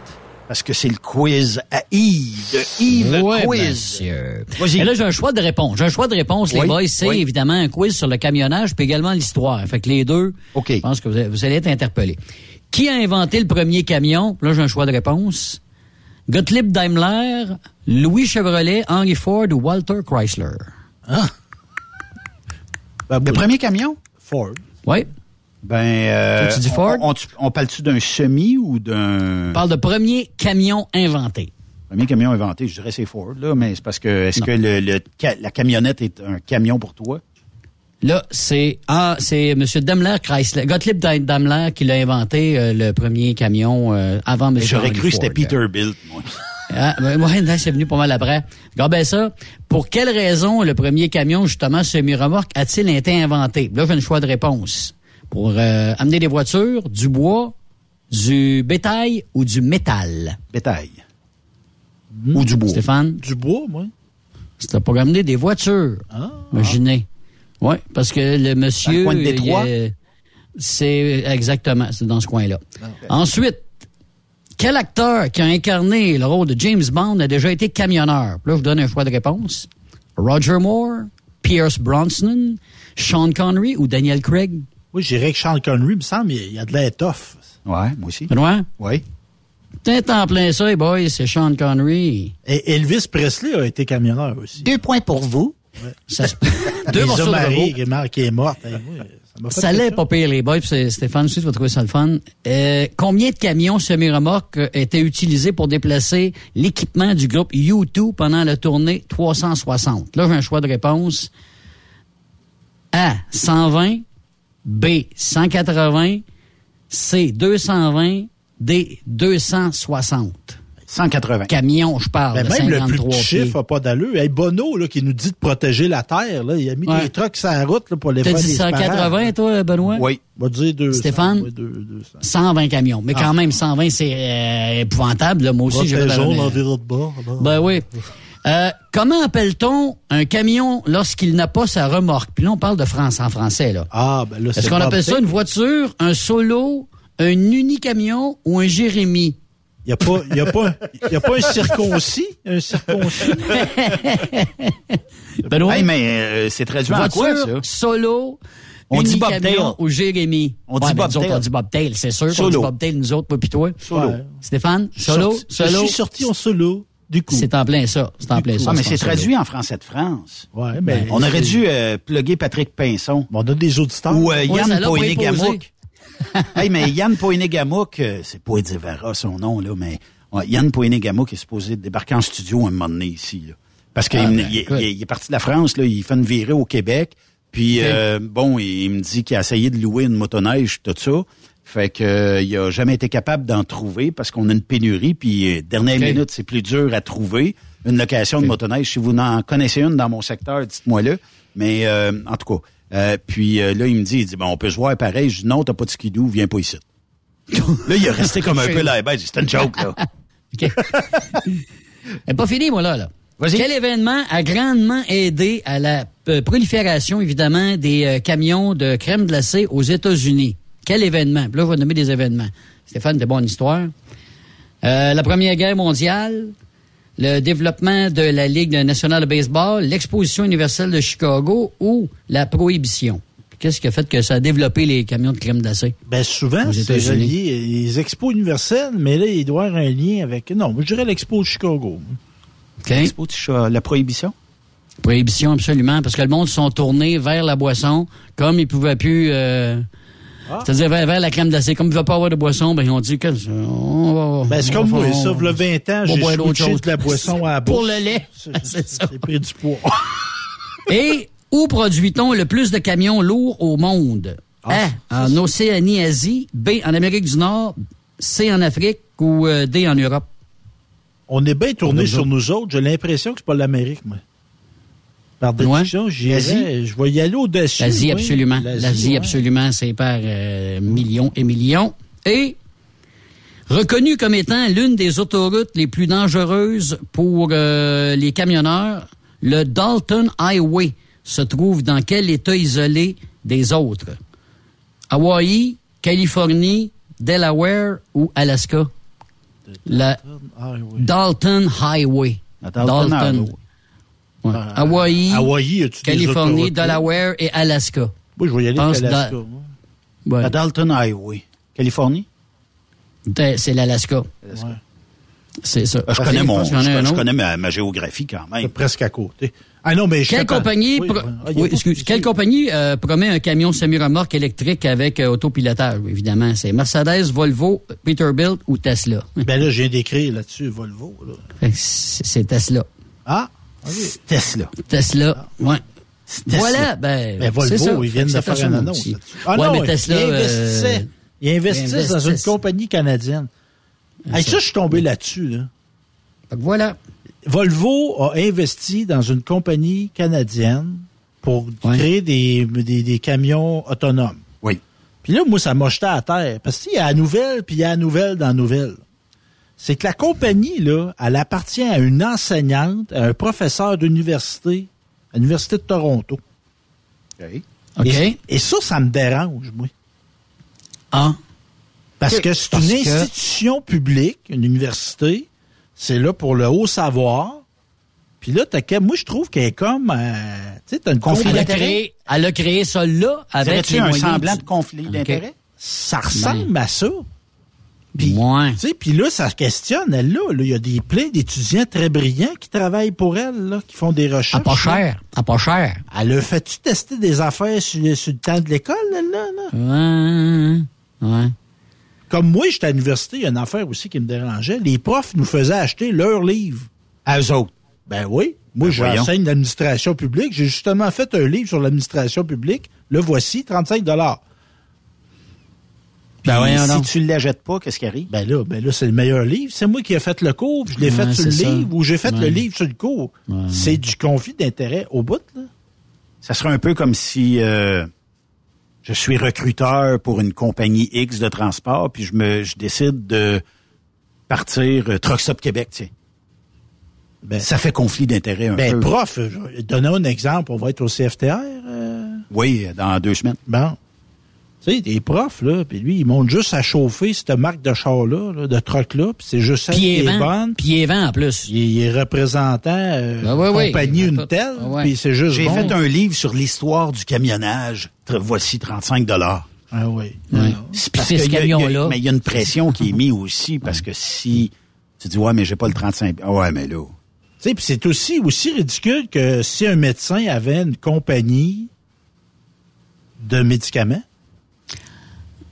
Parce que c'est le quiz à Yves, de Yves Ouais, Quiz. monsieur. Vas-y. Et là, j'ai un choix de réponse. J'ai un choix de réponse, les Oui, boys. C'est oui. évidemment un quiz sur le camionnage, puis également l'histoire. Fait que les deux, je pense que vous allez, vous allez être interpellés. Qui a inventé le premier camion? Là, j'ai un choix de réponse. Gottlieb Daimler, Louis Chevrolet, Henry Ford ou Walter Chrysler? Ah. Le premier camion? Ford. Oui. Ben, euh, Toi, tu dis Ford? On, on, on parle-tu d'un semi ou d'un... On parle de premier camion inventé. Premier camion inventé, je dirais c'est Ford, là, mais c'est parce que, est-ce que le, le la camionnette est un camion pour toi? Là, c'est ah, c'est M. Daimler Chrysler, Gottlieb Dai- Daimler qui l'a inventé euh, le premier camion euh, avant M. J'aurais cru que c'était. Peterbilt, moi. Ah, ben, ouais, non, c'est venu pas mal après. Regardez ça. Pour quelle raison le premier camion, justement, semi-remorque, a-t-il été inventé? Là, j'ai un choix de réponse. Pour euh, amener des voitures, du bois, du bétail ou du métal? Bétail. Ou du bois. Stéphane? Du bois, moi. C'était pour amener des voitures. Ah. Imaginez. Oui, parce que le monsieur... Dans le coin de Détroit? C'est exactement, c'est dans ce coin-là. Ensuite, quel acteur qui a incarné le rôle de James Bond a déjà été camionneur? Là, je vous donne un choix de réponse. Roger Moore, Pierce Bronson, Sean Connery ou Daniel Craig? Oui, je dirais que Sean Connery, il me semble, il y a de l'étoffe. Ouais, moi aussi. Benoît? Oui. Peut-être en plein ça, les boys, c'est Sean Connery. Et Elvis Presley a été camionneur aussi. Deux points pour vous. Ça se- Deux morceaux de Marie, robot. qui est morte- Hey, moi, ça l'est pas pire, les boys. Stéphane aussi, tu vas trouver ça le fun. Euh, combien de camions semi-remorques euh, étaient utilisés pour déplacer l'équipement du groupe U2 pendant la tournée 360? Là, j'ai un choix de réponse. A, 120. B, 180. C, 220. D, 260. 180. Camions, je parle. Ben, de même le plus 53 petit chiffre n'a pas d'allure. Hey, Bono, là, qui nous dit de protéger la Terre, là, il a mis Ouais. des trucks sur la route là, pour les T'as faire dit disparaître. 180, toi, Benoît? Oui. On va dire 200. Stéphane? deux- 200. 120 camions. Mais quand Ah. même, 120, c'est euh, épouvantable. là. Moi aussi, j'ai Protégeons l'environnement. là. Ben oui. Euh, comment appelle-t-on un camion lorsqu'il n'a pas sa remorque? Puis là, on parle de France en français. là. Ah, ben là, Est-ce qu'on pas appelle ça une voiture, un solo, un unicamion ou un Jérémy? Il n'y a, pas- y a, pas- y a pas un circoncis? Un circoncis? Benoît? Hey, mais euh, c'est traduit en quoi, ça? solo, On dit unicamion bobtail. ou Jérémy? On dit Ouais, ben, nous bobtail. autres, on dit bobtail, c'est sûr. Solo. dit bobtail, nous autres, pas pis toi. Solo. Ouais. Stéphane, solo, Sorti- solo. Je suis sorti en solo, du coup. C'est en plein ça. C'est en plein ça. Ah, mais c'est solo. traduit en français de France. Ouais, mais On aurait dû euh, plugger Patrick Pinson. On a des auditeurs. Ou euh, Yann pas Poinégamouk. hey, mais Yann Poinégamouk, euh, c'est pas Edivara son nom, là, mais ouais, Yann Poinégamouk est supposé débarquer en studio un moment donné ici. Là. Parce qu'il Ah, ben, il, écoute. il- il est parti de la France, là, il fait une virée au Québec. Puis, euh, bon, il, me dit qu'il a essayé de louer une motoneige, tout ça. Fait que euh, il a jamais été capable d'en trouver parce qu'on a une pénurie. Puis, euh, dernière minute, c'est plus dur à trouver une location de motoneige. Si vous en connaissez une dans mon secteur, dites-moi-le. Mais euh, en tout cas, euh, puis euh, là, il me dit, il dit, bon, on peut se voir pareil. Je dis, non, t'as pas de skidoo, viens pas ici. là, il est resté comme un peu là, ben, c'est une joke, là. OK. Pas fini, moi, là. là. Quel événement a grandement aidé à la euh, prolifération, évidemment, des euh, camions de crème glacée aux États-Unis? Quel événement? Puis là, je vais nommer des événements. Stéphane, t'es bonne histoire. La Première Guerre mondiale, le développement de la Ligue nationale de baseball, l'exposition universelle de Chicago ou la prohibition. Qu'est-ce qui a fait que ça a développé les camions de crème glacée? Ben souvent, c'est relié. Les expos universels, mais là, il doit y avoir un lien avec. Non, je dirais l'expo de Chicago. Expo Ticha, la prohibition? Prohibition, absolument, parce que le monde se sont tournés vers la boisson, comme ils pouvaient plus... euh, Ah. C'est-à-dire vers, vers la crème glacée. Comme il ne va pas avoir de boisson, ben ils ont dit. On va, Ben, c'est comme moi, ça, le 20 ans, j'ai switché de la boisson à la Pour le lait. C'est pris du poids. Et où produit-on le plus de camions lourds au monde? Ah, A. En Océanie, Asie. B. En Amérique du Nord. C. En Afrique. Ou euh, D. En Europe? On est bien tourné sur nous autres. J'ai l'impression que c'est pas l'Amérique, moi. Par déduction, L'Asie? je vais y aller au-dessus. L'Asie, oui. absolument. L'Asie, ouais. absolument. C'est par euh, millions et millions. Et reconnu comme étant l'une des autoroutes les plus dangereuses pour euh, les camionneurs, le Dalton Highway se trouve dans quel état isolé des autres? Hawaï, Californie, Delaware ou Alaska? La. Dalton Highway. Dalton Highway. Ouais. Hawaï, Californie? Delaware et Alaska. Oui, je vais y aller Pense avec Alaska. dans- moi. Ouais. La Dalton Highway. Californie? Ben, C'est l'Alaska. C'est ça. Je connais mon, je, connais ma, ma géographie quand même. Presque à côté. Ah non, mais je Quelle compagnie, Oui, pro- ouais. Ah, oui, excuse, quelle compagnie euh, promet un camion semi-remorque électrique avec euh, autopilotage, évidemment? C'est Mercedes, Volvo, Peterbilt ou Tesla? Ben là, je viens d'écrire là-dessus, Volvo. là. C'est Tesla. Ah, Tesla. Tesla, ouais. Tesla. Voilà, ben, Ben, c'est ça. Volvo, ils viennent de faire une annonce. Ah ouais, non, mais Tesla, ils euh, investissaient. Ils investissent ils dans une investissent. compagnie canadienne. Hey, ça, je suis tombé là-dessus. Là. Fait que voilà. Volvo a investi dans une compagnie canadienne pour créer des, des, des camions autonomes. Oui. Puis là, moi, ça m'a jeté à terre. Parce qu'il y a la nouvelle, puis il y a la nouvelle dans la nouvelle. C'est que la compagnie, là, elle appartient à une enseignante, à un professeur d'université, à l'Université de Toronto. OK. Et, et ça, ça me dérange, moi. Ah. Parce que c'est une que- institution publique, une université. C'est là pour le haut savoir. Puis là, t'as qu'à- moi, je trouve qu'elle est comme, euh, tu sais, t'as une conflit Elle a d'intérêt. créé, elle a créé ça là avec un semblant du- de conflit d'intérêt? Ça ressemble à ça. Puis, ouais. Tu sais, puis là, ça questionne, elle, là. Il y a des plein d'étudiants très brillants qui travaillent pour elle, là, qui font des recherches. À pas cher. À pas cher. Elle a fait-tu tester des affaires sur, sur le temps de l'école, elle, là? là? Ouais. Ouais. Comme moi, j'étais à l'université, il y a une affaire aussi qui me dérangeait. Les profs nous faisaient acheter leurs livres. À eux autres. Ben oui. Moi, Ben j'enseigne l'administration publique. J'ai justement fait un livre sur l'administration publique. Le voici, 35 dollars. Puis Ben si tu ne la jettes pas, qu'est-ce qui arrive? Ben là, ben là, c'est le meilleur livre. C'est moi qui ai fait le cours, puis je l'ai Ouais, fait sur le ça. livre, ou j'ai fait le livre sur le cours. C'est du conflit d'intérêt au bout, là. Ça serait un peu comme si euh, je suis recruteur pour une compagnie X de transport, puis je me je décide de partir euh, Truck Stop Québec, tu sais. Ben, ça fait conflit d'intérêt un Ben, peu. prof, donnons un exemple. On va être au CFTR. euh, Oui, dans deux semaines. Bon. Tu sais, des profs, là, puis lui, il monte juste à chauffer cette marque de char-là, là, de truck-là, puis c'est juste ça qui est bonne. Puis il est vent en plus. Il, il est représentant euh, Ben ouais, ouais. compagnie Il est une tout- telle, Ah ouais. puis c'est juste J'ai bon. fait un livre sur l'histoire du camionnage. Voici 35 dollars. Ah oui. Ouais. Parce c'est ce camion-là. Mais il y a une pression qui est mise aussi, parce que si tu dis, ouais, mais j'ai pas le 35... Ah ouais, mais là... Tu sais, puis c'est aussi, aussi ridicule que si un médecin avait une compagnie de médicaments.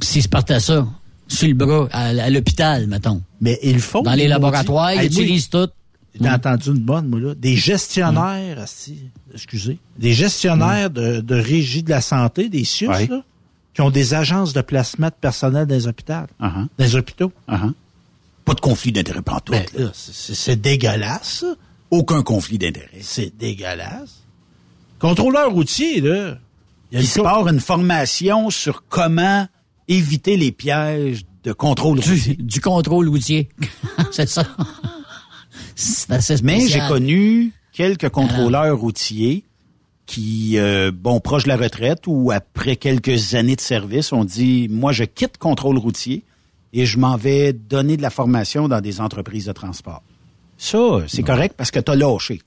S'ils se partent à ça, sur le bras, à, à l'hôpital, mettons. Mais ils le font. Dans les laboratoires, ils utilisent tout. J'ai entendu une bonne, moi, là. Des gestionnaires, asti, excusez, des gestionnaires de, de régie de la santé, des CIUS, Ouais. là, qui ont des agences de placement de personnel dans les hôpitaux. Uh-huh. Dans les hôpitaux. Uh-huh. Pas de conflit d'intérêt pantoute. Ben, là, c'est- dégueulasse, ça. Aucun conflit d'intérêt. C'est dégueulasse. Contrôleur routier, là. Il y a Il se part une formation sur comment éviter les pièges de contrôle routier. Du, du contrôle routier. c'est ça. c'est assez Mais j'ai spécial. connu quelques contrôleurs routiers qui, euh, bon, proche de la retraite ou après quelques années de service, ont dit, moi, je quitte contrôle routier et je m'en vais donner de la formation dans des entreprises de transport. Ça, c'est correct parce que tu as lâché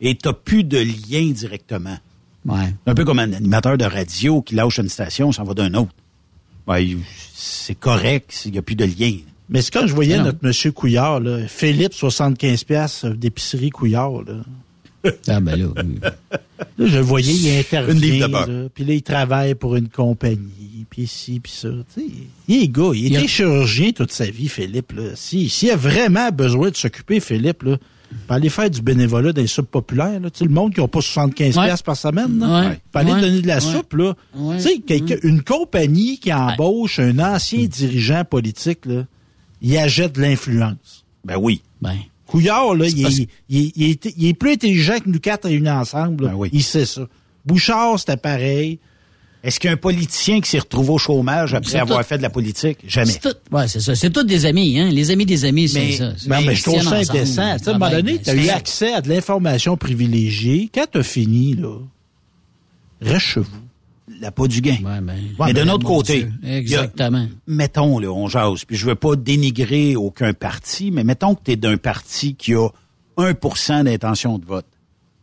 et tu plus de lien directement. Ouais. Un peu comme un animateur de radio qui lâche une station, s'en va d'un autre. Il- c'est correct s'il n'y a plus de lien. Mais c'est quand je voyais Non. notre monsieur Couillard, là, Philippe, 75 pièces d'épicerie Couillard, là. Ah, ben là. Là, je le voyais, il intervient. Puis là, il travaille pour une compagnie, puis ci, puis ça. Tu sais, il est gars, il Il était a- chirurgien toute sa vie, Philippe. Là. Si- S'il a vraiment besoin de s'occuper, Philippe, là, peut aller faire du bénévolat dans les soupes populaires. Là. Tu sais, le monde qui n'a pas 75 Ouais. pièces par semaine. Là. Ouais. Peut aller Ouais. donner de la Ouais. soupe. Là. Ouais. Tu sais, quelqu'un- une compagnie qui embauche un ancien dirigeant politique, là, il achète de l'influence. Ben oui. Ben. Couillard, là, il, parce- est, il est- il est- il est plus intelligent que nous quatre réunis ensemble. Ben oui. Il sait ça. Bouchard, c'était pareil. Est-ce qu'un politicien qui s'est retrouvé au chômage après avoir tout- fait de la politique? Jamais. C'est tout, ouais, c'est ça. C'est tous des amis, hein. Les amis des amis, c'est Mais, ça. non, mais je trouve ça sais, à un moment travaillent, donné, ben, tu as eu accès à de l'information privilégiée. Quand tu as fini, là, reste chez vous. La peau du gain. Ouais, ben, Mais d'un ben, autre côté, Dieu. y a- Exactement. mettons, là, on jase, puis je veux pas dénigrer aucun parti, mais mettons que tu es d'un parti qui a 1% d'intention de vote.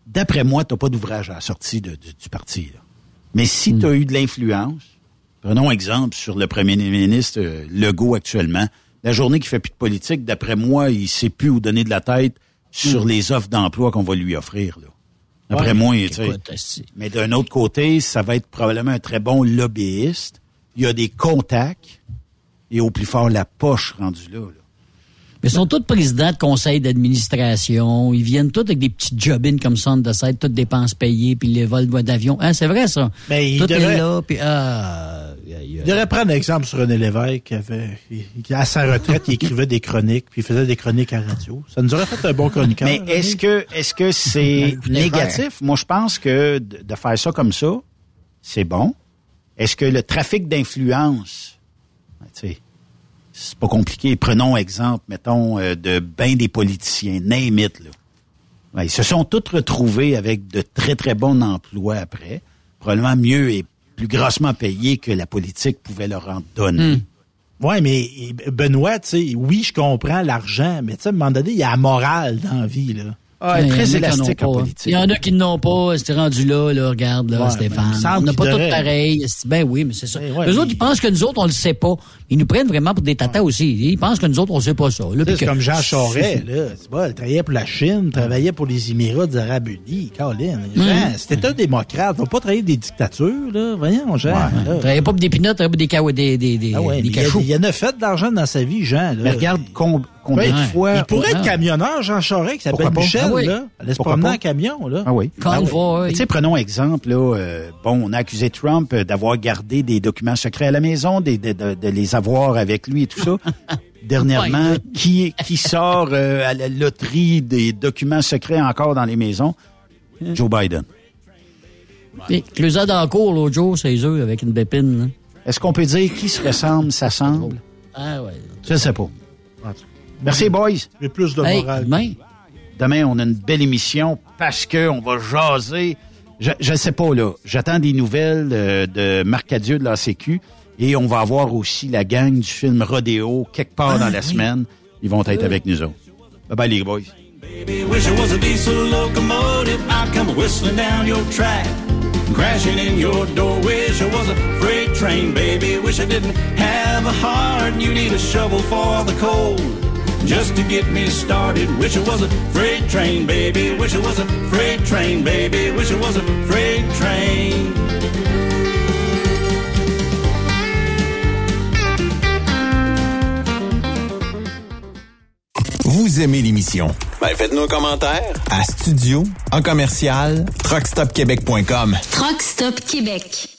D'après moi, tu pas d'ouvrage à la sortie de- du, du parti. là. Mais si Hmm. tu as eu de l'influence, prenons exemple sur le premier ministre euh, Legault actuellement, la journée qu'il fait plus de politique, d'après moi, il sait plus où donner de la tête sur les offres d'emploi qu'on va lui offrir. Là. D'après Hmm. Ouais, moi, tu sais, mais d'un autre côté, ça va être probablement un très bon lobbyiste. Il y a des contacts et au plus fort la poche rendue là. là. Mais ils sont tous présidents de conseils d'administration. Ils viennent tous avec des petits job-ins comme ça, de side, toutes dépenses payées, puis les vols d'avion. Hein, c'est vrai, ça? Mais il tout devrait- est là, puis ah... Il devrait prendre l'exemple sur René Lévesque qui avait, qui, à sa retraite, il écrivait des chroniques, puis il faisait des chroniques à radio. Ça nous aurait fait un bon chroniqueur. Mais est-ce que est-ce que c'est négatif? Moi, je pense que de, de faire ça comme ça, c'est bon. Est-ce que le trafic d'influence, ben, tu sais, c'est pas compliqué. Prenons exemple, mettons, euh, de ben des politiciens, name it, là. Ben, ils se sont tous retrouvés avec de très, très bons emplois après, probablement mieux et plus grassement payés que la politique pouvait leur en donner. Ouais, mais Benoît, tu sais, oui, je comprends l'argent, mais tu sais, à un moment donné, il y a la morale dans la vie, là. Ah, Il y en a très en en politique. Il y en a qui n'ont pas. C'est rendu là, là, regarde, là, Ouais, Stéphane. On n'a pas devrait. pareil. Ben oui, mais c'est ça. Ouais, Les mais- autres, ils pensent que nous autres, on le sait pas. Ils nous prennent vraiment pour des tatas aussi. Ils pensent que nous autres, on sait pas ça. C'est que- comme Jean Charest, là. C'est pas, il travaillait pour la Chine, il travaillait pour les Émirats des Arabes Unis. Colin, Jean, Mm. c'était un démocrate. Il va pas travailler des dictatures, là. Voyons, Jean. Il travaillait pas pour des pinottes, il travaillait pour des, des, des, Ah des il, il en a fait de l'argent dans sa vie, Jean. Là. Mais regarde combien Ouais. de fois... Il pourrait être Ouais. camionneur, Jean Charest, qui s'appelle? Michel, Ah oui. là. Elle se Pourquoi promener pas? en camion, là. Ah oui. Convoy. Tu sais, prenons exemple, là, euh, bon, on a accusé Trump euh, d'avoir gardé des documents secrets à la maison, des- de, de- de les avoir avec lui et tout ça. Dernièrement, qui, qui sort euh, à la loterie des documents secrets encore dans les maisons? Joe Biden. Puis, Clusade dans la cour, l'autre jour, c'est eux, avec une bépine. Est-ce qu'on peut dire qui se ressemble, s'assemble? Ah ouais. Je ne sais pas. Merci, boys. J'ai plus de Hey, morale. demain. Demain, on a une belle émission parce que on va jaser. Je ne sais pas, là. J'attends des nouvelles euh, de Marc Adieu de la Sécu et on va avoir aussi la gang du film Rodéo quelque part dans la semaine. Ils vont être avec nous autres. Bye bye, les boys. Baby, wish I was a diesel locomotive. I'd come whistling down your track, crashing in your door. Wish I was a freight train, baby. Wish I didn't have a heart. You need a shovel for the cold. Just to get me started. Wish I was a freight train, baby. Wish I was a freight train, baby. Wish I was a freight train. Vous aimez l'émission? Ben, faites-nous un commentaire à studio en commercial truckstopquebec.com. Truck Stop Québec.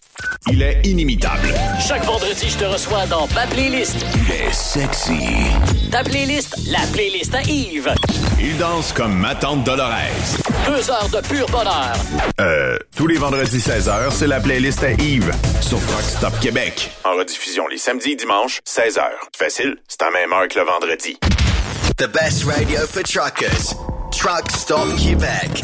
Il est inimitable. Chaque vendredi, je te reçois dans ma playlist. Il est sexy. Ta playlist, la playlist à Yves. Il danse comme ma tante Dolores. Deux heures de pur bonheur. Euh, tous les vendredis 16h, c'est la playlist à Yves sur Rock Stop Québec. En rediffusion les samedis et dimanches, 16h. Facile, c'est à même heure que le vendredi. The best radio for truckers. Truck Stop Québec.